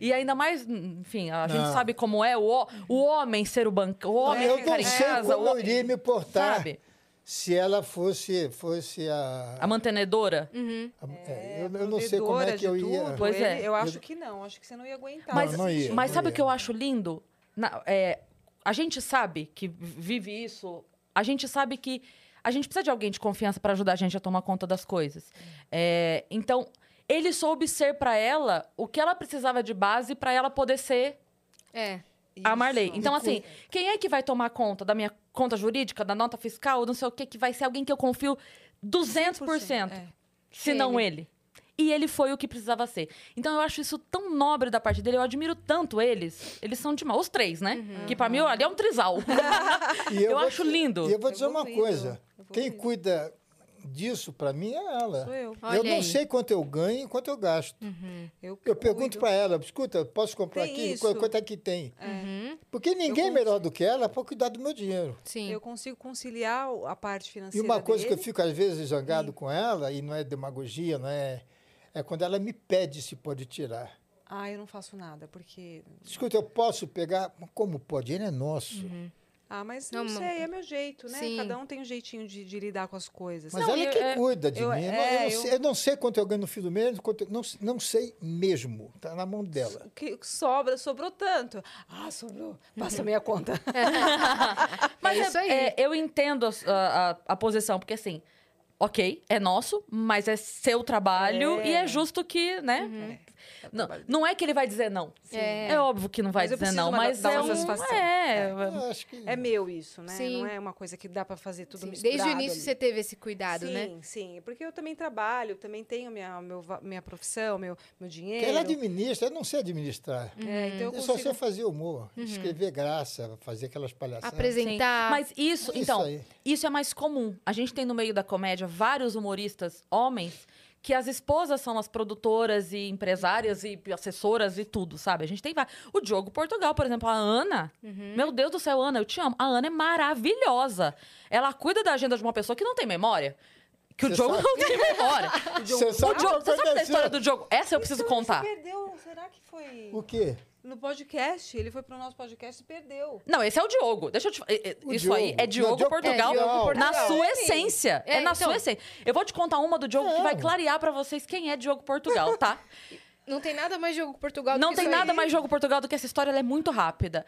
E ainda mais, enfim, a gente Não. sabe como é o, o homem ser o banco. O homem eu ficar não em sei casa. como o eu iria me portar Sabe? Se ela fosse, fosse a... A mantenedora. a- é, eu, eu não sei como é que eu de ia... tudo. Pois é. Eu acho que não, acho que você não ia aguentar. Mas, Não, não ia, mas não sabe ia. o que eu acho lindo? Na- é, a gente sabe que vive isso, a gente sabe que a gente precisa de alguém de confiança para ajudar a gente a tomar conta das coisas. É, então, ele soube ser para ela o que ela precisava de base para ela poder ser É. a Marley. Isso. Então, assim, quem é que vai tomar conta da minha conta jurídica, da nota fiscal, não sei o que, que vai ser alguém que eu confio 200%, É. se não ele. E ele foi o que precisava ser. Então eu acho isso tão nobre da parte dele, eu admiro tanto eles. Eles são demais. Os três, né? Uhum. Que pra mim ali é um trisal. Eu vou acho te- lindo. E eu vou dizer uma Evoluído, coisa. Quem cuida disso, para mim, é ela. Sou eu. Olha eu não aí. sei quanto eu ganho e quanto eu gasto. Eu, Eu pergunto para ela, escuta, posso comprar Tem aqui? isso. Qu- Quanto é que tem? Uhum. Porque ninguém é melhor do que ela para cuidar do meu dinheiro. Sim. Eu consigo conciliar a parte E financeira uma coisa que eu dele. fico às vezes zangado com ela, e não é demagogia, não é. É quando ela me pede se pode tirar. Ah, eu não faço nada, porque... Escuta, eu posso pegar. Como pode? Ele é nosso. Ah, mas Não, não, sei, é meu jeito, né? Sim. Cada um tem um jeitinho de, de lidar com as coisas. Mas Não, ela e- que é- cuida de eu- mim. Eu não- é, eu, não eu- sei, eu não sei quanto eu ganho no fim do mês, quanto eu- não, não sei mesmo. Está na mão dela. O que sobra, sobrou tanto. Ah, sobrou. Passa a minha conta. Mas É é- isso aí. é, eu entendo a, a- a posição, porque assim, ok, é nosso, mas é seu trabalho É. e é justo que, né? Não, não é que ele vai dizer não. É. É óbvio que não vai Mas dizer não, mas é uma um, satisfação. é, acho que. É meu isso, né? Sim. Não é uma coisa que dá pra fazer tudo Sim, misturado Desde o início ali. você teve esse cuidado, sim, né? Sim, porque eu também trabalho, também tenho minha, meu, minha profissão, meu, meu dinheiro. Ela administra, eu não sei administrar. É, então eu Eu só consigo... sei fazer humor, escrever graça, fazer aquelas palhaçadas. Sim. Apresentar. Mas isso, É isso então, aí. isso é mais comum. A gente tem no meio da comédia vários humoristas homens que as esposas são as produtoras e empresárias e assessoras e tudo, sabe? A gente tem vários. O Diogo Portugal, por exemplo, a Ana. Meu Deus do céu, Ana, eu te amo. A Ana é maravilhosa. Ela cuida da agenda de uma pessoa que não tem memória. Que o Você Diogo sabe- não tem memória. Você O sabe o que Diogo, você sabe da história do Diogo? Essa eu preciso contar. Se perdeu. Será que foi O quê? No podcast? Ele foi pro nosso podcast e perdeu. Não, esse é o Diogo. Deixa eu te falar. O Isso aí Diogo. é Diogo Não, Diogo Portugal. É, Diogo Na Portugal. sua É. essência. É, É, na então. sua essência. Eu vou te contar uma do Diogo que vai Não. clarear pra vocês quem é Diogo Portugal, tá? Não tem nada mais jogo Portugal do Não que tem isso nada aí. mais Diogo Portugal do que essa história, ela é muito rápida.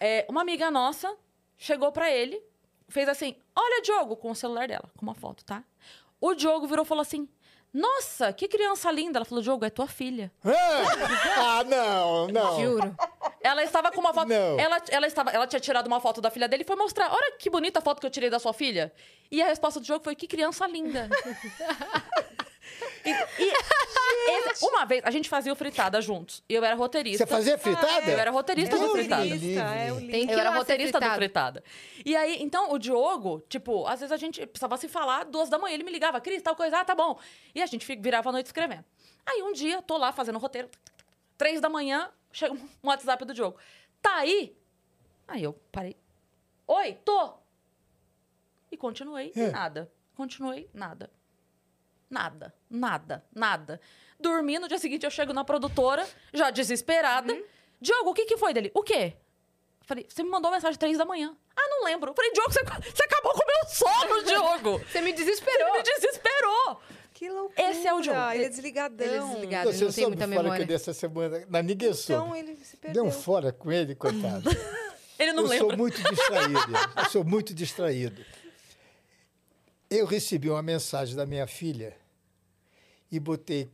É, uma amiga nossa chegou pra ele, fez assim: Olha, Diogo, com o celular dela, com uma foto, tá? O Diogo virou e falou assim: Nossa, que criança linda. Ela falou: Diogo, é tua filha. Ah, ah, não, não. Juro. Ela estava com uma foto. Não. Ela, ela, estava, ela tinha tirado uma foto da filha dele e foi mostrar. Olha que bonita a foto que eu tirei da sua filha. E a resposta do jogo foi: Que criança linda. E- e esse- uma vez, a gente fazia o fritada juntos. E eu era roteirista. Você fazia fritada? Eu era roteirista do fritada. é o Tem que Eu ir era roteirista do fritada. E aí, então, o Diogo, tipo, às vezes a gente precisava se falar duas da manhã. Ele me ligava, Cris, tal coisa, ah, tá bom. E a gente virava a noite escrevendo. Aí um dia, tô lá fazendo roteiro, três da manhã, chega um WhatsApp do Diogo. Tá aí? Aí eu parei. Oi, tô. E continuei, É. nada. Continuei, nada. Nada, nada, nada. Dormi, no dia seguinte eu chego na produtora, já desesperada. Uhum. Diogo, o que, que foi dele? O quê? Falei, você me mandou uma mensagem três da manhã. Ah, não lembro. Falei, Diogo, você, você acabou com o meu sono, Diogo. Você me Você desesperou. me desesperou. Que loucura. Esse é o Diogo. Ele é desligadão. Ele é desligado, ele Você não tem soube muita fora que memória. dessa semana, na ninguém soube. Então ele se Deu perdeu. um fora com ele, coitado. Ele não eu lembra. sou muito distraído. Eu sou muito distraído. Eu recebi uma mensagem da minha filha e botei.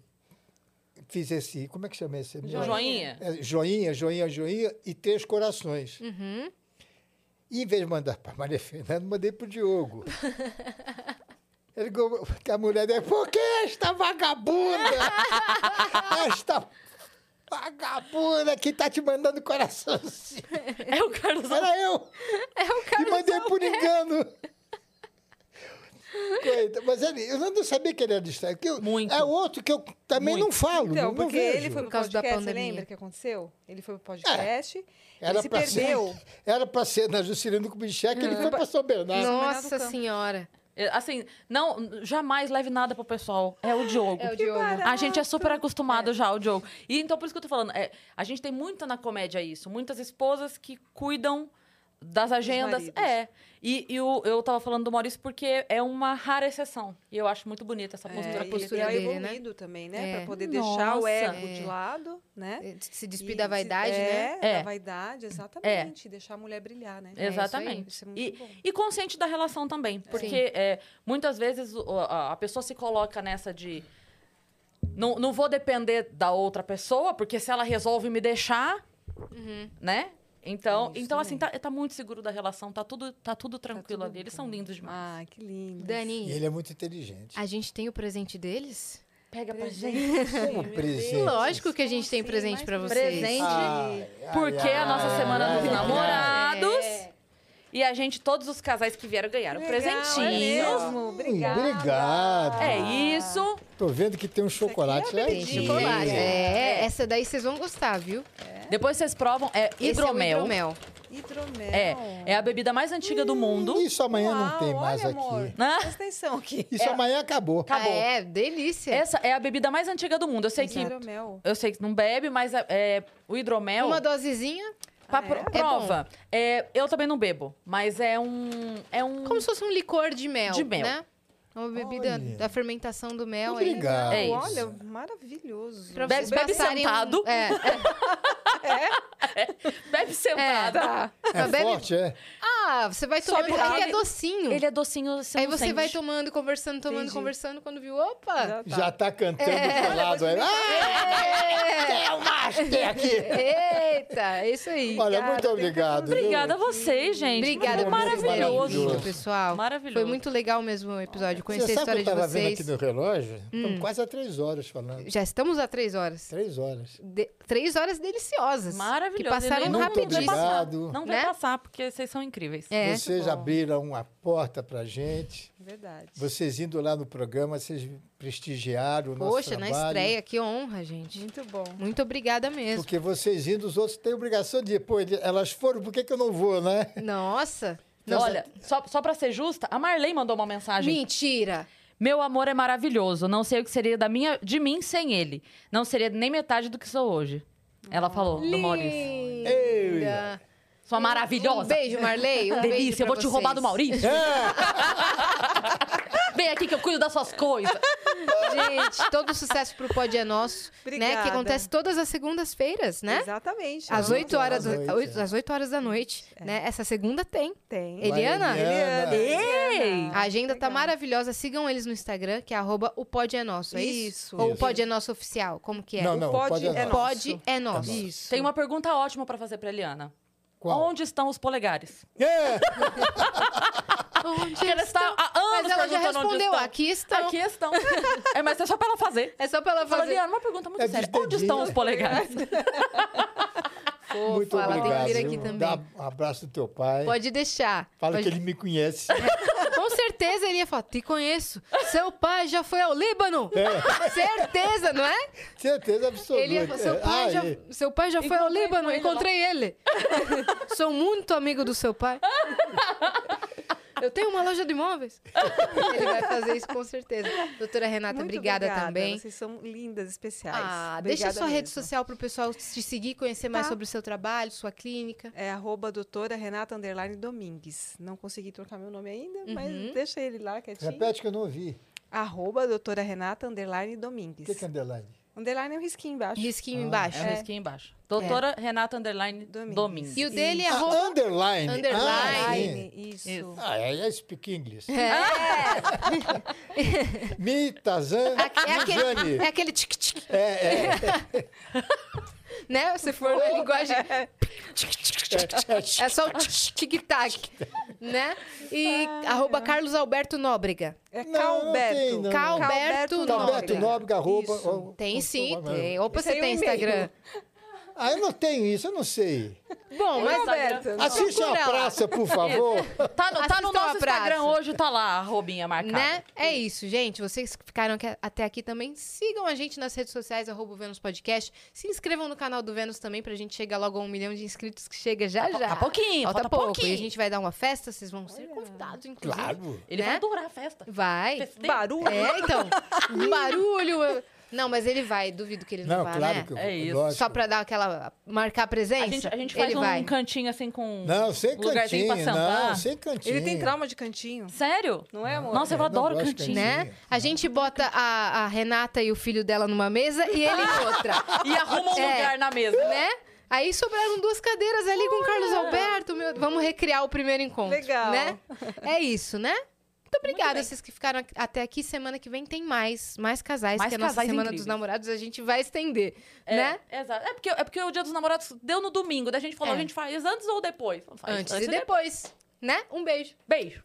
Fiz esse. Como é que chama esse? Joinha. É, joinha, joinha, joinha e três corações. Uhum. E em vez de mandar para Maria Fernanda, mandei para o Diogo. Ele, a mulher dele, por que esta vagabunda? esta vagabunda que tá te mandando coraçãozinho. É o Carlos Era eu É o cara. que mandei por engano. Mas ele, eu não sabia que ele era distraído. porque eu- Muito. É outro que eu também não falo. Então, não, não porque vejo. ele foi pro Por causa da podcast, você pandemia. lembra o que aconteceu? Ele foi pro podcast, Era ele se perdeu. Ser, era para ser na Juscelino Kubitschek, ele foi para São Bernardo. Nossa senhora. É, Assim, não, jamais leve nada pro pessoal. É o Diogo. É o Diogo. A gente é super acostumado já ao Diogo. E então, por isso que eu tô falando, é, a gente tem muito na comédia isso. Muitas esposas que cuidam das agendas. É. E, e o- eu tava falando do Maurício porque é uma rara exceção. E eu acho muito bonita essa postura. É, a ele postura tá dele, né? evoluído também, né? É. Pra poder deixar o Nossa. ego É. de lado, né? Se despir E da se- vaidade, né? é, É. da vaidade, exatamente. Deixar a mulher brilhar, né? É, isso aí. Exatamente. Isso é muito e, bom. e consciente da relação também. Porque é, muitas vezes a, a pessoa se coloca nessa de. Não, não vou depender da outra pessoa, porque se ela resolve me deixar, né? Então, Isso então assim, tá, tá muito seguro da relação, tá tudo, tá tudo tranquilo tudo ali. Eles são lindos demais. Ai, que lindo. E Dani, ele é muito inteligente. a gente tem o presente deles? Pega pra gente. Como presente. Lógico que a gente tem presente pra vocês. Presente. Ai, ai, Porque ai, a nossa ai, semana ai, dos ai, namorados. É. E a gente, todos os casais que vieram ganharam Legal, é presentinhos. mesmo. Hum, Obrigada. Obrigado. É isso. Tô vendo que tem um chocolate é Tem chocolate. É, É. essa daí vocês vão gostar, viu? Depois vocês provam. É Esse hidromel. É o hidromel. Hidromel. É, é a bebida mais antiga do mundo. Isso amanhã não Uau, tem mais olha, amor. aqui. Né? Presta atenção aqui. Isso amanhã acabou. Acabou. Ah, é, delícia. Essa é a bebida mais antiga do mundo. Eu sei que Hidromel. eu sei que não bebe, mas é, é, o hidromel Uma dosezinha, pra Ah, é? pro- É prova. É, eu também não bebo, mas é um é um como se fosse um licor de mel, De mel. né? Uma bebida Olha. da fermentação do mel. aí. Obrigado. É. Olha, maravilhoso. Pra Bebe- bebe passarem um- sentado. É, bebe é, sentado. tá. É Bebe- forte, é? Ah, você vai tomando, Sobe porque ele é docinho. Ele é docinho, você Aí não você sente. vai tomando, conversando, tomando, Entendi. conversando, quando viu, opa! Já tá. Já tá cantando lado aí. Ah, é o master aqui. Eita, é isso aí. Olha, muito obrigado. viu? Obrigada a vocês, gente. Obrigada maravilhoso. vindo, pessoal. Maravilhoso. Foi muito legal mesmo o episódio, conhecer Você a sabe que história eu de tava vendo vocês. aqui no relógio? Estamos quase há três horas falando. Já estamos há três horas. Três horas. De- Três horas deliciosas. Maravilhoso. Que passaram não- rapidinho. Não vai passar, Obrigado. não vai Né? passar, porque vocês são incríveis. É. Vocês abriram uma porta pra gente. Verdade. Vocês indo lá no programa, vocês prestigiaram o nosso Poxa, na trabalho. estreia, que honra, gente. Muito bom. Muito obrigada mesmo. Porque vocês indo, os outros têm obrigação de ir. Pô, elas foram, por que, que eu não vou, né? Nossa. Olha, só, só pra ser justa, a Marley mandou uma mensagem. Mentira. Meu amor é maravilhoso. Não sei o que seria da minha, de mim sem ele. Não seria nem metade do que sou hoje. Ela falou, do Maurício. Linda. Sua maravilhosa. Um beijo, Marley. Um beijo Delícia, eu pra vou te roubar do Maurício. Vem aqui que eu cuido das suas coisas. Gente, todo sucesso pro Pod é Nosso, né? Que Obrigada. acontece todas as segundas-feiras, né? Exatamente. Às Não, 8 horas, às do- oito, é. às 8 horas da noite, né? Essa segunda tem. Tem. Eliana? Eliana. Ei! A agenda tá Legal. maravilhosa. Sigam eles no Instagram, que é arroba o Pod é Nosso, é isso? Isso. Ou o. Pod é Nosso oficial, como que é? Não, não, Pode pode é não. Pod é Nosso. Isso. Tem uma pergunta ótima pra fazer pra Eliana. Qual? Onde estão os polegares? É, Onde Porque ela está há anos Mas ela já respondeu, estão. aqui estão. Aqui estão. é, mas é só pra ela fazer. É só pra ela Fala, fazer. Eliana, uma pergunta muito É séria. Onde estão os polegares? Fofa, muito ela obrigado. tem que vir aqui também. Dá um abraço do teu pai. Pode deixar. Fala Pode- que ele me conhece. Com certeza ele ia falar, te conheço. Seu pai já foi ao Líbano. Certeza, não é? Certeza absoluta. Ele ia falar, seu É, pai, ah, já, e- seu pai já foi ao Encontrei Líbano, ele encontrei ele. Sou muito amigo do seu pai. Eu tenho uma loja de imóveis. Ele vai fazer isso com certeza. Doutora Renata, Muito obrigada, também. Vocês são lindas, especiais. Ah, deixa Obrigada sua rede mesmo. social pro pessoal te seguir, conhecer mais Tá. sobre o seu trabalho, sua clínica. É arroba doutora Renata Underline Domingues. Não consegui trocar meu nome ainda, Uhum. mas deixa ele lá quietinho. Repete que eu não ouvi. Arroba doutora Renata Underline O Domingues. que, que é underline? Underline é um risquinho embaixo. Risquinho Ah. embaixo. É um risquinho embaixo. Doutora Renata Underline Domingues. Domingues. E o dele é Isso. Ah, arroba... underline. Underline. Ah, isso. Ah, é, I speak English. É, Mi, Tazan, é aquele, é aquele tic-tic, É, é. né? Se for na linguagem... É só o tic-tac, né? E arroba Carlos Alberto Nóbrega. É Não, não Calberto. tem, não. Calberto Calberto Nóbrega. Nóbrega, arroba. Tem sim, tem. Opa, Esse você é tem. Instagram. Ah, eu não tenho isso, eu não sei. Bom, mas... Calberto. Assiste a praça, por favor. Tá no, tá no nosso a. Instagram hoje, tá lá, a robinha marcada. Né? É isso, gente. Vocês que ficaram aqui- até aqui também, sigam a gente nas redes sociais, arroba o Vênus Podcast. Se inscrevam no canal do Vênus também, pra gente chegar logo a um milhão de inscritos, que chega já já. Falta pouquinho, Falta falta pouco. pouquinho. E a gente vai dar uma festa, vocês vão ser convidados, inclusive. Claro. Ele né? vai adorar a festa. Vai. Barulho. É, então. Barulho. Não, mas ele vai, duvido que ele não, Não, vá, claro né? que eu É isso. lógico. Só pra dar aquela. marcar presença? A gente, a gente faz ele um vai. cantinho assim com Não, sem um lugarzinho cantinho, pra sentar. não, sem cantinho. Ele tem trauma de cantinho. Sério? Não é, amor? Nossa, eu É, não adoro de cantinho. Né? A gente bota a, a Renata e o filho dela numa mesa e ele em outra. E arruma um É. lugar na mesa. né? Aí sobraram duas cadeiras ali com o Carlos Alberto. meu- Vamos recriar o primeiro encontro. Legal. Né? É isso, né? Muito obrigada, bem. vocês que ficaram até aqui. Semana que vem tem mais, mais casais, Mais que é a nossa Semana incríveis. dos Namorados a gente vai estender, É, né? Exato. É porque, é porque o Dia dos Namorados deu no domingo. Daí a gente falou, É. a gente faz antes ou depois? Faz Antes, e depois, né? Um beijo. Beijo.